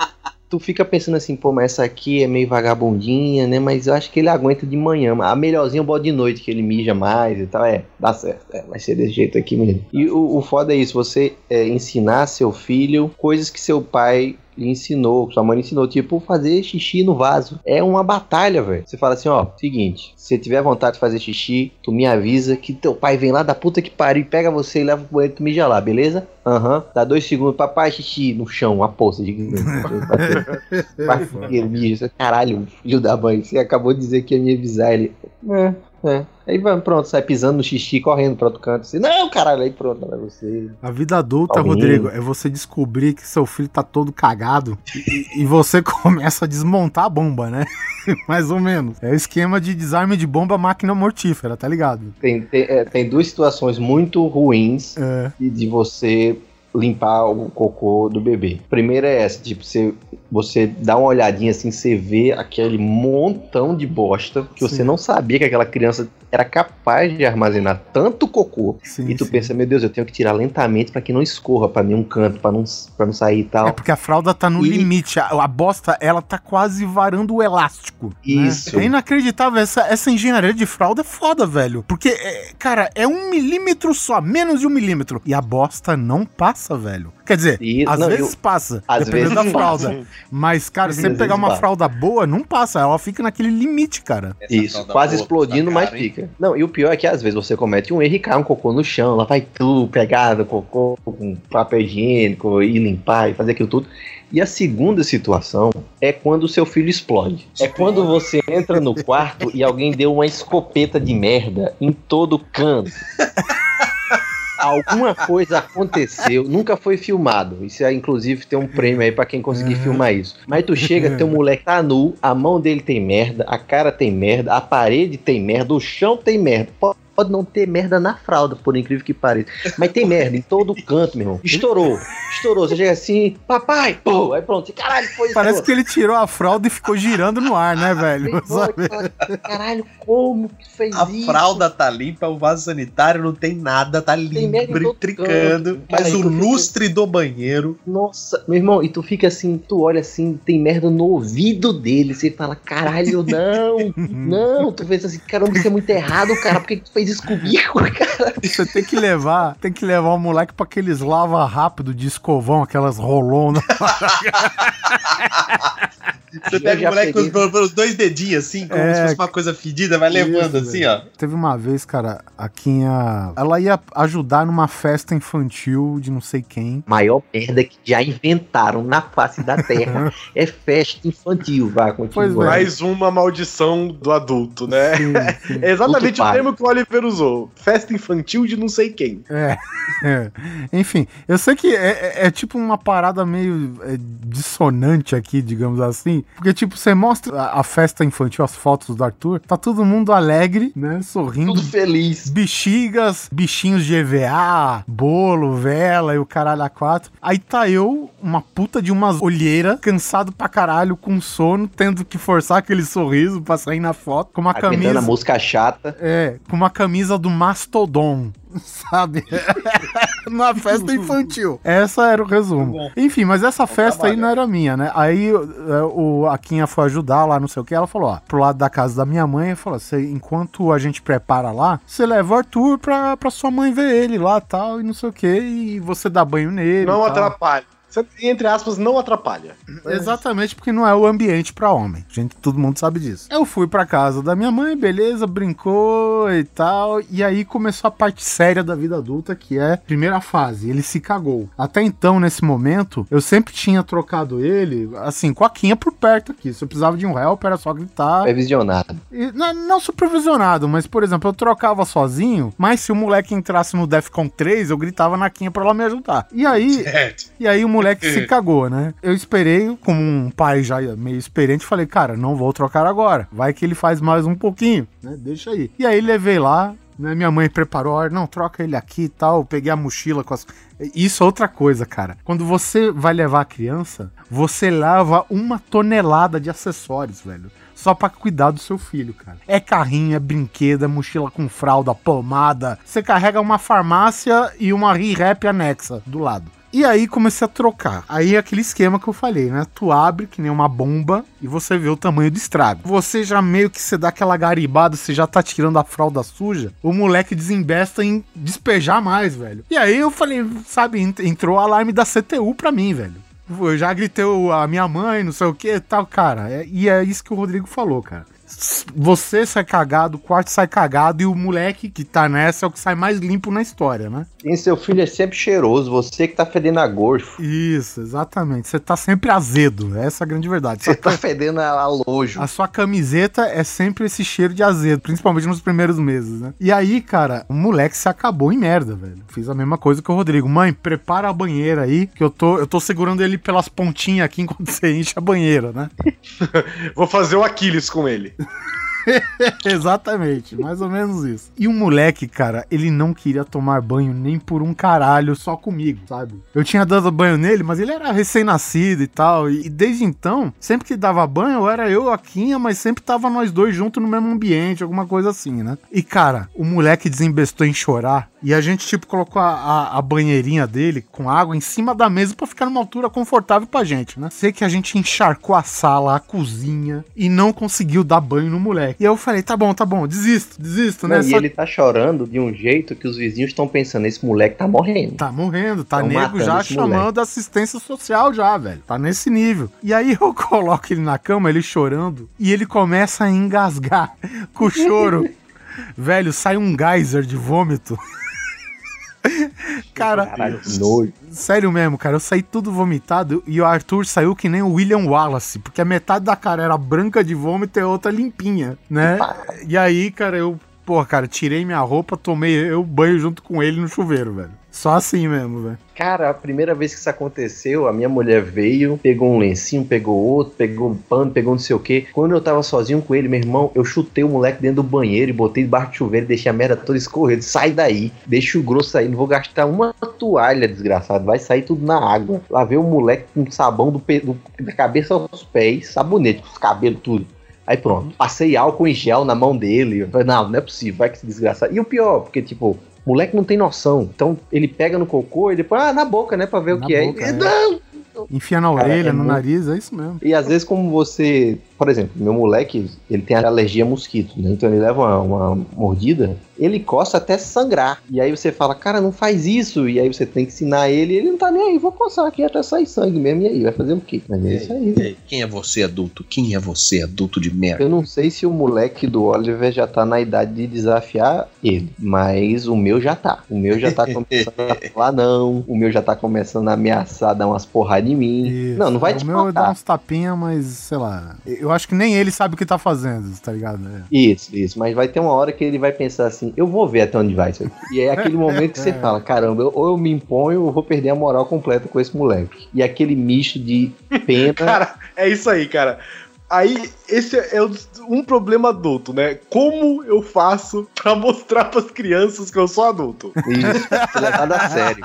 E: Tu fica pensando assim, pô, mas essa aqui é meio vagabundinha, né? Mas eu acho que ele aguenta de manhã. A melhorzinha eu boto de noite, que ele mija mais e tal. É, dá certo. É, vai ser desse jeito aqui mesmo. E o, o foda é isso, você é, ensinar seu filho coisas que seu pai lhe ensinou, sua mãe lhe ensinou, tipo fazer xixi no vaso. É uma batalha, velho. Você fala assim, ó, seguinte, se você tiver vontade de fazer xixi, tu me avisa que teu pai vem lá da puta que pariu e pega você e leva pro banheiro e tu mija lá, beleza? Aham. Dá dois segundos, papai, xixi no chão, uma poça de Vai, mija. Caralho, filho da mãe, você acabou de dizer que ia me avisar ele. É, é. Aí vai, pronto, sai pisando no xixi, correndo pro outro canto. Assim, não, caralho, aí pronto, vai você.
C: A vida adulta,
E: Alguém-
C: Rodrigo, é você descobrir que seu filho tá todo cagado e, e você começa a desmontar a bomba, né? Mais ou menos. É o esquema de desarme de bomba máquina mortífera, tá ligado?
E: Tem, tem, é, tem duas situações muito ruins
C: É.
E: de, de você limpar o cocô do bebê. Primeira é essa, tipo, você, você dá uma olhadinha assim, você vê aquele montão de bosta que você
C: Sim.
E: não sabia que aquela criança era capaz de armazenar tanto cocô.
C: Sim,
E: e tu
C: sim.
E: pensa, meu Deus, eu tenho que tirar lentamente pra que não escorra pra nenhum canto, pra não, pra não sair e tal.
C: É porque a fralda tá no
E: E-
C: limite. A, a bosta, ela tá quase varando o elástico. né?
E: Isso.
C: É inacreditável. Essa, essa engenharia de fralda é foda, velho. Porque, é, cara, é um milímetro só, menos de um milímetro. E a bosta não passa, velho. Quer dizer,
E: E-
C: às
E: não,
C: vezes
E: eu-
C: passa,
E: às
C: dependendo
E: vezes
C: da fralda.
E: passa.
C: Mas, cara, se você pegar uma
E: passa.
C: fralda boa, não passa. Ela fica naquele limite, cara.
E: Isso, quase explodindo, mas fica. Não, e o pior é que às vezes você comete um erro e cai um cocô no chão, lá vai tu pegar o cocô com papel higiênico e limpar e fazer aquilo tudo. E a segunda situação é quando o seu filho explode. É quando você entra no quarto e alguém deu uma escopeta de merda em todo canto. Alguma coisa aconteceu, nunca foi filmado. Isso é, inclusive, tem um prêmio aí pra quem conseguir filmar isso. Mas tu chega, teu moleque tá nu, a mão dele tem merda, a cara tem merda, a parede tem merda, o chão tem merda. Pode pode não ter merda na fralda, por incrível que pareça. Mas tem merda em todo canto, meu irmão. Estourou, estourou. Você chega assim, papai, pô, aí pronto. Caralho, foi isso.
C: Parece que ele tirou a fralda e ficou girando no ar, né, velho?
E: Caralho, como que fez
D: A
E: isso?
D: fralda tá limpa, o vaso sanitário não tem nada, tá limpo,
E: merda em todo
D: trincando.
E: Cara,
D: Mas o
E: isso fica-
D: lustre do banheiro.
E: Nossa, meu irmão, e tu fica assim, tu olha assim, tem merda no ouvido dele, você fala, caralho, não, não, tu pensa assim, caramba, isso é muito errado, cara, por que que tu fez isso comigo, cara?
C: Você tem que levar, tem que levar o moleque pra aqueles lava rápido de escovão, aquelas rolonas.
D: Você pega o moleque
E: peguei.
D: pelos, pelos dois dedinhos, assim, como
C: É,
D: se fosse uma coisa fedida, vai levando
C: Isso,
D: assim,
C: velho.
D: ó.
C: Teve uma vez, cara, a Quinha. Ela ia ajudar numa festa infantil de não sei quem.
E: Maior merda que já inventaram na face da terra é festa infantil, vai,
C: Pois
E: continua.
C: é.
B: Mais uma maldição do adulto, né?
C: Sim, sim.
B: É exatamente o termo que o Oliver Usou. Festa infantil de não sei quem.
C: É. é. Enfim, eu sei que é, é- é tipo uma parada meio é, dissonante aqui, digamos assim. Porque, tipo, você mostra a, a festa infantil, as fotos do Arthur, tá todo mundo alegre, né? Sorrindo.
E: Tudo feliz.
C: Bexigas, bichinhos de EVA, bolo, vela e o caralho a quatro. Aí tá eu, uma puta de umas olheiras, cansado pra caralho, com sono, tendo que forçar aquele sorriso pra sair na foto, com uma camisa.
E: a música chata.
C: É, com uma camisa do Mastodon, sabe? Na festa infantil. Essa era o resumo. Enfim, mas essa festa aí não era minha, né? Aí é, o, a Quinha foi ajudar lá, não sei o que. Ela falou: ó, pro lado da casa da minha mãe, falou: "Cê- enquanto a gente prepara lá, você leva o Arthur pra, pra sua mãe ver ele lá tal, e não sei o que, e você dá banho nele.
B: Não
C: e.
B: Você, entre aspas, não atrapalha.
C: Exatamente, porque não é o ambiente pra homem. Gente, todo mundo sabe disso. Eu fui pra casa da minha mãe, beleza, brincou e tal. E aí começou a parte séria da vida adulta, que é a primeira fase. Ele se cagou. Até então, nesse momento, eu sempre tinha trocado ele, assim, com a quinha por perto aqui. Se eu precisava de um help, era só gritar.
E: É visionado.
C: E não, não supervisionado, mas, por exemplo, eu trocava sozinho, mas se o moleque entrasse no Defcon 3, eu gritava na quinha pra ela me ajudar. E aí, e aí o moleque se cagou, né? Eu esperei, como um pai já meio experiente, falei, cara, não vou trocar agora. Vai que ele faz mais um pouquinho, né? Deixa aí. E aí levei lá, né? Minha mãe preparou, "Ó, não, troca ele aqui e tal. Peguei a mochila com as. Isso é outra coisa, cara. Quando você vai levar a criança, você leva uma tonelada de acessórios, velho. Só pra cuidar do seu filho, cara. É carrinho, é brinquedo, é mochila com fralda, pomada. Você carrega uma farmácia e uma re-rap anexa do lado. E aí comecei a trocar. Aí é aquele esquema que eu falei, né? Tu abre que nem uma bomba e você vê o tamanho do estrago. Você já meio que você dá aquela garibada, você já tá tirando a fralda suja, o moleque desembesta em despejar mais, velho. E aí eu falei, sabe, ent- entrou o alarme da CTU pra mim, velho. Eu já gritei a minha mãe, não sei o que e tal, cara. É- e é isso que o Rodrigo falou, cara. Você sai cagado, o quarto sai cagado e o moleque que tá nessa é o que sai mais limpo na história, né?
E: E seu filho é sempre cheiroso, você que tá fedendo a gorfo.
C: Isso, exatamente. Você tá sempre azedo. Essa é a grande verdade.
E: Você tá fedendo a, a lojo.
C: A sua camiseta é sempre esse cheiro de azedo, principalmente nos primeiros meses, né? E aí, cara, o moleque se acabou em merda, velho. Fiz a mesma coisa que o Rodrigo. Mãe, prepara a banheira aí, que eu tô, eu tô segurando ele pelas pontinhas aqui enquanto você enche a banheira, né?
B: Vou fazer o Aquiles com ele.
C: Exatamente, mais ou menos isso. E o moleque, cara, ele não queria tomar banho nem por um caralho só comigo, sabe? Eu tinha dado banho nele, mas ele era recém-nascido e tal. E desde então, sempre que dava banho, era eu, a Quinha, mas sempre tava nós dois juntos no mesmo ambiente, alguma coisa assim, né? E cara, o moleque desembestou em chorar. E a gente, tipo, colocou a, a- a banheirinha dele com água em cima da mesa pra ficar numa altura confortável pra gente, né? Sei que a gente encharcou a sala, a cozinha e não conseguiu dar banho no moleque. E eu falei, tá bom, tá bom, desisto, desisto, né?
E: Não, e
C: Só
E: ele tá chorando de um jeito que os vizinhos estão pensando, esse moleque tá morrendo.
C: Tá morrendo, tá
E: Tão
C: nego já chamando
E: moleque.
C: assistência social já, velho. Tá nesse nível. E aí eu coloco ele na cama, ele chorando, e ele começa a engasgar com o choro. velho, sai um geyser de vômito. Cara,
E: Caralho,
C: sério mesmo, cara, eu saí tudo vomitado e o Arthur saiu que nem o William Wallace, porque a metade da cara era branca de vômito e a outra limpinha, né? E aí, cara, eu, pô, cara, tirei minha roupa, tomei eu banho junto com ele no chuveiro, velho. Só assim mesmo, velho.
E: Cara, a primeira vez que isso aconteceu, a minha mulher veio, pegou um lencinho, pegou outro, pegou um pano, pegou não sei o que. Quando eu tava sozinho com ele, meu irmão, eu chutei o moleque dentro do banheiro e botei debaixo do chuveiro deixei a merda toda escorrendo. Sai daí, deixa o grosso aí, não vou gastar uma toalha, desgraçado. Vai sair tudo na água. Lavei o moleque com sabão do, pe- do- da cabeça aos pés, sabonete, com os cabelos, tudo. Aí pronto, passei álcool em gel na mão dele. Falei, não, não é possível, vai que se desgraçar. E o pior, porque tipo, o moleque não tem noção. Então ele pega no cocô e depois, ah, na boca, né, pra ver
C: Na
E: o que
C: boca,
E: é.
C: é.
E: Não!
C: Enfia na
E: Cara,
C: orelha,
E: é
C: no
E: muito-
C: nariz, é isso mesmo.
E: E às vezes, como você. Por exemplo, meu moleque, ele tem alergia a mosquito, né? Então ele leva uma, uma mordida, ele coça até sangrar. E aí você fala, cara, não faz isso. E aí você tem que ensinar ele, ele não tá nem aí, vou coçar aqui até sair sangue mesmo. E aí, vai fazer o quê? Mas é isso aí.
D: Quem é você, adulto? Quem é você, adulto de merda?
E: Eu não sei se o moleque do Oliver já tá na idade de desafiar ele, mas o meu já tá. O meu já tá começando a falar não, o meu já tá começando a ameaçar dar umas porradas em mim.
C: Isso.
E: Não, não vai
C: o
E: te
C: meu dá
E: matar.
C: uns tapinha, mas sei lá. Eu acho que nem ele sabe o que tá fazendo, tá ligado? É.
E: Isso, isso. Mas vai ter uma hora que ele vai pensar assim, eu vou ver até onde vai isso aqui. E é aquele momento que você fala, caramba, eu- ou eu me imponho ou eu vou perder a moral completa com esse moleque. E aquele misto de pena.
B: Cara, é isso aí, cara. Aí, esse é um problema adulto, né? Como eu faço pra mostrar pras crianças que eu sou adulto?
E: Isso, ser levado a sério.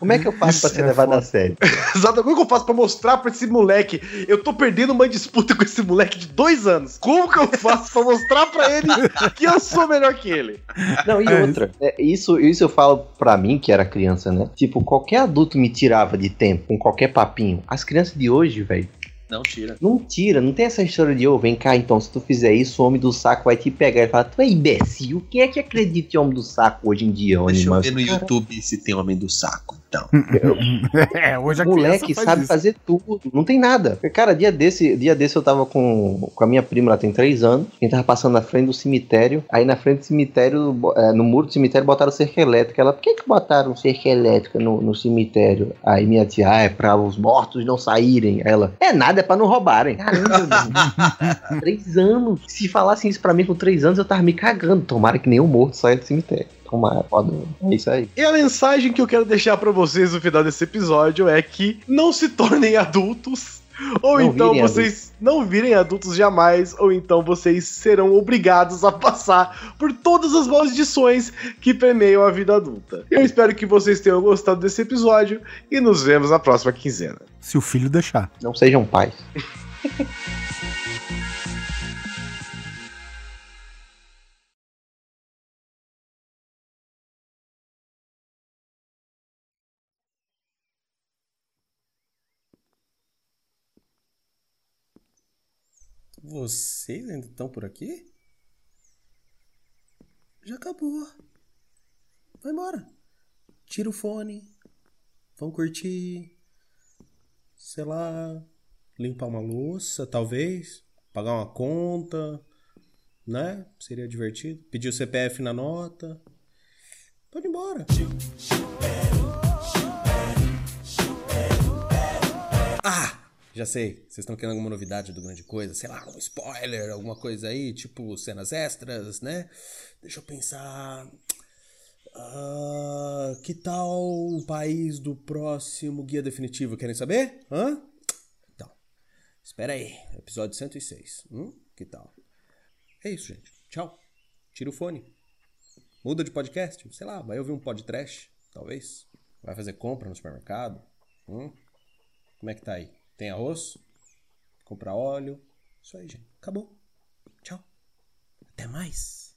E: Como é que eu faço pra ser levado a sério?
B: Exato, como é que eu faço pra mostrar pra esse moleque? Eu tô perdendo uma disputa com esse moleque de dois anos. Como que eu faço pra mostrar pra ele que eu sou melhor que ele?
E: Não, e outra, é, isso, isso eu falo pra mim, que era criança, né? Tipo, qualquer adulto me tirava de tempo com qualquer papinho. As crianças de hoje, velho,
D: Não tira.
E: não tira, não tem essa história de, ô, vem cá então, se tu fizer isso, o homem do saco vai te pegar e falar, tu é imbecil, quem é que acredita em homem do saco hoje em dia, ô
D: Deixa eu ver no YouTube se tem homem do saco, então.
C: É, hoje a
E: moleque
C: faz
E: sabe
C: isso.
E: fazer tudo, não tem nada. Cara, dia desse, dia desse eu tava com, com a minha prima, ela tem três anos, a gente tava passando na frente do cemitério, aí na frente do cemitério, é, no muro do cemitério botaram cerca elétrica. Ela, por que que botaram cerca elétrica no, no cemitério? Aí minha tia, ah, é pra os mortos não saírem. Aí Ela, é nada, pra não roubarem. Caramba, três anos. Se falassem isso pra mim com três anos, eu tava me cagando. Tomara que nenhum morto saia do cemitério. Tomara, foda. É isso aí.
B: E a mensagem que eu quero deixar pra vocês no final desse episódio é que não se tornem adultos. Ou
E: Não
B: então vocês não virem adultos jamais, ou então vocês serão obrigados a passar por todas as maldições que permeiam a vida adulta. Eu espero que vocês tenham gostado desse episódio e nos vemos na próxima quinzena.
C: Se o filho deixar.
E: Não sejam pais.
F: Vocês ainda estão por aqui? Já acabou. Vai embora. Tira o fone. Vão curtir. Sei lá. Limpar uma louça, talvez. Pagar uma conta. Né? Seria divertido. Pedir o CPF na nota. Pode ir embora. Ah! Já sei. Vocês estão querendo alguma novidade do Grande Coisa? Sei lá, um spoiler, alguma coisa aí, tipo cenas extras, né? Deixa eu pensar. Ah, que tal o país do próximo guia definitivo? Querem saber? Hã? Então, espera aí. Episódio 106. Hum? Que tal? É isso, gente. Tchau. Tira o fone. Muda de podcast. Sei lá, vai ouvir um podcast, talvez. Vai fazer compra no supermercado. Hum? Como é que tá aí? Tem arroz? Comprar óleo? Isso aí, gente. Acabou. Tchau. Até mais.